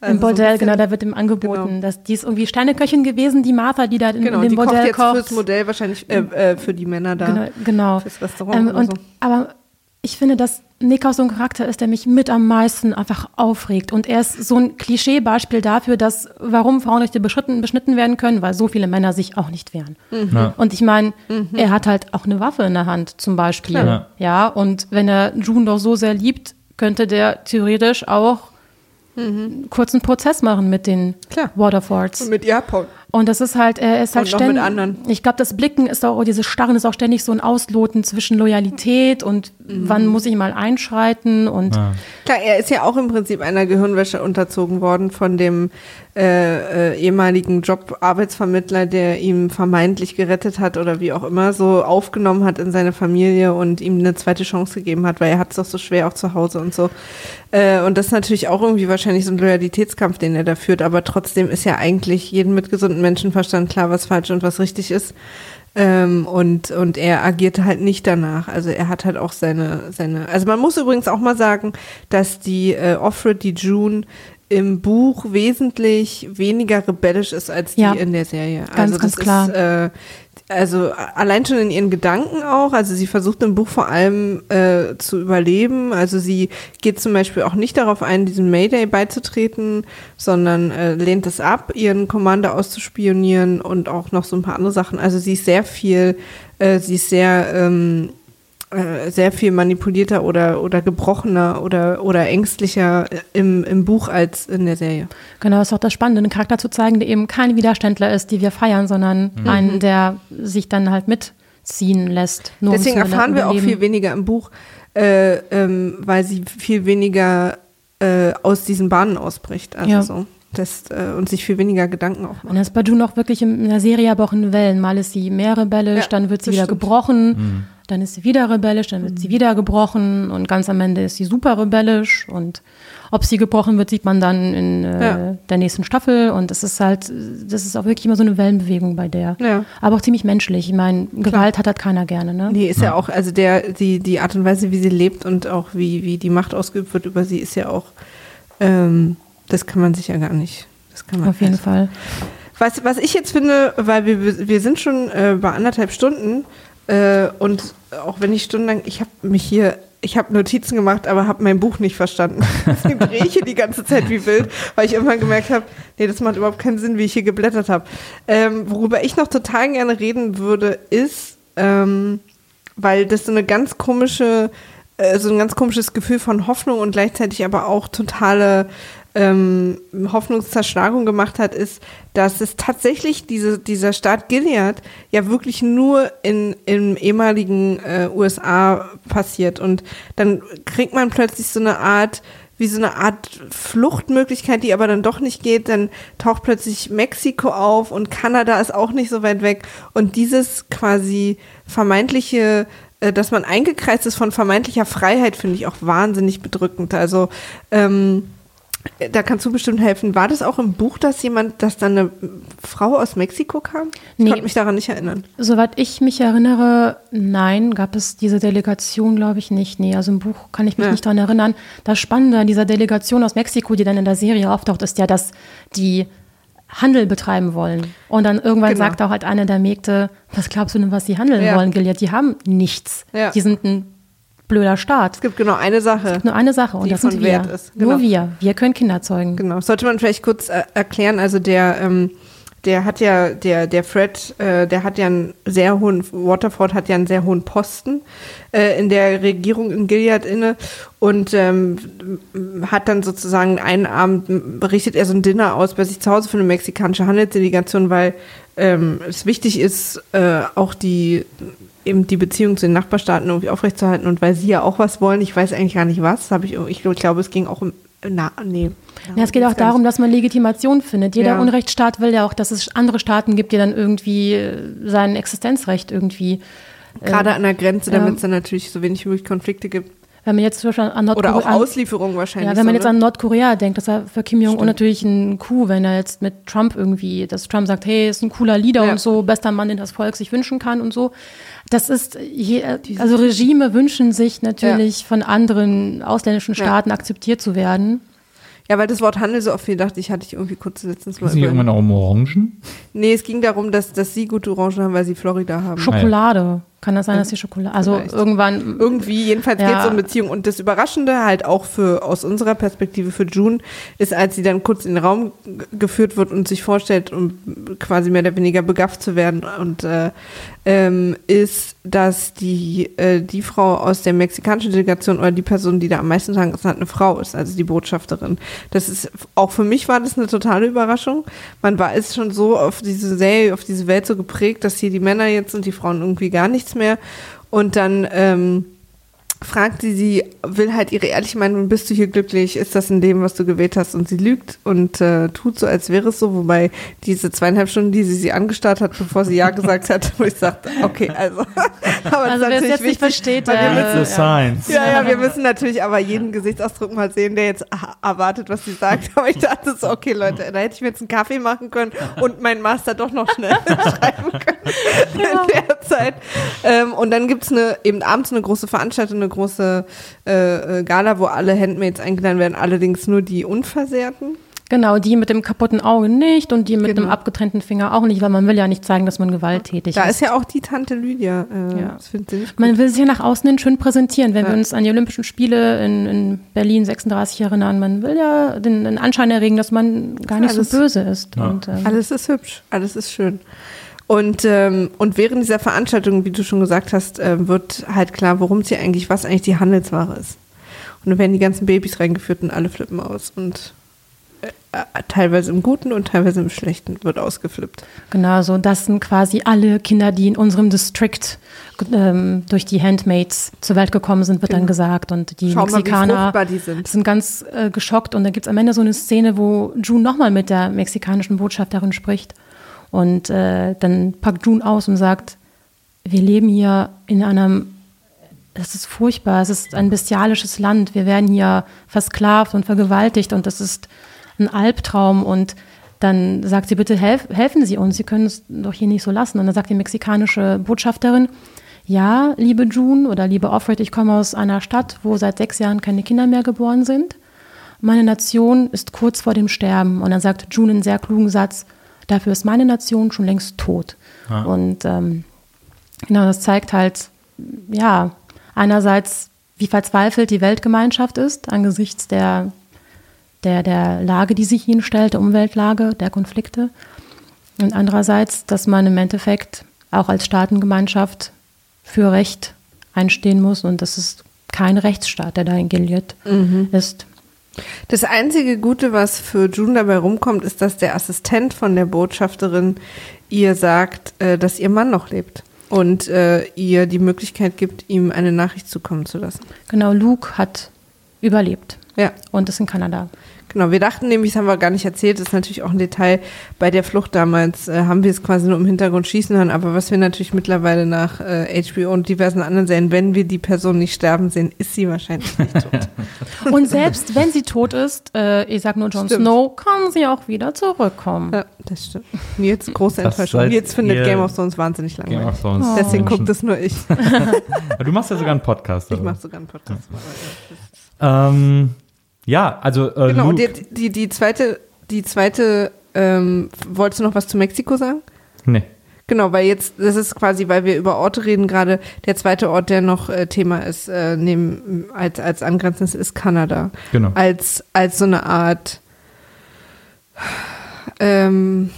Also Im so Bordell, bisschen- genau, da wird ihm angeboten, Genau. dass die ist irgendwie Sterneköchin gewesen, die Martha, die da in, Genau, in dem die kocht Bordell jetzt kocht. fürs Modell wahrscheinlich äh, äh, für die Männer da. Genau, genau. Fürs Restaurant Ähm, oder und, so. Aber ich finde, dass Nick auch so ein Charakter ist, der mich mit am meisten einfach aufregt. Und er ist so ein Klischeebeispiel dafür, dass warum Frauenrechte beschritten, beschnitten werden können, weil so viele Männer sich auch nicht wehren. Ja. Und ich meine, Mhm. er hat halt auch eine Waffe in der Hand, zum Beispiel. Klar. Ja, und wenn er June doch so sehr liebt, könnte der theoretisch auch einen kurzen Prozess machen mit den Mhm. Klar. Waterfords. Und mit ihr abhauen. Und das ist halt, er ist halt ständig. anderen. Ich glaube, das Blicken ist auch, dieses Starren ist auch ständig so ein Ausloten zwischen Loyalität und Mhm. wann muss ich mal einschreiten und Klar, er ist ja auch im Prinzip einer Gehirnwäsche unterzogen worden von dem äh, äh, ehemaligen Job-Arbeitsvermittler, der ihm vermeintlich gerettet hat oder wie auch immer, so aufgenommen hat in seine Familie und ihm eine zweite Chance gegeben hat, weil er hat es doch so schwer auch zu Hause und so. Äh, und das ist natürlich auch irgendwie wahrscheinlich so ein Loyalitätskampf, den er da führt, aber trotzdem ist ja eigentlich jedem mit gesundem Menschenverstand klar, was falsch und was richtig ist. Ähm, und, und er agierte halt nicht danach. Also er hat halt auch seine, seine. Also man muss übrigens auch mal sagen, dass die äh, Offred, die June, im Buch wesentlich weniger rebellisch ist als die Ja. in der Serie. Ganz, also ganz das klar. Ist, äh, also allein schon in ihren Gedanken auch. Also sie versucht im Buch vor allem äh, zu überleben. Also sie geht zum Beispiel auch nicht darauf ein, diesem Mayday beizutreten, sondern äh, lehnt es ab, ihren Commander auszuspionieren und auch noch so ein paar andere Sachen. Also sie ist sehr viel, äh, sie ist sehr ähm, äh, sehr viel manipulierter oder, oder gebrochener oder, oder ängstlicher im, im Buch als in der Serie. genau, ist auch das Spannende, einen Charakter zu zeigen, der eben kein Widerständler ist, die wir feiern, sondern Mhm. einen, der sich dann halt mitziehen lässt. Nur um Deswegen zu erfahren wir auch viel weniger im Buch, äh, ähm, weil sie viel weniger äh, aus diesen Bahnen ausbricht. Also Ja. so. Das, äh, und sich viel weniger Gedanken auch Und macht. das ist bei June auch wirklich in der Serie aber auch in Wellen. Mal ist sie mehr rebellisch, Ja, dann wird sie das wieder stimmt. gebrochen, dann ist sie wieder rebellisch, dann wird sie wieder gebrochen und ganz am Ende ist sie super rebellisch und ob sie gebrochen wird, sieht man dann in äh, Ja. der nächsten Staffel und das ist halt, das ist auch wirklich immer so eine Wellenbewegung bei der. Ja. Aber auch ziemlich menschlich. Ich meine, Gewalt hat halt keiner gerne, ne? Nee, ist ja auch, also der, die, die Art und Weise, wie sie lebt und auch wie, wie die Macht ausgeübt wird über sie, ist ja auch, ähm, das kann man sich ja gar nicht. Das kann man Auf jeden also- Fall. Was, was ich jetzt finde, weil wir, wir sind schon äh, bei anderthalb Stunden äh, und auch wenn ich stundenlang, ich habe mich hier, ich habe Notizen gemacht, aber habe mein Buch nicht verstanden. Deswegen drehe ich hier die ganze Zeit wie wild, weil ich irgendwann gemerkt habe, nee, das macht überhaupt keinen Sinn, wie ich hier geblättert habe. Ähm, worüber ich noch total gerne reden würde, ist, ähm, weil das so eine ganz komische, äh, so ein ganz komisches Gefühl von Hoffnung und gleichzeitig aber auch totale ähm, Hoffnungszerschlagung gemacht hat, ist, dass es tatsächlich diese, dieser Staat Gilead ja wirklich nur in, im ehemaligen äh, USA passiert. Und dann kriegt man plötzlich so eine Art, wie so eine Art Fluchtmöglichkeit, die aber dann doch nicht geht. Dann taucht plötzlich Mexiko auf und Kanada ist auch nicht so weit weg. Und dieses quasi vermeintliche äh, dass man eingekreist ist von vermeintlicher Freiheit, finde ich auch wahnsinnig bedrückend. Also ähm, da kannst du bestimmt helfen. War das auch im Buch, dass jemand, dass dann eine Frau aus Mexiko kam? Ich Nee. konnte mich daran nicht erinnern. Soweit ich mich erinnere, nein, gab es diese Delegation, glaube ich, nicht. Nee, also im Buch kann ich mich Ja. nicht daran erinnern. Das Spannende an dieser Delegation aus Mexiko, die dann in der Serie auftaucht, ist ja, dass die Handel betreiben wollen. Und dann irgendwann Genau. sagt auch halt eine der Mägde, was glaubst du denn, was sie handeln Ja. wollen, Gilead? Die haben nichts. Ja. Die sind ein blöder Staat. Es gibt genau eine Sache. Nur eine Sache und das sind wir. Genau. Nur wir. Wir können Kinder zeugen. Genau, sollte man vielleicht kurz äh, erklären. Also der, ähm, der hat ja, der, der Fred, äh, der hat ja einen sehr hohen, Waterford hat ja einen sehr hohen Posten äh, in der Regierung in Gilead inne und ähm, hat dann sozusagen einen Abend, berichtet er so ein Dinner aus bei sich zu Hause für eine mexikanische Handelsdelegation, weil ähm, es wichtig ist, äh, auch die eben die Beziehung zu den Nachbarstaaten irgendwie aufrechtzuerhalten und weil sie ja auch was wollen, ich weiß eigentlich gar nicht was, habe ich, ich glaube, es ging auch um, na, nee. Ja, es geht auch darum, dass man Legitimation findet. Jeder Ja. Unrechtsstaat will ja auch, dass es andere Staaten gibt, die dann irgendwie äh, sein Existenzrecht irgendwie. Gerade an der Grenze, ja. damit es dann natürlich so wenig wie möglich Konflikte gibt. Wenn man jetzt zum Beispiel an Oder auch Nordkorea. Auslieferung wahrscheinlich. Ja, wenn man so, jetzt ne? an Nordkorea denkt, das war für Kim Jong-un natürlich ein Coup, wenn er jetzt mit Trump irgendwie, dass Trump sagt, hey, ist ein cooler Leader Ja. und so, bester Mann, den das Volk sich wünschen kann und so. Das ist, je, also Regime wünschen sich natürlich von anderen ausländischen Ja. Staaten akzeptiert zu werden. Ja, weil das Wort Handel so oft viel dachte ich, hatte ich irgendwie kurz letztens mal Ist nicht irgendwann auch um Orangen? Nee, es ging darum, dass, dass sie gute Orangen haben, weil sie Florida haben. Schokolade. Kann das sein, dass die Schokolade, also Vielleicht. irgendwann, Irgendwie, jedenfalls Ja. geht es um Beziehung. Und das Überraschende halt auch für aus unserer Perspektive für June ist, als sie dann kurz in den Raum geführt wird und sich vorstellt, um quasi mehr oder weniger begafft zu werden. Und äh, ähm, ist, dass die, äh, die Frau aus der mexikanischen Delegation oder die Person, die da am meisten dran ist, eine Frau ist, also die Botschafterin. Das ist, auch für mich war das eine totale Überraschung. Man war ist schon so auf diese Serie, auf diese Welt so geprägt, dass hier die Männer jetzt und die Frauen irgendwie gar nichts mehr. Und dann ähm, fragt sie sie, will halt ihre ehrliche Meinung, bist du hier glücklich? Ist das in dem, was du gewählt hast? Und sie lügt und äh, tut so, als wäre es so, wobei diese zweieinhalb Stunden, die sie sie angestarrt hat, bevor sie Ja gesagt hat, wo ich sagte, okay, also. aber also wer es jetzt nicht versteht, weil wir der, müssen- Science. ja, ja, wir müssen natürlich aber jeden Gesichtsausdruck mal sehen, der jetzt erwartet, was sie sagt. Aber ich dachte so, okay, Leute, da hätte ich mir jetzt einen Kaffee machen können und meinen Master doch noch schnell schreiben können in der Zeit. Ähm, und dann gibt's eine, eben abends eine große Veranstaltung, eine große äh, äh, Gala, wo alle Handmaids eingeladen werden, allerdings nur die Unversehrten. Genau, die mit dem kaputten Auge nicht und die mit Genau. dem abgetrennten Finger auch nicht, weil man will ja nicht zeigen, dass man gewalttätig Da ist. ist ja auch die Tante Lydia. Äh, Ja. Man will sich ja nach außen hin schön präsentieren. Wenn Ja. wir uns an die Olympischen Spiele in, in Berlin 36 erinnern, man will ja den, den Anschein erregen, dass man gar nicht Alles- so böse ist. Ja. Und, ähm, Alles ist hübsch, alles ist schön. Und, ähm, und während dieser Veranstaltung, wie du schon gesagt hast, äh, wird halt klar, worum es hier eigentlich, was eigentlich die Handelsware ist. Und dann werden die ganzen Babys reingeführt und alle flippen aus. Und äh, äh, teilweise im Guten und teilweise im Schlechten wird ausgeflippt. Genau, so das sind quasi alle Kinder, die in unserem District ähm, durch die Handmaids zur Welt gekommen sind, wird dann gesagt. Und die Schau mal, Mexikaner fruchtbar die sind. sind ganz äh, geschockt. Und da gibt es am Ende so eine Szene, wo June nochmal mit der mexikanischen Botschafterin spricht. Und äh, dann packt June aus und sagt, wir leben hier in einem, es ist furchtbar, es ist ein bestialisches Land, wir werden hier versklavt und vergewaltigt und das ist ein Albtraum und dann sagt sie, bitte helf, helfen Sie uns, Sie können es doch hier nicht so lassen. Und dann sagt die mexikanische Botschafterin, ja, liebe June oder liebe Offred, ich komme aus einer Stadt, wo seit sechs Jahren keine Kinder mehr geboren sind. Meine Nation ist kurz vor dem Sterben. Und dann sagt June einen sehr klugen Satz, dafür ist meine Nation schon längst tot. Und ähm, genau, das zeigt halt, ja, einerseits, wie verzweifelt die Weltgemeinschaft ist angesichts der, der, der Lage, die sich ihnen stellt, der Umweltlage, der Konflikte. Und andererseits, dass man im Endeffekt auch als Staatengemeinschaft für Recht einstehen muss und das ist kein Rechtsstaat, der da in Gilead ist. Das einzige Gute, was für June dabei rumkommt, ist, dass der Assistent von der Botschafterin ihr sagt, äh, dass ihr Mann noch lebt und äh, ihr die Möglichkeit gibt, ihm eine Nachricht zukommen zu lassen. Genau, Luke hat überlebt Ja, und ist in Kanada. Genau. Wir dachten nämlich, das haben wir gar nicht erzählt, das ist natürlich auch ein Detail. Bei der Flucht damals äh, haben wir es quasi nur im Hintergrund schießen hören, aber was wir natürlich mittlerweile nach äh, HBO und diversen anderen Serien, wenn wir die Person nicht sterben sehen, ist sie wahrscheinlich nicht tot. Und selbst wenn sie tot ist, äh, ich sag nur Jon. Snow, kann sie auch wieder zurückkommen. ja, das stimmt. Nils, große Enttäuschung. Nils findet Game of Thrones wahnsinnig Game langweilig. of Thrones. Deswegen Menschen. guckt es nur ich. Du machst ja sogar einen Podcast. Ich oder? mache sogar einen Podcast. Ähm, ja, also äh, Genau, und Luke, die, die, die zweite, die zweite, ähm, wolltest du noch was zu Mexiko sagen? nee. Genau, weil jetzt, das ist quasi, weil wir über Orte reden gerade, der zweite Ort, der noch äh, Thema ist, äh, neben, als, als angrenzendes ist Kanada. Genau. Als, als so eine Art, ähm,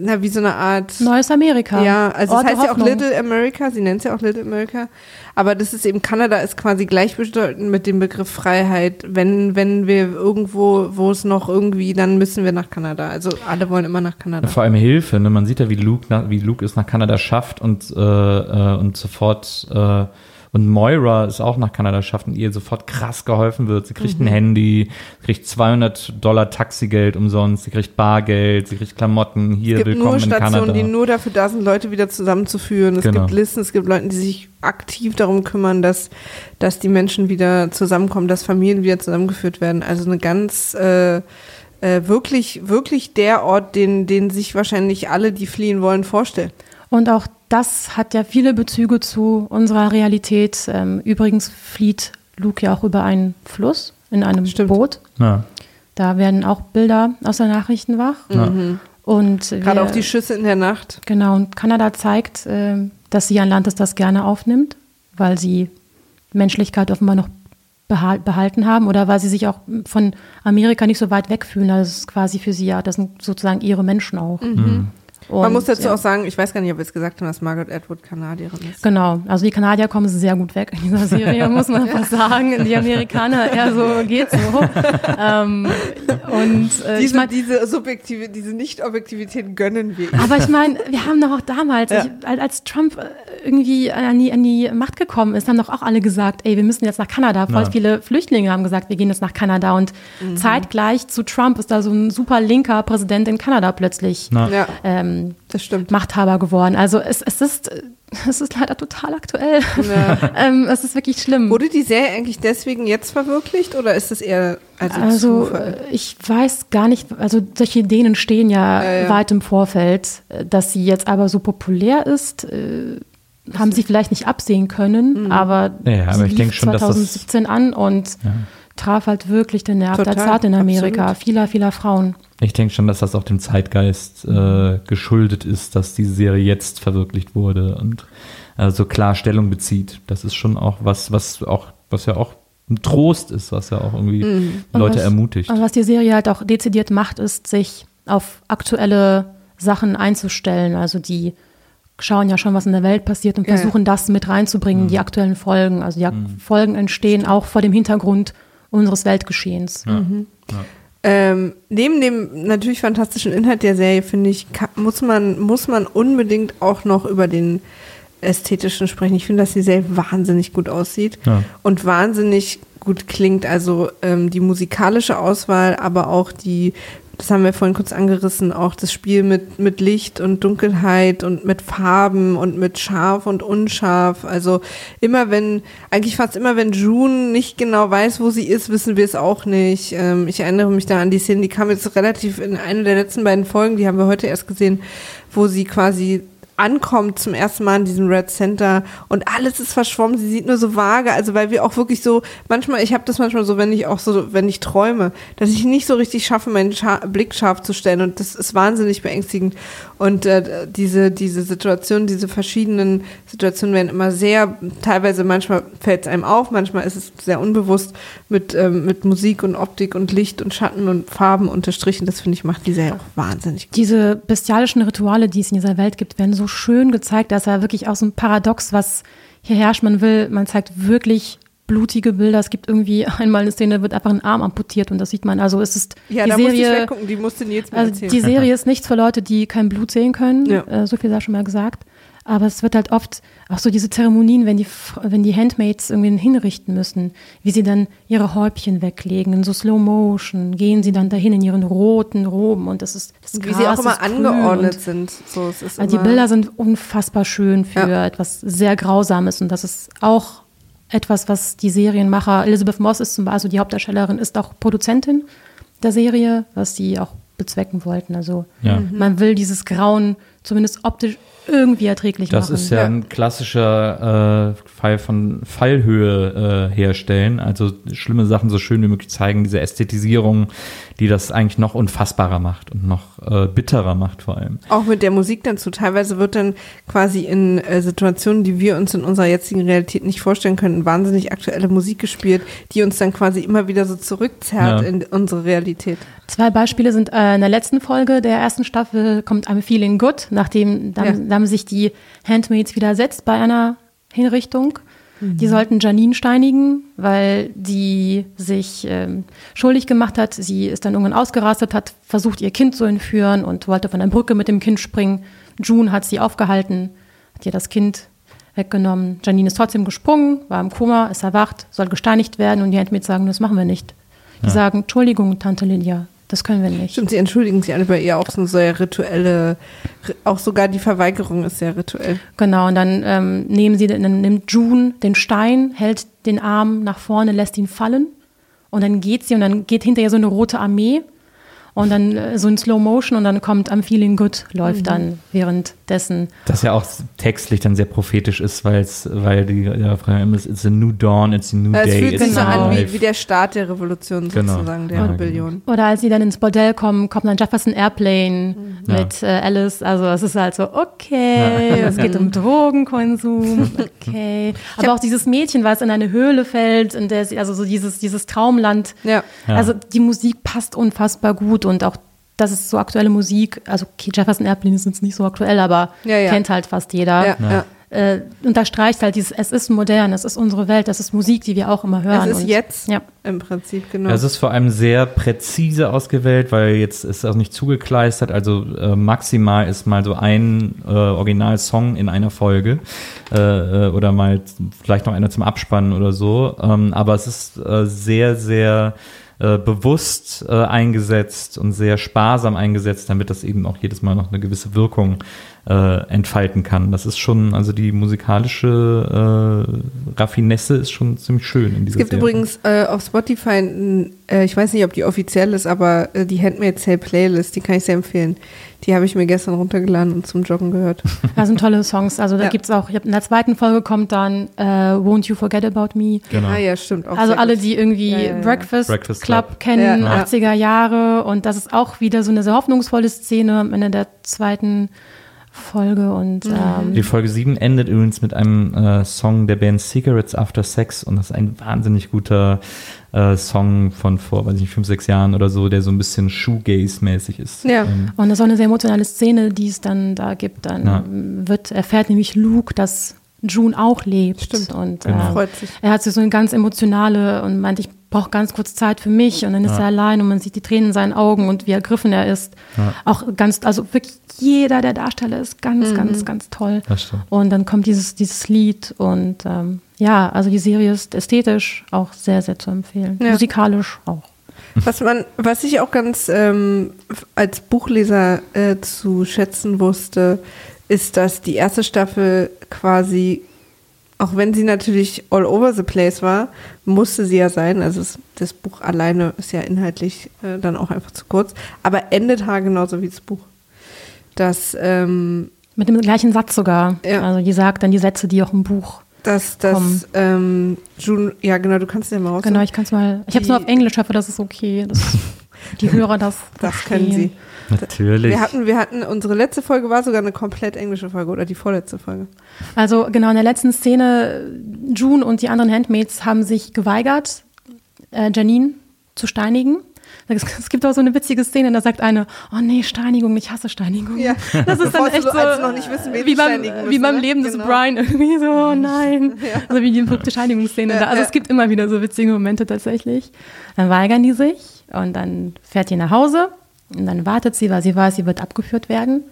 na, wie so eine Art. Neues Amerika. Ja, also Ort es heißt ja auch. Little America, sie nennt es ja auch Little America. Aber das ist eben, Kanada ist quasi gleichbedeutend mit dem Begriff Freiheit. Wenn, wenn wir irgendwo, wo es noch irgendwie, dann müssen wir nach Kanada. Also alle wollen immer nach Kanada. Vor allem Hilfe, ne? Man sieht ja, wie Luke, nach, wie Luke es nach Kanada schafft und, äh, äh, und sofort äh, und Moira es auch nach Kanada schafft und ihr sofort krass geholfen wird. Sie kriegt ein Handy, sie kriegt 200 Dollar Taxigeld umsonst, sie kriegt Bargeld, sie kriegt Klamotten. Hier, Es gibt willkommen nur in Kanada. Stationen, die nur dafür da sind, Leute wieder zusammenzuführen. Es Genau. gibt Listen, es gibt Leute, die sich aktiv darum kümmern, dass, dass die Menschen wieder zusammenkommen, dass Familien wieder zusammengeführt werden. Also eine ganz äh, äh, wirklich, wirklich der Ort, den, den sich wahrscheinlich alle, die fliehen wollen, vorstellen. Und auch das hat ja viele Bezüge zu unserer Realität. Ähm, übrigens flieht Luke ja auch über einen Fluss in einem Stimmt. Boot. ja. Da werden auch Bilder aus der Nachrichten wach. Ja. Und Gerade wir- auch die Schüsse in der Nacht. Genau, und Kanada zeigt, ähm, dass sie ein Land ist, das gerne aufnimmt, weil sie Menschlichkeit offenbar noch behal- behalten haben oder weil sie sich auch von Amerika nicht so weit weg fühlen. Also es ist quasi für sie ja, das sind sozusagen ihre Menschen auch. Mhm. Und, Man muss dazu ja. auch sagen, ich weiß gar nicht, ob wir es gesagt haben, dass Margaret Atwood Kanadierin ist. Genau, also die Kanadier kommen sehr gut weg in dieser Serie, muss man einfach sagen. Die Amerikaner eher so, geht so. ähm, und äh, ich Diese, mein, diese subjektive, diese Nicht-Objektivität gönnen wir. Aber ich meine, wir haben doch auch damals, Ja. ich, als- als Trump äh, irgendwie an die, an die Macht gekommen ist, haben doch auch alle gesagt, ey, wir müssen jetzt nach Kanada. Voll Ja. viele Flüchtlinge haben gesagt, wir gehen jetzt nach Kanada. Und Mhm. zeitgleich zu Trump ist da so ein super linker Präsident in Kanada plötzlich. Ja, ähm, das stimmt. Machthaber geworden. Also es, es ist, es ist leider total aktuell. Ja. ähm, es ist wirklich schlimm. Wurde die Serie eigentlich deswegen jetzt verwirklicht oder ist es eher also, Also Zufall? ich weiß gar nicht, also solche Ideen entstehen ja, Ja, ja. weit im Vorfeld, Äh, dass sie jetzt aber so populär ist, äh, haben sie vielleicht nicht absehen können, Mhm. aber, Ja, aber ich lief denk schon, dass das- 2017 an und traf halt wirklich den Nerv Total, der Zart in Amerika, absolut. vieler, vieler Frauen. Ich denke schon, dass das auch dem Zeitgeist äh, geschuldet ist, dass diese Serie jetzt verwirklicht wurde und äh, so klar Stellung bezieht. Das ist schon auch was, was auch, was ja auch ein Trost ist, was ja auch irgendwie Und Leute was, ermutigt. Und was die Serie halt auch dezidiert macht, ist, sich auf aktuelle Sachen einzustellen. Also die schauen ja schon, was in der Welt passiert und Ja, ja. versuchen das mit reinzubringen, die aktuellen Folgen. Also die ak- Folgen entstehen auch vor dem Hintergrund unseres Weltgeschehens. Ähm, neben dem natürlich fantastischen Inhalt der Serie, finde ich, ka- muss man, muss man unbedingt auch noch über den ästhetischen sprechen. Ich finde, dass die Serie wahnsinnig gut aussieht Ja. und wahnsinnig gut klingt. Also ähm, die musikalische Auswahl, aber auch die, das haben wir vorhin kurz angerissen, auch das Spiel mit, mit Licht und Dunkelheit und mit Farben und mit scharf und unscharf. Also immer wenn, eigentlich fast immer wenn June nicht genau weiß, wo sie ist, wissen wir es auch nicht. Ähm, ich erinnere mich da an die Szene, die kam jetzt relativ in einer der letzten beiden Folgen, die haben wir heute erst gesehen, wo sie quasi ankommt zum ersten Mal in diesem Red Center und alles ist verschwommen, sie sieht nur so vage, also weil wir auch wirklich so, manchmal, ich habe das manchmal so, wenn ich auch so, wenn ich träume, dass ich nicht so richtig schaffe, meinen Scha Blick scharf zu stellen und das ist wahnsinnig beängstigend und äh, diese, diese Situation, diese verschiedenen Situationen werden immer sehr, teilweise manchmal fällt es einem auf, manchmal ist es sehr unbewusst mit, ähm, mit Musik und Optik und Licht und Schatten und Farben unterstrichen, das finde ich macht die Serie auch wahnsinnig gut. Diese bestialischen Rituale, die es in dieser Welt gibt, werden so schön gezeigt. Das ist ja wirklich auch so ein Paradox, was hier herrscht. Man will, man zeigt wirklich blutige Bilder. Es gibt irgendwie einmal eine Szene, wird einfach ein Arm amputiert und das sieht man. Also es ist Ja, die da musste ich Serie. die Also die Serie ist nichts für Leute, die kein Blut sehen können. Ja. Äh, so viel sei schon mal gesagt. Aber es wird halt oft auch so diese Zeremonien, wenn die, wenn die Handmaids irgendwie hinrichten müssen, wie sie dann ihre Häubchen weglegen, in so Slow Motion, gehen sie dann dahin in ihren roten Roben und das ist das wie sie auch Gras immer angeordnet sind. So, es ist also die Bilder sind unfassbar schön für Ja. etwas sehr Grausames und das ist auch etwas, was die Serienmacher, Elizabeth Moss ist zum Beispiel, also die Hauptdarstellerin, ist auch Produzentin der Serie, was sie auch bezwecken wollten. Also Ja. Man will dieses Grauen zumindest optisch irgendwie erträglich Das machen. ist ja, Ja. ein klassischer äh, Fall von Fallhöhe äh, herstellen. Also schlimme Sachen so schön wie möglich zeigen, diese Ästhetisierung, die das eigentlich noch unfassbarer macht und noch äh, bitterer macht vor allem. Auch mit der Musik dazu. Teilweise wird dann quasi in äh, Situationen, die wir uns in unserer jetzigen Realität nicht vorstellen können, wahnsinnig aktuelle Musik gespielt, die uns dann quasi immer wieder so zurückzerrt Ja. in unsere Realität. Zwei Beispiele sind äh, in der letzten Folge der ersten Staffel kommt I'm Feeling Good, nachdem da, Ja. da haben sich die Handmaids widersetzt bei einer Hinrichtung. Die sollten Janine steinigen, weil die sich ähm, schuldig gemacht hat. Sie ist dann irgendwann ausgerastet, hat versucht, ihr Kind zu entführen und wollte von der Brücke mit dem Kind springen. June hat sie aufgehalten, hat ihr das Kind weggenommen. Janine ist trotzdem gesprungen, war im Koma, ist erwacht, soll gesteinigt werden und die Handmaids sagen, das machen wir nicht. Die sagen, Entschuldigung, Tante Lydia, das können wir nicht. Stimmt, sie entschuldigen sich alle bei ihr auch so sehr rituelle, auch sogar die Verweigerung ist sehr rituell. Genau, und dann ähm, nehmen sie, dann nimmt June den Stein, hält den Arm nach vorne, lässt ihn fallen und dann geht sie und dann geht hinter ihr so eine rote Armee und dann äh, so in Slow Motion und dann kommt I'm Feeling Good, läuft dann währenddessen. Das ja auch textlich dann sehr prophetisch ist, weil es, weil die ja, Frage immer ist, it's a new dawn, it's a new Es day, fühlt it's sich so an wie, wie der Start der Revolution Genau. sozusagen, der Ja, Rebellion. Oder als sie dann ins Bordell kommen, kommt dann Jefferson Airplane Ja. mit äh, Alice. Also es ist halt so, okay, es geht um Drogenkonsum, okay. Aber auch dieses Mädchen, was in eine Höhle fällt, in der sie, also so dieses, dieses Traumland. Ja. Ja. Also die Musik passt unfassbar gut und auch das ist so aktuelle Musik. Also okay, Jefferson Airplane ist jetzt nicht so aktuell, aber Ja, ja. kennt halt fast jeder. Ja, ja. Äh, unterstreicht halt dieses, es ist modern, es ist unsere Welt, das ist Musik, die wir auch immer hören. Es ist und, jetzt Ja. im Prinzip, genau. Ja, Es ist vor allem sehr präzise ausgewählt, weil jetzt ist auch nicht zugekleistert. Also äh, maximal ist mal so ein äh, Originalsong in einer Folge äh, äh, oder mal vielleicht noch einer zum Abspannen oder so. Ähm, aber es ist äh, sehr, sehr äh, bewusst äh, eingesetzt und sehr sparsam eingesetzt, damit das eben auch jedes Mal noch eine gewisse Wirkung äh, entfalten kann. Das ist schon, also die musikalische äh, Raffinesse ist schon ziemlich schön in Es dieser gibt Serie. übrigens äh, auf Spotify, äh, ich weiß nicht, ob die offiziell ist, aber äh, die Handmaid's Tale Playlist, die kann ich sehr empfehlen. Die habe ich mir gestern runtergeladen und zum Joggen gehört. Das sind tolle Songs. Also da Ja. gibt's auch, ich hab, in der zweiten Folge kommt dann äh, Won't You Forget About Me. Genau. Ah ja, stimmt. Auch Also alle, die irgendwie Ja, ja, ja. Breakfast, Breakfast Club, Club. kennen, Ja, ja. 80er Jahre. Und das ist auch wieder so eine sehr hoffnungsvolle Szene am Ende der zweiten Folge. Und Mhm. ähm, Die Folge 7 endet übrigens mit einem äh, Song der Band Cigarettes After Sex und das ist ein wahnsinnig guter äh, Song von vor, weiß ich nicht, fünf, sechs Jahren oder so, der so ein bisschen Shoegaze-mäßig ist. Ja. Ähm, Und das ist auch eine sehr emotionale Szene, die es dann da gibt. Dann Ja. wird, erfährt nämlich Luke, dass June auch lebt. Stimmt. Und Genau. äh, Freut sich. er hat so eine ganz emotionale und meint, ich brauche ganz kurz Zeit für mich. Und dann ist Ja. er allein und man sieht die Tränen in seinen Augen und wie ergriffen er ist. Ja. Auch ganz, also wirklich jeder der Darsteller ist Mhm. ganz, ganz, ganz toll. Und dann kommt dieses, dieses Lied und ähm, ja, also die Serie ist ästhetisch auch sehr, sehr zu empfehlen. Ja. Musikalisch auch. Was man, was ich auch ganz ähm, als Buchleser äh, zu schätzen wusste, ist, dass die erste Staffel quasi, auch wenn sie natürlich all over the place war, musste sie ja sein. Also es, das Buch alleine ist ja inhaltlich äh, dann auch einfach zu kurz, aber endet haargenauso wie das Buch. Das, ähm, Mit dem gleichen Satz sogar. Ja. Also die sagt dann die Sätze, die auch im Buch. das, das, ähm, June, ja genau, du kannst den mal raus. Genau, ich kann es mal. Ich habe es nur auf Englisch, hoffe, das ist okay. Das, die Hörer das. das können sie. Natürlich. Wir hatten, wir hatten, unsere letzte Folge war sogar eine komplett englische Folge oder die vorletzte Folge. Also genau, in der letzten Szene, June und die anderen Handmaids haben sich geweigert, äh, Janine zu steinigen. Es, es gibt auch so eine witzige Szene, da sagt eine, oh nee, Steinigung, ich hasse Steinigung. Ja. Das ist Bevor dann echt so, noch nicht wissen, wie beim, steinigen wie müssen, beim ne? Leben des Genau. Brian irgendwie so, oh nein. Also wie die verrückte Steinigungsszene Ja, da. Also ja. es gibt immer wieder so witzige Momente tatsächlich. Dann weigern die sich und dann fährt die nach Hause und dann wartet sie, weil sie weiß, sie wird abgeführt werden.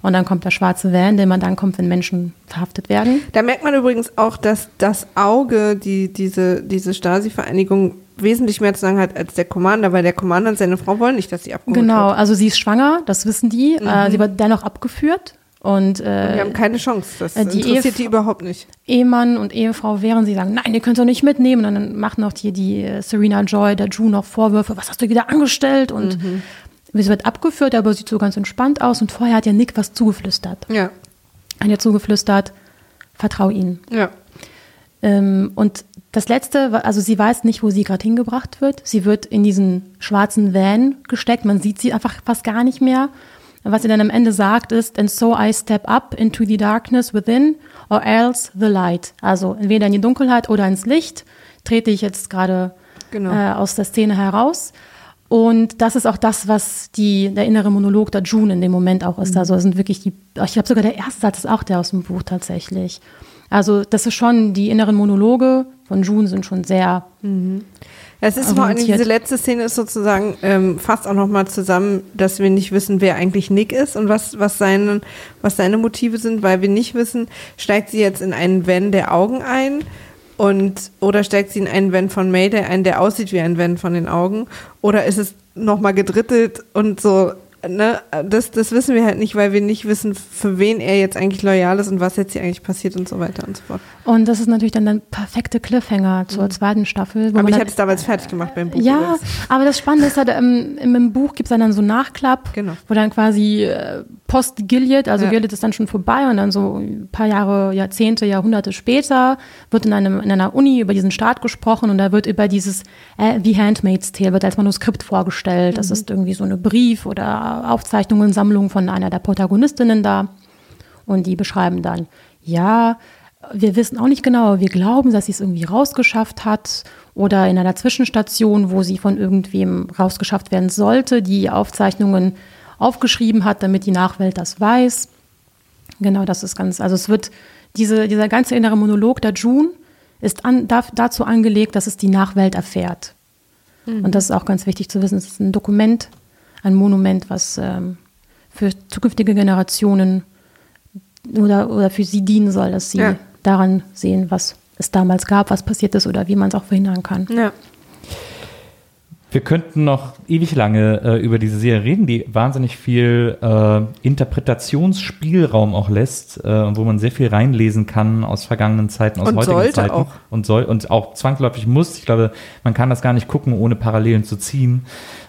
Und dann kommt der schwarze Van, der man dann kommt, wenn Menschen verhaftet werden. Da merkt man übrigens auch, dass das Auge, die, diese, diese Stasi-Vereinigung wesentlich mehr zu sagen hat als der Commander, weil der Commander und seine Frau wollen nicht, dass sie abgeholt Genau, wird. also sie ist schwanger, das wissen die. Äh, sie wird dennoch abgeführt. Und, äh, haben keine Chance. Das äh, die interessiert Ehef- die überhaupt nicht. Ehemann und Ehefrau wären sie sagen, nein, ihr könnt doch nicht mitnehmen. Und dann machen auch hier die äh, Serena Joy, der Drew noch Vorwürfe, was hast du wieder angestellt? Und sie wird abgeführt, aber sieht so ganz entspannt aus. Und vorher hat ja Nick was zugeflüstert. Ja, Hat ihr zugeflüstert, vertrau ihnen. ja. Ähm, und das Letzte, also sie weiß nicht, wo sie gerade hingebracht wird. Sie wird in diesen schwarzen Van gesteckt. Man sieht sie einfach fast gar nicht mehr. Was sie dann am Ende sagt, ist, and so I step up into the darkness within or else the light. Also entweder in die Dunkelheit oder ins Licht trete ich jetzt gerade Genau. äh, aus der Szene heraus. Und das ist auch das, was die, der innere Monolog der June in dem Moment auch ist. Also es sind wirklich die, ich glaube sogar der erste Satz ist auch der aus dem Buch tatsächlich. Also das ist schon, die inneren Monologe von June sind schon sehr, Es ist vor allem, diese letzte Szene ist sozusagen ähm, fasst auch nochmal zusammen, dass wir nicht wissen, wer eigentlich Nick ist und was, was, seine, was seine Motive sind, weil wir nicht wissen, steigt sie jetzt in einen Van der Augen ein und oder steigt sie in einen Van von Mayday ein, der aussieht wie ein Van von den Augen? Oder ist es nochmal gedrittelt und so, ne, das, das wissen wir halt nicht, weil wir nicht wissen, für wen er jetzt eigentlich loyal ist und was jetzt hier eigentlich passiert und so weiter und so fort. und das ist natürlich dann der perfekte Cliffhanger zur zweiten Staffel. Mhm. Aber ich hatte es damals fertig gemacht beim Buch. Ja, übrigens. aber das Spannende ist halt, ähm, im, im Buch gibt es dann so einen Nachklapp, Genau. wo dann quasi äh, Post-Gilead, also Ja. Gilead ist dann schon vorbei und dann so ein paar Jahre, Jahrzehnte, Jahrhunderte später wird in, einem, in einer Uni über diesen Staat gesprochen und da wird über dieses äh, The Handmaid's Tale wird als Manuskript vorgestellt. Das ist irgendwie so eine Brief- oder Aufzeichnungen-Sammlung von einer der Protagonistinnen da. Und die beschreiben dann, ja, wir wissen auch nicht genau, aber wir glauben, dass sie es irgendwie rausgeschafft hat oder in einer Zwischenstation, wo sie von irgendwem rausgeschafft werden sollte, die Aufzeichnungen aufgeschrieben hat, damit die Nachwelt das weiß. Genau, das ist ganz, also es wird, diese, dieser ganze innere Monolog der June ist an, da, dazu angelegt, dass es die Nachwelt erfährt. Und das ist auch ganz wichtig zu wissen. Es ist ein Dokument, ein Monument, was ähm, für zukünftige Generationen oder, oder für sie dienen soll, dass sie Ja. daran sehen, was es damals gab, was passiert ist oder wie man es auch verhindern kann. Ja. Wir könnten noch ewig lange äh, über diese Serie reden, die wahnsinnig viel äh, Interpretationsspielraum auch lässt äh, und wo man sehr viel reinlesen kann aus vergangenen Zeiten, aus Und heutigen Zeiten. auch. Und soll und auch zwangsläufig muss. Ich glaube, man kann das gar nicht gucken, ohne Parallelen zu ziehen.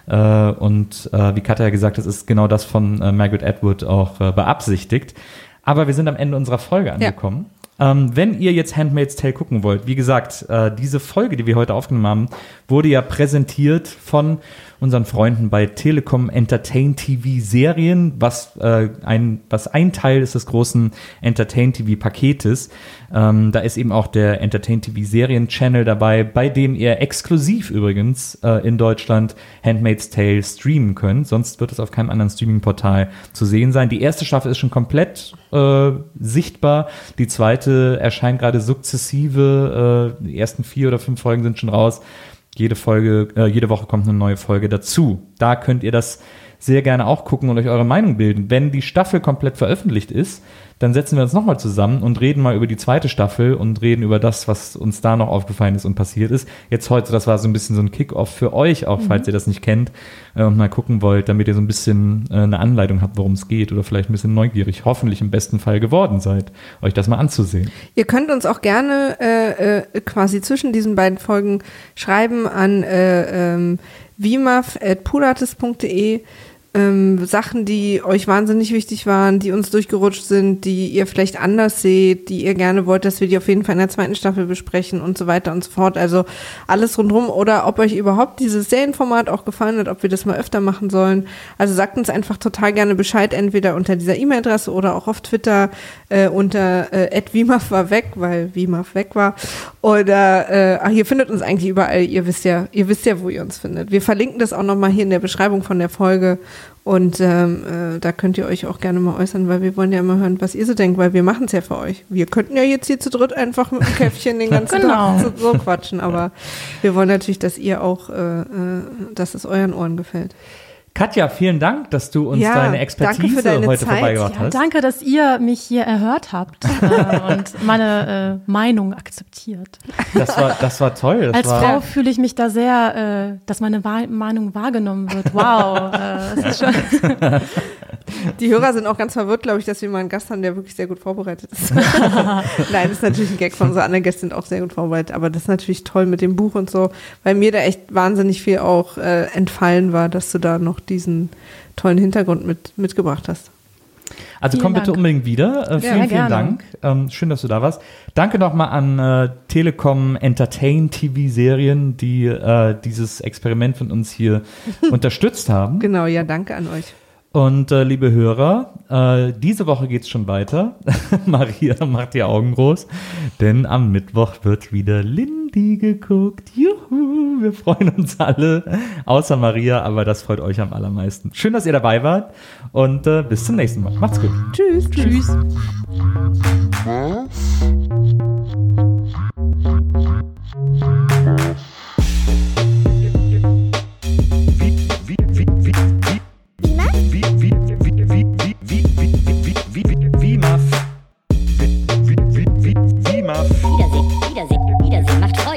Äh, und äh, wie Katja gesagt hat, ist genau das von äh, Margaret Atwood auch beabsichtigt. Aber wir sind am Ende unserer Folge angekommen. Ähm, wenn ihr jetzt Handmaid's Tale gucken wollt, wie gesagt, äh, diese Folge, die wir heute aufgenommen haben, wurde ja präsentiert von unseren Freunden bei Telekom Entertain TV Serien, was, äh, ein, was ein Teil ist des großen Entertain TV Paketes. Ähm, da ist eben auch der Entertain TV Serien Channel dabei, bei dem ihr exklusiv übrigens äh, in Deutschland Handmaid's Tale streamen könnt. Sonst wird es auf keinem anderen Streaming-Portal zu sehen sein. Die erste Staffel ist schon komplett äh, sichtbar. Die zweite erscheint gerade sukzessive. Äh, die ersten vier oder fünf Folgen sind schon raus. Jede Folge, äh, jede Woche kommt eine neue Folge dazu. Da könnt ihr das sehr gerne auch gucken und euch eure Meinung bilden. Wenn die Staffel komplett veröffentlicht ist, dann setzen wir uns nochmal zusammen und reden mal über die zweite Staffel und reden über das, was uns da noch aufgefallen ist und passiert ist. Jetzt heute, das war so ein bisschen so ein Kick-Off für euch, auch falls ihr das nicht kennt äh, und mal gucken wollt, damit ihr so ein bisschen äh, eine Anleitung habt, worum es geht oder vielleicht ein bisschen neugierig, hoffentlich im besten Fall geworden seid, euch das mal anzusehen. Ihr könnt uns auch gerne äh, äh, quasi zwischen diesen beiden Folgen schreiben an äh, ähm, vimaf.pulates.de ähm, Sachen, die euch wahnsinnig wichtig waren, die uns durchgerutscht sind, die ihr vielleicht anders seht, die ihr gerne wollt, dass wir die auf jeden Fall in der zweiten Staffel besprechen und so weiter und so fort. Also alles rundherum oder ob euch überhaupt dieses Serienformat auch gefallen hat, ob wir das mal öfter machen sollen. Also sagt uns einfach total gerne Bescheid, entweder unter dieser E-Mail-Adresse oder auch auf Twitter äh, unter äh, @wimaf war weg, weil Wimaf weg war. Oder äh, ach, ihr findet uns eigentlich überall. Ihr wisst ja, ihr wisst ja, wo ihr uns findet. Wir verlinken das auch nochmal hier in der Beschreibung von der Folge. Und ähm, äh, da könnt ihr euch auch gerne mal äußern, weil wir wollen ja immer hören, was ihr so denkt, weil wir machen es ja für euch. Wir könnten ja jetzt hier zu dritt einfach mit dem Käffchen den ganzen Genau. Tag so, so quatschen, aber wir wollen natürlich, dass ihr auch, äh, äh, dass es euren Ohren gefällt. Katja, vielen Dank, dass du uns Ja, deine Expertise deine heute Zeit. vorbeigebracht Ja, hast. danke, dass ihr mich hier erhört habt äh, und meine äh, Meinung akzeptiert. Das war, das war toll. Das Als war, Frau fühle ich mich da sehr, äh, dass meine Meinung wahrgenommen wird. Wow, äh, das ist schon Die Hörer sind auch ganz verwirrt, glaube ich, dass wir mal einen Gast haben, der wirklich sehr gut vorbereitet ist. Nein, das ist natürlich ein Gag von unseren anderen Gäste sind auch sehr gut vorbereitet, aber das ist natürlich toll mit dem Buch und so, weil mir da echt wahnsinnig viel auch äh, entfallen war, dass du da noch diesen tollen Hintergrund mit, mitgebracht hast. Also Vielen komm bitte Dank. unbedingt wieder. Äh, vielen, vielen gerne. Dank. Ähm, schön, dass du da warst. Danke nochmal an äh, Telekom Entertain TV Serien, die äh, dieses Experiment von uns hier unterstützt haben. Genau, ja, danke an euch. Und äh, liebe Hörer, äh, diese Woche geht's schon weiter. Maria macht die Augen groß, denn am Mittwoch wird wieder Lindy geguckt. Juhu, wir freuen uns alle, außer Maria, aber das freut euch am allermeisten. Schön, dass ihr dabei wart und äh, bis zum nächsten Mal. Macht's gut. Tschüss. Tschüss. Wiedersehen,